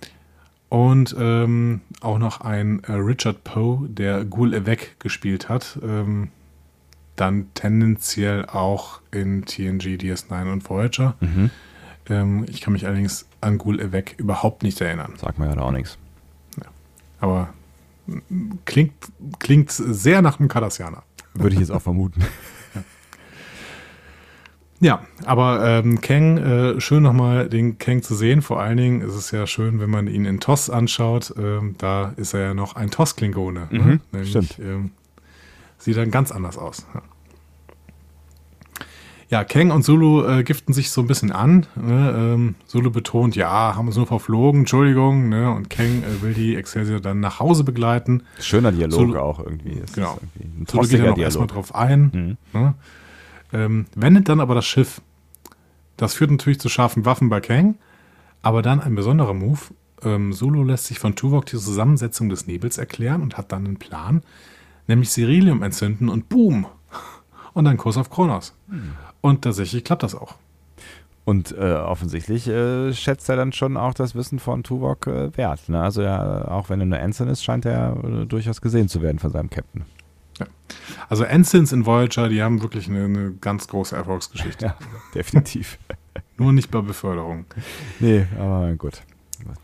Speaker 1: Und ähm, auch noch ein äh, Richard Poe, der Ghoul Evek gespielt hat. Ähm, dann tendenziell auch in TNG, DS9 und Voyager.
Speaker 2: Mhm.
Speaker 1: Ähm, ich kann mich allerdings an Ghoul Evek überhaupt nicht erinnern.
Speaker 2: Sagt mir gerade auch nichts.
Speaker 1: Aber mm, klingt, klingt sehr nach einem Cardassianer.
Speaker 2: Würde ich jetzt auch vermuten.
Speaker 1: Ja, aber ähm, Kang, äh, schön nochmal den Kang zu sehen. Vor allen Dingen ist es ja schön, wenn man ihn in TOS anschaut. Ähm, da ist er ja noch ein TOS-Klingone.
Speaker 2: Mhm,
Speaker 1: ne?
Speaker 2: stimmt.
Speaker 1: Ähm, sieht dann ganz anders aus. Ja. Ja, Kang und Zulu äh, giften sich so ein bisschen an. Ne? Ähm, Zulu betont, ja, haben uns nur verflogen, Entschuldigung. Ne? Und Kang äh, will die Excelsior dann nach Hause begleiten.
Speaker 2: Schöner Dialog
Speaker 1: Zulu-
Speaker 2: auch irgendwie. Es
Speaker 1: Genau.
Speaker 2: Ist irgendwie ein
Speaker 1: Zulu geht ja
Speaker 2: tostiger
Speaker 1: noch erstmal
Speaker 2: Dialog.
Speaker 1: drauf ein.
Speaker 2: Mhm.
Speaker 1: Ne? Ähm, wendet dann aber das Schiff. Das führt natürlich zu scharfen Waffen bei Kang, aber dann ein besonderer Move. Ähm, Solo lässt sich von Tuvok die Zusammensetzung des Nebels erklären und hat dann einen Plan, nämlich Sirilium entzünden und boom! Und ein Kurs auf Kronos. Hm. Und tatsächlich klappt das auch.
Speaker 2: Und äh, offensichtlich äh, schätzt er dann schon auch das Wissen von Tuvok äh, wert. Ne? Also ja, auch wenn er nur Ensign ist, scheint er äh, durchaus gesehen zu werden von seinem Captain.
Speaker 1: Ja. Also Ensigns in Voyager, die haben wirklich eine, eine ganz große Erfolgsgeschichte. Ja,
Speaker 2: definitiv.
Speaker 1: nur nicht bei Beförderung.
Speaker 2: Nee, aber gut.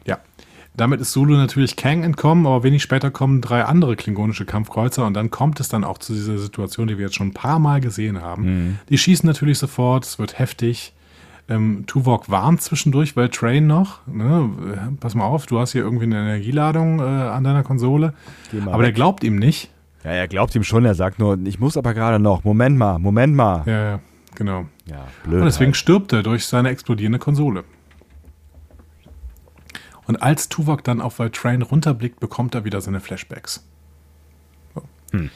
Speaker 1: Ja. Damit ist Sulu natürlich Kang entkommen, aber wenig später kommen drei andere klingonische Kampfkreuzer und dann kommt es dann auch zu dieser Situation, die wir jetzt schon ein paar Mal gesehen haben. Mhm. Die schießen natürlich sofort, es wird heftig. Ähm, Tuvok warnt zwischendurch weil Train noch. Ne? Pass mal auf, du hast hier irgendwie eine Energieladung äh, an deiner Konsole. Aber weg. der glaubt ihm nicht.
Speaker 2: Ja, er glaubt ihm schon. Er sagt nur, ich muss aber gerade noch. Moment mal, Moment mal.
Speaker 1: Ja, ja, genau. Ja, blöd. Und deswegen halt. stirbt er durch seine explodierende Konsole. Und als Tuvok dann auf Train runterblickt, bekommt er wieder seine Flashbacks. So. Hm.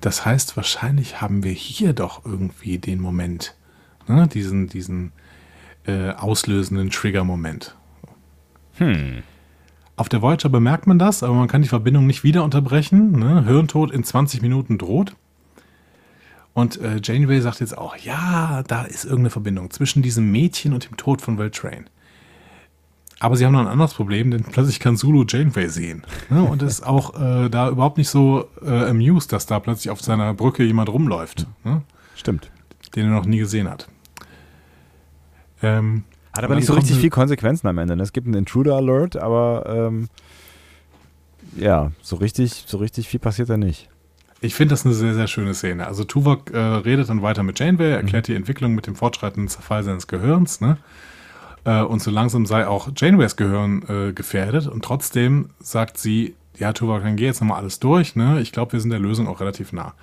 Speaker 1: Das heißt, wahrscheinlich haben wir hier doch irgendwie den Moment, ne? diesen, diesen äh, auslösenden Trigger-Moment. Hm. Auf der Voyager bemerkt man das, aber man kann die Verbindung nicht wieder unterbrechen. Ne? Hirntod in 20 Minuten droht. Und äh, Janeway sagt jetzt auch, ja, da ist irgendeine Verbindung zwischen diesem Mädchen und dem Tod von Beltrain. Aber sie haben noch ein anderes Problem, denn plötzlich kann Zulu Janeway sehen. Ne? Und ist auch äh, da überhaupt nicht so äh, amused, dass da plötzlich auf seiner Brücke jemand rumläuft. Ne?
Speaker 2: Stimmt.
Speaker 1: Den er noch nie gesehen hat.
Speaker 2: Ähm, Hat aber nicht so richtig viel Konsequenzen am Ende. Ne? Es gibt einen Intruder-Alert, aber ähm, ja, so richtig, so richtig viel passiert da nicht.
Speaker 1: Ich finde das eine sehr, sehr schöne Szene. Also Tuvok äh, redet dann weiter mit Janeway, erklärt mhm. die Entwicklung mit dem fortschreitenden Zerfall seines Gehirns, ne? Äh, und so langsam sei auch Janeways Gehirn äh, gefährdet. Und trotzdem sagt sie, ja, Tuvok, dann geh jetzt nochmal alles durch, ne? Ich glaube, wir sind der Lösung auch relativ nah.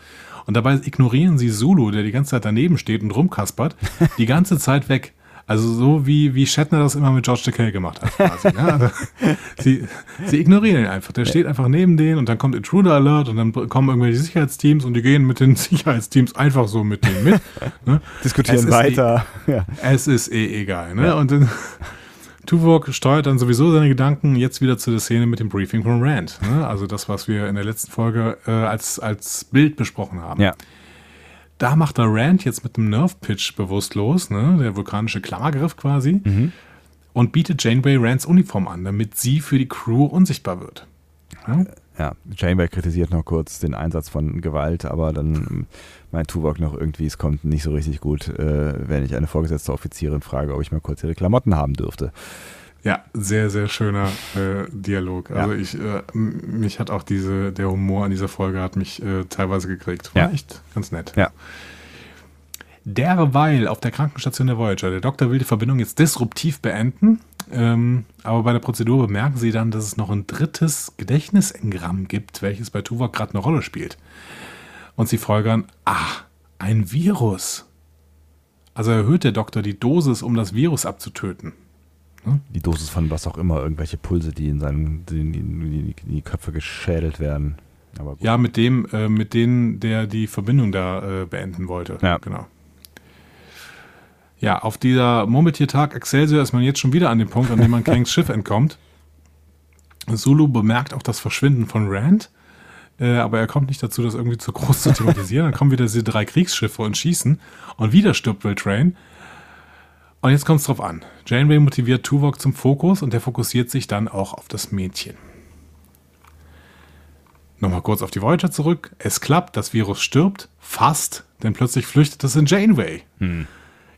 Speaker 1: Und dabei ignorieren sie Zulu, der die ganze Zeit daneben steht und rumkaspert, die ganze Zeit weg. Also so wie, wie Shatner das immer mit George Takei gemacht hat. Quasi, ne? also, sie, sie ignorieren ihn einfach. Der steht einfach neben denen und dann kommt Intruder Alert und dann kommen irgendwelche Sicherheitsteams und die gehen mit den Sicherheitsteams einfach so mit denen mit.
Speaker 2: Ne? Diskutieren es weiter.
Speaker 1: Eh, ja. Es ist eh egal. Ne? Ja. Und dann Tuvok steuert dann sowieso seine Gedanken jetzt wieder zu der Szene mit dem Briefing von Rand. Ne? Also das, was wir in der letzten Folge äh, als, als Bild besprochen haben.
Speaker 2: Ja.
Speaker 1: Da macht der Rand jetzt mit einem Nerve-Pitch bewusstlos, ne? der vulkanische Klammergriff quasi, mhm. und bietet Janeway Rands Uniform an, damit sie für die Crew unsichtbar wird.
Speaker 2: Ja? ja, Janeway kritisiert noch kurz den Einsatz von Gewalt, aber dann meint Tuvok noch irgendwie, es kommt nicht so richtig gut, äh, wenn ich eine vorgesetzte Offizierin frage, ob ich mal kurz ihre Klamotten haben dürfte.
Speaker 1: Ja, sehr, sehr schöner äh, Dialog. Also ja. ich, äh, mich hat auch diese, der Humor an dieser Folge hat mich äh, teilweise gekriegt. War ja. echt ganz nett.
Speaker 2: Ja.
Speaker 1: Derweil auf der Krankenstation der Voyager. Der Doktor will die Verbindung jetzt disruptiv beenden, ähm, aber bei der Prozedur bemerken sie dann, dass es noch ein drittes Gedächtnisengramm gibt, welches bei Tuvok gerade eine Rolle spielt. Und sie folgern, ah, ein Virus. Also erhöht der Doktor die Dosis, um das Virus abzutöten.
Speaker 2: Hm? Die Dosis von was auch immer, irgendwelche Pulse, die in seinen die, die, die Köpfe geschädelt werden.
Speaker 1: ja, mit dem, äh, mit denen, der die Verbindung da äh, beenden wollte.
Speaker 2: Ja.
Speaker 1: Genau. Ja, auf dieser Murmeltiertag Excelsior ist man jetzt schon wieder an dem Punkt, an dem man Kangs Schiff entkommt. Zulu bemerkt auch das Verschwinden von Rand, äh, aber er kommt nicht dazu, das irgendwie zu groß zu thematisieren. Dann kommen wieder diese drei Kriegsschiffe und schießen und wieder stirbt Will Train. Und jetzt kommt es drauf an. Janeway motiviert Tuvok zum Fokus und der fokussiert sich dann auch auf das Mädchen. Nochmal kurz auf die Voyager zurück. Es klappt, das Virus stirbt, fast, denn plötzlich flüchtet es in Janeway. Hm.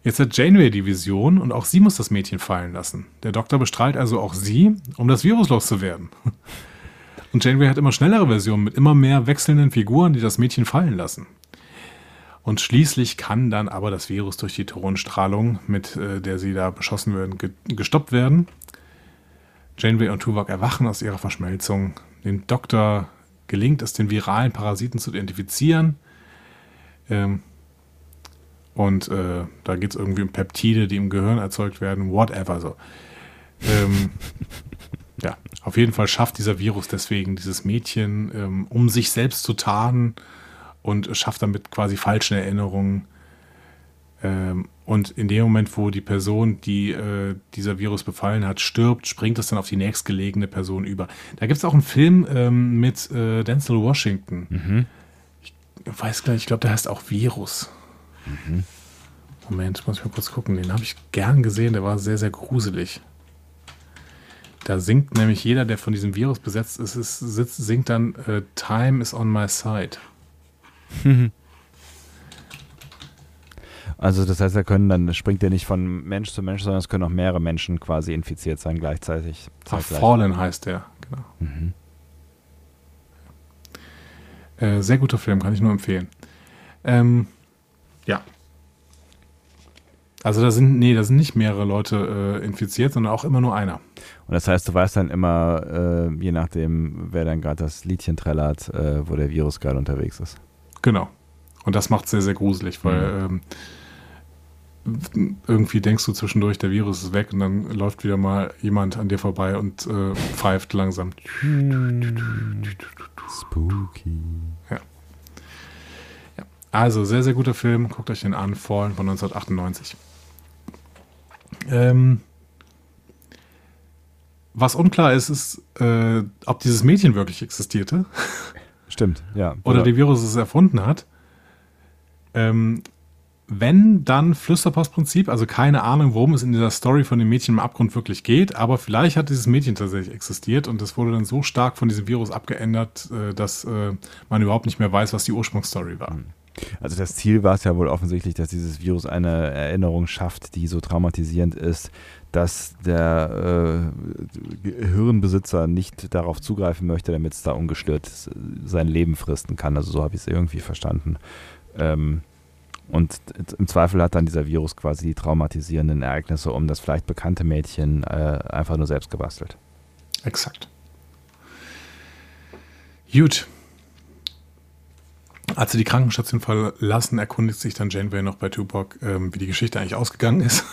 Speaker 1: Jetzt hat Janeway die Vision und auch sie muss das Mädchen fallen lassen. Der Doktor bestrahlt also auch sie, um das Virus loszuwerden. Und Janeway hat immer schnellere Versionen mit immer mehr wechselnden Figuren, die das Mädchen fallen lassen. Und schließlich kann dann aber das Virus durch die Tauronstrahlung, mit äh, der sie da beschossen werden, ge gestoppt werden. Janeway und Tuvok erwachen aus ihrer Verschmelzung. Dem Doktor gelingt es, den viralen Parasiten zu identifizieren. Ähm, und äh, da geht es irgendwie um Peptide, die im Gehirn erzeugt werden, whatever. So. Ähm, ja, auf jeden Fall schafft dieser Virus deswegen dieses Mädchen, ähm, um sich selbst zu tarnen und schafft damit quasi falsche Erinnerungen Ähm, und in dem Moment, wo die Person, die äh, dieser Virus befallen hat, stirbt, springt es dann auf die nächstgelegene Person über. Da gibt es auch einen Film ähm, mit äh, Denzel Washington.
Speaker 2: Mhm.
Speaker 1: Ich weiß gar nicht, ich glaube, der heißt auch Virus.
Speaker 2: Mhm.
Speaker 1: Moment, muss ich mal kurz gucken. Den habe ich gern gesehen, der war sehr, sehr gruselig. Da singt nämlich jeder, der von diesem Virus besetzt ist, ist sitzt, singt dann äh, Time is on my side.
Speaker 2: Also das heißt, er können dann springt er nicht von Mensch zu Mensch, sondern es können auch mehrere Menschen quasi infiziert sein gleichzeitig.
Speaker 1: Ach. Fallen heißt der, genau.
Speaker 2: Mhm.
Speaker 1: Äh, sehr guter Film, kann ich nur empfehlen. Ähm, ja. Also da sind, nee, da sind nicht mehrere Leute äh, infiziert, sondern auch immer nur einer.
Speaker 2: Und das heißt, du weißt dann immer, äh, je nachdem, wer dann gerade das Liedchen trällert, äh, wo der Virus gerade unterwegs ist.
Speaker 1: Genau. Und das macht sehr, sehr gruselig, weil ähm, irgendwie denkst du zwischendurch, der Virus ist weg und dann läuft wieder mal jemand an dir vorbei und äh, pfeift langsam.
Speaker 2: Spooky.
Speaker 1: Also, sehr, sehr guter Film. Guckt euch den an. Fallen von 1998. Ähm, was unklar ist, ist, äh, ob dieses Mädchen wirklich existierte
Speaker 2: Stimmt, ja.
Speaker 1: oder der Virus es erfunden hat. Ähm, wenn, dann Flüsterpostprinzip, also keine Ahnung, worum es in dieser Story von dem Mädchen im Abgrund wirklich geht, aber vielleicht hat dieses Mädchen tatsächlich existiert und es wurde dann so stark von diesem Virus abgeändert, äh, dass äh, man überhaupt nicht mehr weiß, was die Ursprungsstory war.
Speaker 2: Also das Ziel war es ja wohl offensichtlich, dass dieses Virus eine Erinnerung schafft, die so traumatisierend ist, dass der äh, Hirnbesitzer nicht darauf zugreifen möchte, damit es da ungestört sein Leben fristen kann. Also so habe ich es irgendwie verstanden. Ähm, und im Zweifel hat dann dieser Virus quasi die traumatisierenden Ereignisse um das vielleicht bekannte Mädchen äh, einfach nur selbst gebastelt.
Speaker 1: Exakt. Gut. Als sie die Krankenstation verlassen, erkundigt sich dann Janeway noch bei Tupac, ähm, wie die Geschichte eigentlich ausgegangen ist.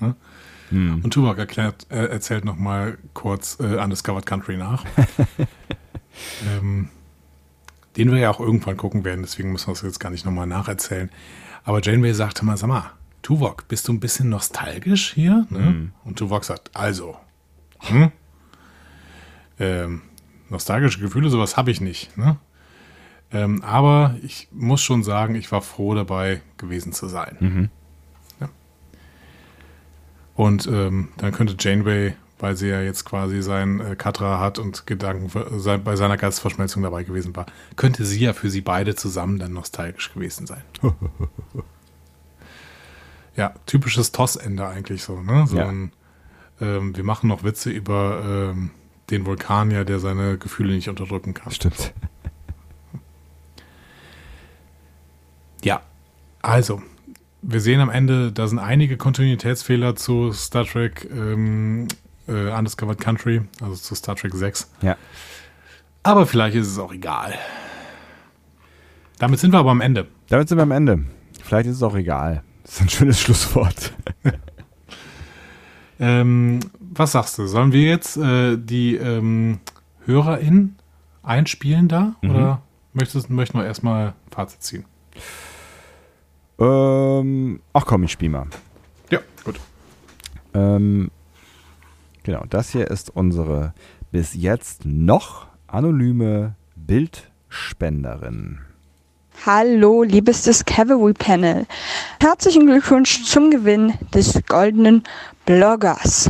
Speaker 2: Hm.
Speaker 1: Und Tupac erklärt, äh, erzählt noch mal kurz äh, Undiscovered Country nach. ähm, den wir ja auch irgendwann gucken werden, deswegen müssen wir es jetzt gar nicht nochmal nacherzählen. Aber Janeway sagte mal, sag mal, Tuvok, bist du ein bisschen nostalgisch hier? Ne?
Speaker 2: Mhm.
Speaker 1: Und Tuvok sagt, also, hm? ähm, nostalgische Gefühle, sowas habe ich nicht. Ne? Ähm, aber ich muss schon sagen, ich war froh dabei gewesen zu sein.
Speaker 2: Mhm.
Speaker 1: Und ähm, dann könnte Janeway, weil sie ja jetzt quasi sein äh, Katra hat und Gedanken sei, bei seiner Geistverschmelzung dabei gewesen war, könnte sie ja für sie beide zusammen dann nostalgisch gewesen sein. ja, typisches Tossende eigentlich so, ne? So
Speaker 2: Ja.
Speaker 1: ein, ähm, wir machen noch Witze über ähm, den Vulkanier, der seine Gefühle nicht unterdrücken kann.
Speaker 2: Stimmt.
Speaker 1: Ja, also, wir sehen am Ende, da sind einige Kontinuitätsfehler zu Star Trek ähm, äh, Undiscovered Country, also zu Star Trek 6.
Speaker 2: Ja.
Speaker 1: Aber vielleicht ist es auch egal. Damit sind wir aber am Ende.
Speaker 2: Damit sind wir am Ende. Vielleicht ist es auch egal. Das ist ein schönes Schlusswort.
Speaker 1: Ähm, was sagst du? Sollen wir jetzt äh, die ähm, HörerInnen einspielen da?
Speaker 2: Mhm.
Speaker 1: Oder möchtest, möchten wir erstmal Fazit ziehen?
Speaker 2: Ähm, ach komm, ich spiel mal.
Speaker 1: Ja, gut.
Speaker 2: Ähm, genau, das hier ist unsere bis jetzt noch anonyme Bildspenderin.
Speaker 3: Hallo, liebes Discovery Panel. Herzlichen Glückwunsch zum Gewinn des goldenen Bloggers.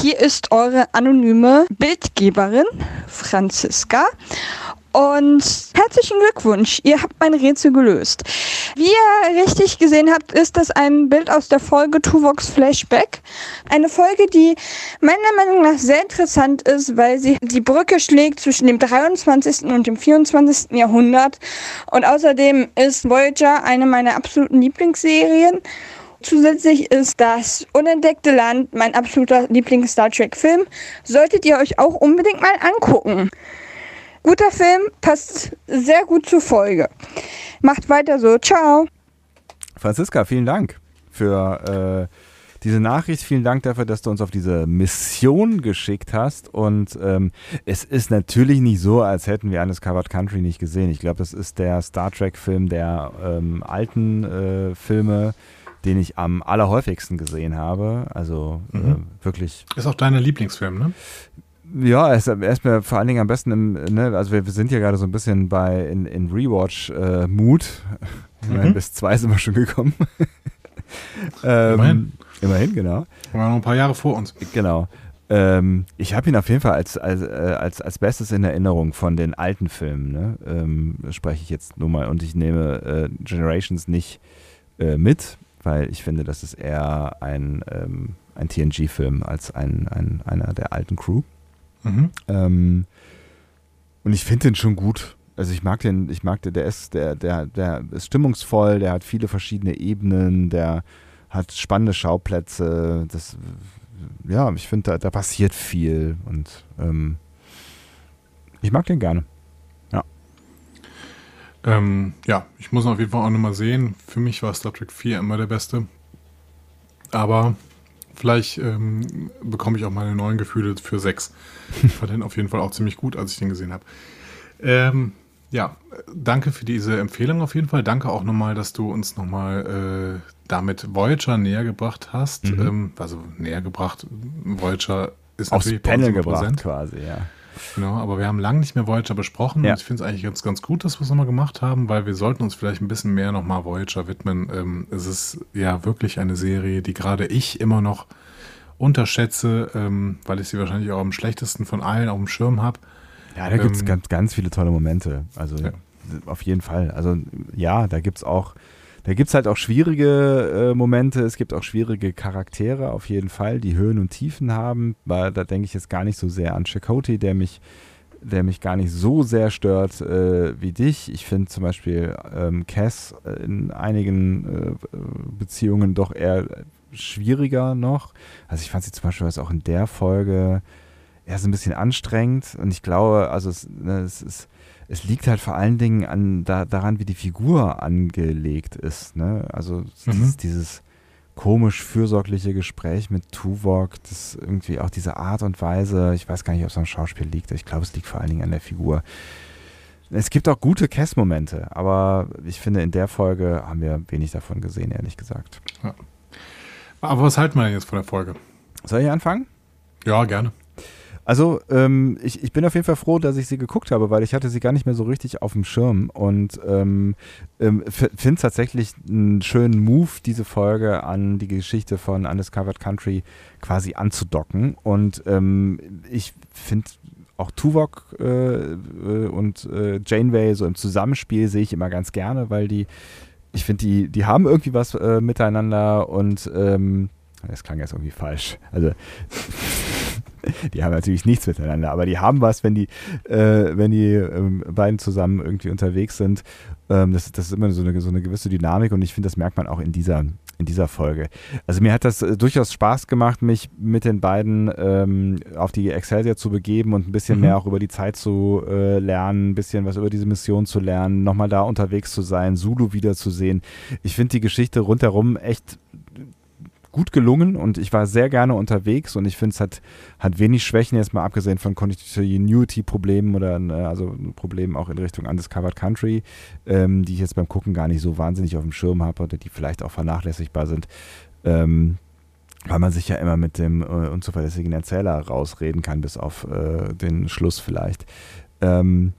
Speaker 3: Hier ist eure anonyme Bildgeberin, Franziska. Und herzlichen Glückwunsch, ihr habt mein Rätsel gelöst. Wie ihr richtig gesehen habt, ist das ein Bild aus der Folge Tuvox Flashback. Eine Folge, die meiner Meinung nach sehr interessant ist, weil sie die Brücke schlägt zwischen dem 23. und dem 24. Jahrhundert. Und außerdem ist Voyager eine meiner absoluten Lieblingsserien. Zusätzlich ist das Unentdeckte Land mein absoluter Lieblings-Star Trek-Film. Solltet ihr euch auch unbedingt mal angucken. Guter Film, passt sehr gut zur Folge. Macht weiter so. Ciao.
Speaker 2: Franziska, vielen Dank für äh, diese Nachricht. Vielen Dank dafür, dass du uns auf diese Mission geschickt hast. Und ähm, es ist natürlich nicht so, als hätten wir Undiscovered Country nicht gesehen. Ich glaube, das ist der Star Trek-Film der ähm, alten äh, Filme, den ich am allerhäufigsten gesehen habe. Also mhm. äh, wirklich.
Speaker 1: Ist auch dein Lieblingsfilm, ne?
Speaker 2: Ja, er er mir vor allen Dingen am besten im, ne, also wir, wir sind ja gerade so ein bisschen bei in, in Rewatch-Mood. Äh, mhm. Bis zwei sind wir schon gekommen.
Speaker 1: ähm, immerhin.
Speaker 2: Immerhin, genau.
Speaker 1: Wir haben noch ein paar Jahre vor uns.
Speaker 2: Genau. Ähm, ich habe ihn auf jeden Fall als, als, äh, als, als Bestes in Erinnerung von den alten Filmen. Ne? Ähm, spreche ich jetzt nur mal und ich nehme äh, Generations nicht äh, mit, weil ich finde, das ist eher ein, ähm, ein TNG-Film als ein, ein, einer der alten Crew. Mhm. Ähm, und ich finde den schon gut. Also ich mag den, ich mag den, der ist, der, der, der ist stimmungsvoll, der hat viele verschiedene Ebenen, der hat spannende Schauplätze. Das, ja, ich finde, da, da passiert viel und ähm, ich mag den gerne. Ja.
Speaker 1: Ähm, ja, ich muss ihn auf jeden Fall auch nochmal sehen. Für mich war Star Trek 4 immer der beste. Aber Vielleicht ähm, bekomme ich auch meine neuen Gefühle für sechs. Ich fand den auf jeden Fall auch ziemlich gut, als ich den gesehen habe. Ähm, ja, danke für diese Empfehlung auf jeden Fall. Danke auch nochmal, dass du uns nochmal äh, damit Voyager näher gebracht hast. Mhm. Ähm, also näher gebracht. Voyager ist
Speaker 2: Aufs Panel gebracht quasi, ja.
Speaker 1: Genau, aber wir haben lange nicht mehr Voyager besprochen ja. und ich finde es eigentlich ganz, ganz gut, dass wir es nochmal gemacht haben, weil wir sollten uns vielleicht ein bisschen mehr nochmal Voyager widmen. Ähm, es ist ja wirklich eine Serie, die gerade ich immer noch unterschätze, ähm, weil ich sie wahrscheinlich auch am schlechtesten von allen auf dem Schirm habe.
Speaker 2: Ja, da gibt es ähm, ganz, ganz viele tolle Momente. Also ja. auf jeden Fall. Also ja, da gibt es auch da gibt es halt auch schwierige äh, Momente, es gibt auch schwierige Charaktere auf jeden Fall, die Höhen und Tiefen haben. Weil, da denke ich jetzt gar nicht so sehr an Chakotay, der mich, der mich gar nicht so sehr stört äh, wie dich. Ich finde zum Beispiel ähm, Cass in einigen äh, Beziehungen doch eher schwieriger noch. Also ich fand sie zum Beispiel auch in der Folge erst ein bisschen anstrengend und ich glaube, also es, ne, es ist es liegt halt vor allen Dingen an, da, daran, wie die Figur angelegt ist. Ne? Also mhm. dieses, dieses komisch fürsorgliche Gespräch mit Tuvok, das irgendwie auch diese Art und Weise, ich weiß gar nicht, ob es am Schauspiel liegt, ich glaube, es liegt vor allen Dingen an der Figur. Es gibt auch gute Cass-Momente, aber ich finde, in der Folge haben wir wenig davon gesehen, ehrlich gesagt. Ja.
Speaker 1: Aber was halten wir denn jetzt von der Folge?
Speaker 2: Soll ich anfangen?
Speaker 1: Ja, gerne.
Speaker 2: Also ähm, ich, ich bin auf jeden Fall froh, dass ich sie geguckt habe, weil ich hatte sie gar nicht mehr so richtig auf dem Schirm und ähm, ähm, finde es tatsächlich einen schönen Move, diese Folge an die Geschichte von Undiscovered Country quasi anzudocken. Und ähm, ich finde auch Tuvok äh, äh, und äh, Janeway so im Zusammenspiel sehe ich immer ganz gerne, weil die, ich finde, die, die haben irgendwie was äh, miteinander und ähm, das klang jetzt irgendwie falsch. Also die haben natürlich nichts miteinander, aber die haben was, wenn die, äh, wenn die ähm, beiden zusammen irgendwie unterwegs sind. Ähm, das, das ist immer so eine, so eine gewisse Dynamik und ich finde, das merkt man auch in dieser, in dieser Folge. Also mir hat das äh, durchaus Spaß gemacht, mich mit den beiden ähm, auf die Excelsior zu begeben und ein bisschen mhm. mehr auch über die Zeit zu äh, lernen, ein bisschen was über diese Mission zu lernen, nochmal da unterwegs zu sein, Zulu wiederzusehen. Ich finde die Geschichte rundherum echt gut gelungen und ich war sehr gerne unterwegs und ich finde es hat, hat wenig Schwächen, jetzt mal abgesehen von Continuity-Problemen oder äh, also Problemen auch in Richtung Undiscovered Country, ähm, die ich jetzt beim Gucken gar nicht so wahnsinnig auf dem Schirm habe oder die vielleicht auch vernachlässigbar sind. Ähm, weil man sich ja immer mit dem äh, unzuverlässigen Erzähler rausreden kann, bis auf äh, den Schluss vielleicht. Ähm,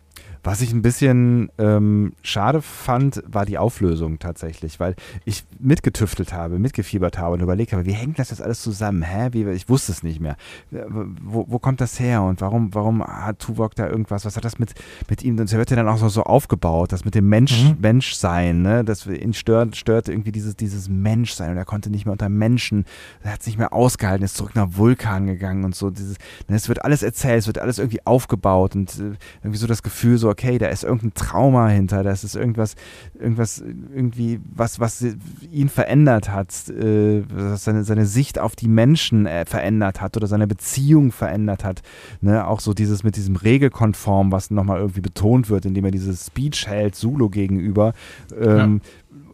Speaker 2: was ich ein bisschen ähm, schade fand, war die Auflösung tatsächlich, weil ich mitgetüftelt habe, mitgefiebert habe und überlegt habe, wie hängt das jetzt alles zusammen? Hä? Wie, ich wusste es nicht mehr. Wo, wo kommt das her und warum, warum hat Tuvok da irgendwas? Was hat das mit, mit ihm? Das wird ja dann auch so, so aufgebaut, das mit dem Mensch, mhm. Menschsein, ne? Das ihn stört, stört irgendwie dieses, dieses Menschsein und er konnte nicht mehr unter Menschen, er hat es nicht mehr ausgehalten, ist zurück nach Vulkan gegangen und so. Dieses, ne, es wird alles erzählt, es wird alles irgendwie aufgebaut und äh, irgendwie so das Gefühl, so, okay, da ist irgendein Trauma hinter, da ist irgendwas, irgendwas, irgendwie, was, was ihn verändert hat, äh, was seine, seine Sicht auf die Menschen äh, verändert hat oder seine Beziehung verändert hat. Ne? Auch so dieses mit diesem Regelkonform, was nochmal irgendwie betont wird, indem er dieses Speech hält, Zulu gegenüber. Ähm, ja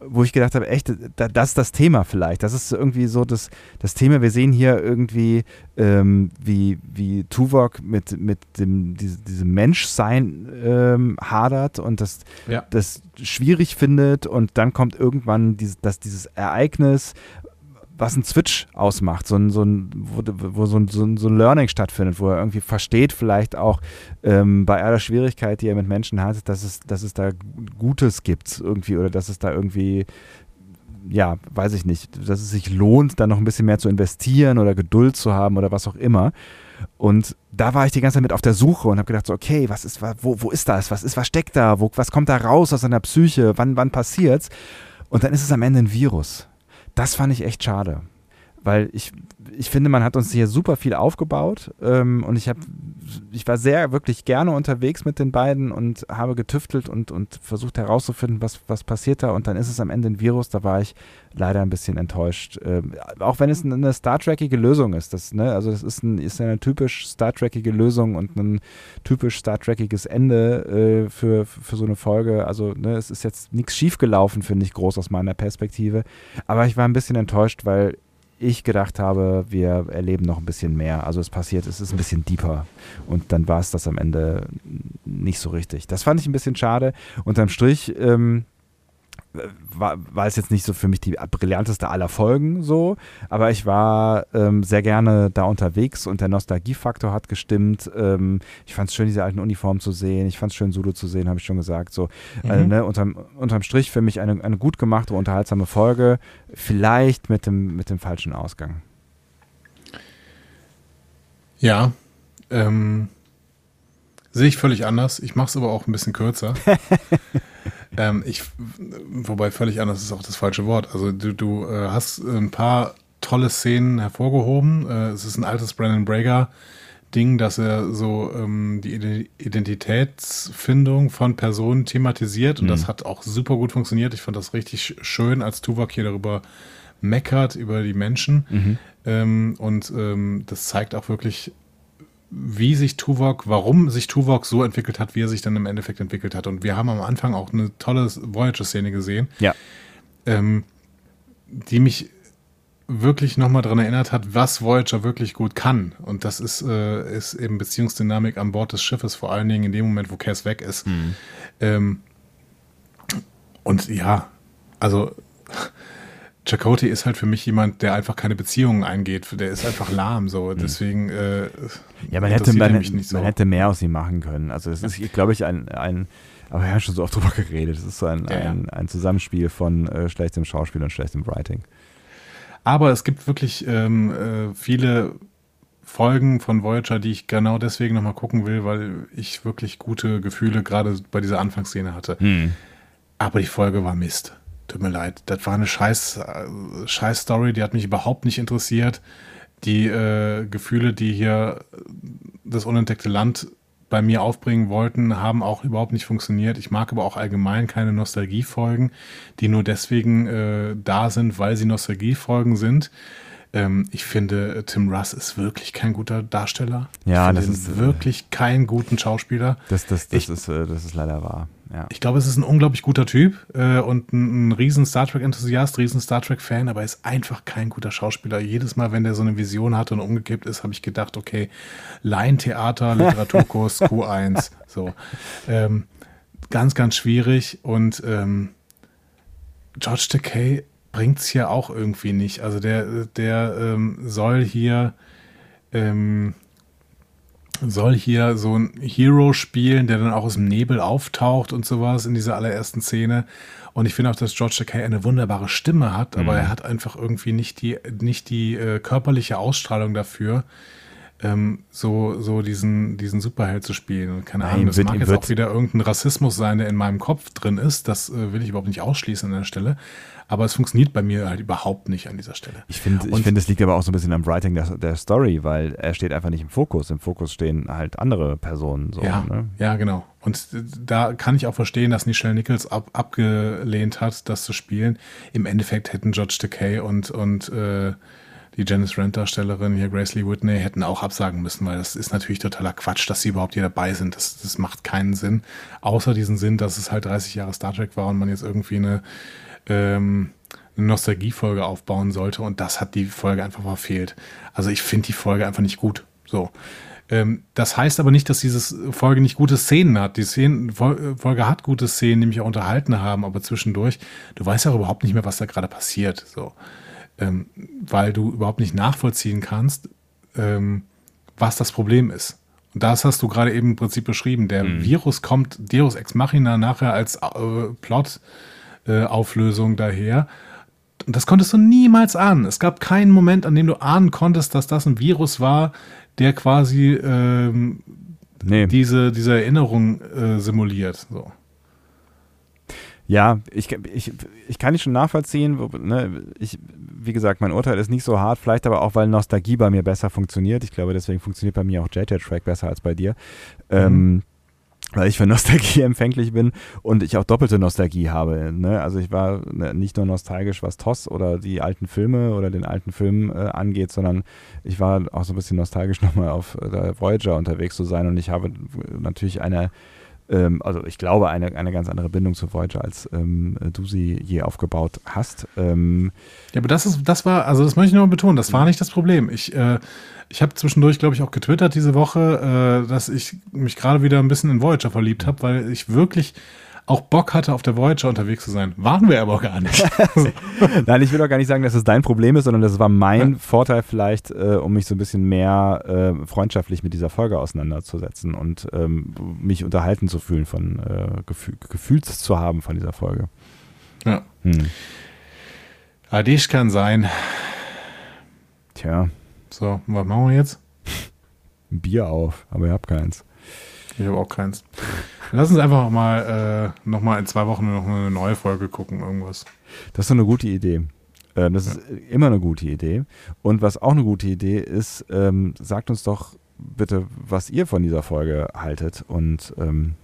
Speaker 2: wo ich gedacht habe, echt, das ist das Thema vielleicht. Das ist irgendwie so das, das Thema. Wir sehen hier irgendwie, ähm, wie, wie Tuvok mit, mit dem, diese, diesem Menschsein ähm, hadert und das, ja. das schwierig findet und dann kommt irgendwann dieses, das, dieses Ereignis, was ein Switch ausmacht, so ein, so ein, wo, wo so, ein, so, ein, Learning stattfindet, wo er irgendwie versteht, vielleicht auch ähm, bei aller Schwierigkeit, die er mit Menschen hat, dass es, dass es da Gutes gibt irgendwie oder dass es da irgendwie, ja, weiß ich nicht, dass es sich lohnt, da noch ein bisschen mehr zu investieren oder Geduld zu haben oder was auch immer. Und da war ich die ganze Zeit mit auf der Suche und habe gedacht, so, okay, was ist, wo, wo ist das? Was ist, was steckt da? Wo, was kommt da raus aus seiner Psyche? Wann, wann passiert's? Und dann ist es am Ende ein Virus das fand ich echt schade. Weil ich, ich finde, man hat uns hier super viel aufgebaut ähm, und ich habe, ich war sehr wirklich gerne unterwegs mit den beiden und habe getüftelt und, und versucht herauszufinden, was, was passiert da und dann ist es am Ende ein Virus, da war ich leider ein bisschen enttäuscht. Ähm, auch wenn es eine Star Trekige Lösung ist, das, ne, also das ist, ein, ist eine typisch Star Trekige Lösung und ein typisch Star Trekiges Ende äh, für, für so eine Folge. Also ne, es ist jetzt nichts schiefgelaufen, finde ich, groß aus meiner Perspektive. Aber ich war ein bisschen enttäuscht, weil ich gedacht habe, wir erleben noch ein bisschen mehr. Also es passiert, es ist ein bisschen deeper. Und dann war es das am Ende nicht so richtig. Das fand ich ein bisschen schade. Unterm Strich ähm, war, war es jetzt nicht so für mich die brillanteste aller Folgen so, aber ich war ähm, sehr gerne da unterwegs und der Nostalgiefaktor hat gestimmt. Ähm, ich fand es schön, diese alten Uniformen zu sehen. Ich fand es schön, Sudo zu sehen, habe ich schon gesagt. So, mhm. also, ne, unterm, unterm Strich für mich eine, eine gut gemachte, unterhaltsame Folge, vielleicht mit dem, mit dem falschen Ausgang.
Speaker 1: Ja, ähm, sehe ich völlig anders. Ich mache es aber auch ein bisschen kürzer. Ähm, ich, wobei völlig anders ist auch das falsche Wort. Also du, du äh, hast ein paar tolle Szenen hervorgehoben. Äh, es ist ein altes Brandon Brager Ding, dass er so ähm, die Identitätsfindung von Personen thematisiert und mhm. das hat auch super gut funktioniert. Ich fand das richtig schön, als Tuvok hier darüber meckert, über die Menschen. Mhm. Ähm, und ähm, das zeigt auch wirklich wie sich Tuvok, warum sich Tuvok so entwickelt hat, wie er sich dann im Endeffekt entwickelt hat. Und wir haben am Anfang auch eine tolle Voyager-Szene gesehen,
Speaker 2: ja.
Speaker 1: ähm, die mich wirklich nochmal daran erinnert hat, was Voyager wirklich gut kann. Und das ist, äh, ist eben Beziehungsdynamik an Bord des Schiffes, vor allen Dingen in dem Moment, wo Cass weg ist. Mhm. Ähm, und ja, also Chakotay ist halt für mich jemand, der einfach keine Beziehungen eingeht. Der ist einfach lahm so. Mhm. Deswegen. Äh,
Speaker 2: ja, man hätte, man, so. man, hätte mehr aus ihm machen können. Also es ist, glaube ich, ein, ein aber wir haben schon so oft drüber geredet. Es ist so ein, ja, ein, ein, Zusammenspiel von äh, schlechtem Schauspiel und schlechtem Writing.
Speaker 1: Aber es gibt wirklich ähm, äh, viele Folgen von Voyager, die ich genau deswegen nochmal gucken will, weil ich wirklich gute Gefühle gerade bei dieser Anfangsszene hatte. Hm. Aber die Folge war Mist. Tut mir leid. Das war eine scheiß, äh, scheiß Story, die hat mich überhaupt nicht interessiert. Die äh, Gefühle, die hier das unentdeckte Land bei mir aufbringen wollten, haben auch überhaupt nicht funktioniert. Ich mag aber auch allgemein keine Nostalgiefolgen, die nur deswegen äh, da sind, weil sie Nostalgiefolgen sind. Ähm, ich finde, Tim Russ ist wirklich kein guter Darsteller.
Speaker 2: Ja, das ist
Speaker 1: äh, wirklich kein guten Schauspieler.
Speaker 2: Das, das, das, ich, ist, äh, das ist leider wahr. Ja.
Speaker 1: Ich glaube, es ist ein unglaublich guter Typ äh, und ein, ein riesen Star Trek-Enthusiast, riesen Star Trek-Fan, aber er ist einfach kein guter Schauspieler. Jedes Mal, wenn der so eine Vision hatte und umgekippt ist, habe ich gedacht, okay, Laientheater, Literaturkurs, Q1. So. Ähm, ganz, ganz schwierig und ähm, George Takei bringt es hier auch irgendwie nicht. Also der, der ähm, soll hier ähm, soll hier so ein Hero spielen, der dann auch aus dem Nebel auftaucht und sowas in dieser allerersten Szene. Und ich finde auch, dass George Takei eine wunderbare Stimme hat, aber mhm. er hat einfach irgendwie nicht die, nicht die äh, körperliche Ausstrahlung dafür, ähm, so, so diesen, diesen Superheld zu spielen. Und keine Ahnung, das wird, mag jetzt auch wieder irgendein Rassismus sein, der in meinem Kopf drin ist. Das äh, will ich überhaupt nicht ausschließen an der Stelle. Aber es funktioniert bei mir halt überhaupt nicht an dieser Stelle.
Speaker 2: Ich finde, ich finde, es liegt aber auch so ein bisschen am Writing der, der, Story, weil er steht einfach nicht im Fokus. Im Fokus stehen halt andere Personen. So,
Speaker 1: ja,
Speaker 2: ne?
Speaker 1: ja, genau. Und da kann ich auch verstehen, dass Nichelle Nichols ab, abgelehnt hat, das zu spielen. Im Endeffekt hätten George Takei und, und äh, die Janice Rent-Darstellerin hier, Grace Lee Whitney, hätten auch absagen müssen, weil das ist natürlich totaler Quatsch, dass sie überhaupt hier dabei sind. Das, das macht keinen Sinn. Außer diesen Sinn, dass es halt 30 Jahre Star Trek war und man jetzt irgendwie eine ähm, eine Nostalgiefolge aufbauen sollte und das hat die Folge einfach verfehlt. Also ich finde die Folge einfach nicht gut. So. Ähm, das heißt aber nicht, dass diese Folge nicht gute Szenen hat. Die Szenen, Folge hat gute Szenen, die mich auch unterhalten haben, aber zwischendurch, du weißt ja auch überhaupt nicht mehr, was da gerade passiert. So. Ähm, weil du überhaupt nicht nachvollziehen kannst, ähm, was das Problem ist. Und das hast du gerade eben im Prinzip beschrieben. Der mhm. Virus kommt Deus Ex Machina nachher als äh, Plot-Auflösung äh, daher. Und das konntest du niemals ahnen. Es gab keinen Moment, an dem du ahnen konntest, dass das ein Virus war, der quasi ähm, nee. diese, diese Erinnerung äh, simuliert. So.
Speaker 2: Ja, ich, ich, ich kann dich schon nachvollziehen. Ne? Ich, wie gesagt, mein Urteil ist nicht so hart, vielleicht aber auch, weil Nostalgie bei mir besser funktioniert. Ich glaube, deswegen funktioniert bei mir auch JJ-Track besser als bei dir. Mhm. Ähm, weil ich für Nostalgie empfänglich bin und ich auch doppelte Nostalgie habe. Ne? Also ich war ne, nicht nur nostalgisch, was TOS oder die alten Filme oder den alten Film äh, angeht, sondern ich war auch so ein bisschen nostalgisch nochmal auf äh, der Voyager unterwegs zu sein und ich habe natürlich eine ähm, also ich glaube, eine, eine ganz andere Bindung zu Voyager, als ähm, du sie je aufgebaut hast. Ähm,
Speaker 1: ja, aber das ist, das war, also das möchte ich nur betonen, das war nicht das Problem. Ich, äh, ich habe zwischendurch, glaube ich, auch getwittert diese Woche, äh, dass ich mich gerade wieder ein bisschen in Voyager verliebt habe, weil ich wirklich auch Bock hatte, auf der Voyager unterwegs zu sein. Waren wir aber gar nicht.
Speaker 2: Nein, ich will auch gar nicht sagen, dass es dein Problem ist, sondern das war mein ja. Vorteil vielleicht, äh, um mich so ein bisschen mehr äh, freundschaftlich mit dieser Folge auseinanderzusetzen und ähm, mich unterhalten zu fühlen von äh, Gefühl, Gefühls zu haben von dieser Folge.
Speaker 1: Ja. Hm. Adisch kann sein.
Speaker 2: Tja.
Speaker 1: So, was machen wir jetzt?
Speaker 2: Ein Bier auf, aber ihr habt keins.
Speaker 1: Ich habe auch keins. Lass uns einfach mal äh, noch mal in zwei Wochen noch eine neue Folge gucken, irgendwas.
Speaker 2: Das ist eine gute Idee. Ähm, das ja. ist immer eine gute Idee. Und was auch eine gute Idee ist, ähm, sagt uns doch bitte, was ihr von dieser Folge haltet und ähm,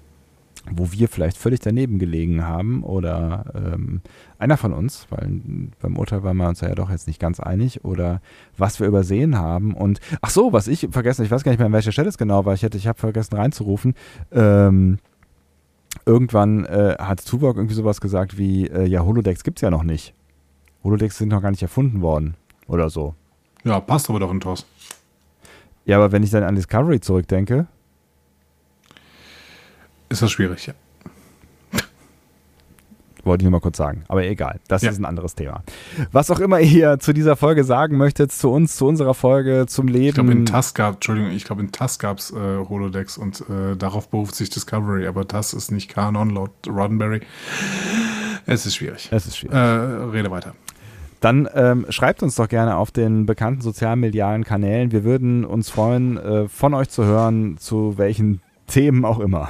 Speaker 2: wo wir vielleicht völlig daneben gelegen haben oder ähm, einer von uns, weil beim Urteil waren wir uns ja doch jetzt nicht ganz einig, oder was wir übersehen haben. Und ach so, was ich vergessen, ich weiß gar nicht mehr, an welcher Stelle es genau war, ich, hätte, ich habe vergessen reinzurufen. Ähm, irgendwann äh, hat Tuvok irgendwie sowas gesagt wie, äh, ja, Holodecks gibt es ja noch nicht. Holodecks sind noch gar nicht erfunden worden oder so.
Speaker 1: Ja, passt aber doch in TOS.
Speaker 2: Ja, aber wenn ich dann an Discovery zurückdenke,
Speaker 1: ist das schwierig, ja.
Speaker 2: Wollte ich nur mal kurz sagen. Aber egal, das ja. ist ein anderes Thema. Was auch immer ihr zu dieser Folge sagen möchtet, zu uns, zu unserer Folge, zum Leben. Ich
Speaker 1: glaube, in TAS gab Entschuldigung, ich glaube, in TAS gab es äh, Holodecks und äh, darauf beruft sich Discovery, aber TAS ist nicht Kanon laut Roddenberry. Es ist schwierig.
Speaker 2: Es ist schwierig.
Speaker 1: Äh, rede weiter.
Speaker 2: Dann ähm, schreibt uns doch gerne auf den bekannten sozialmedialen Kanälen. Wir würden uns freuen, äh, von euch zu hören, zu welchen Themen auch immer.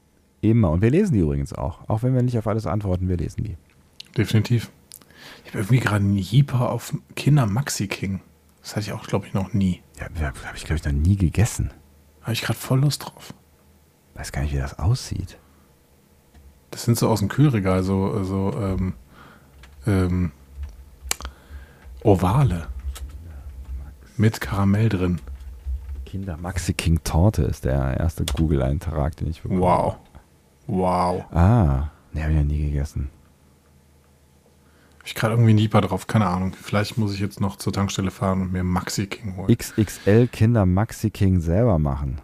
Speaker 2: Immer. Und wir lesen die übrigens auch. Auch wenn wir nicht auf alles antworten, wir lesen die.
Speaker 1: Definitiv. Ich habe irgendwie gerade einen Jeeper auf Kinder Maxi King. Das hatte ich auch, glaube ich, noch nie.
Speaker 2: Ja, habe ich, glaube ich, noch nie gegessen.
Speaker 1: Habe ich gerade voll Lust drauf.
Speaker 2: Weiß gar nicht, wie das aussieht.
Speaker 1: Das sind so aus dem Kühlregal, so, so ähm, ähm, Ovale. Mit Karamell drin.
Speaker 2: Kinder Maxi King Torte ist der erste Google-Eintrag, den ich
Speaker 1: bekommen Wow. Wow.
Speaker 2: Ah, ne, habe ich ja nie gegessen.
Speaker 1: Habe ich gerade irgendwie ein Lieber drauf, keine Ahnung. Vielleicht muss ich jetzt noch zur Tankstelle fahren und mir Maxi King holen.
Speaker 2: XXL Kinder Maxi King selber machen.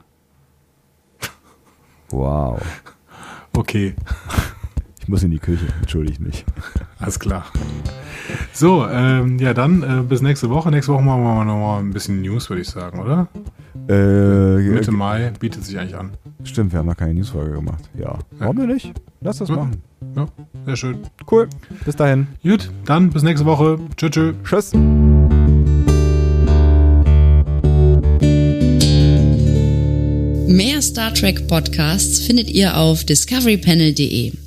Speaker 2: Wow.
Speaker 1: Okay.
Speaker 2: Ich muss in die Küche, entschuldige mich.
Speaker 1: Alles klar. So, ähm, ja, dann äh, bis nächste Woche. Nächste Woche machen wir noch mal ein bisschen News, würde ich sagen, oder?
Speaker 2: Äh,
Speaker 1: Mitte Mai bietet sich eigentlich an.
Speaker 2: Stimmt, wir haben noch keine Newsfolge gemacht. Ja. Warum denn nicht? Lass das
Speaker 1: ja.
Speaker 2: machen.
Speaker 1: Ja, sehr schön.
Speaker 2: Cool. Bis dahin.
Speaker 1: Gut, dann bis nächste Woche. Tschüss. Tschüss.
Speaker 2: Tschüss.
Speaker 4: Mehr Star Trek Podcasts findet ihr auf discoverypanel.de.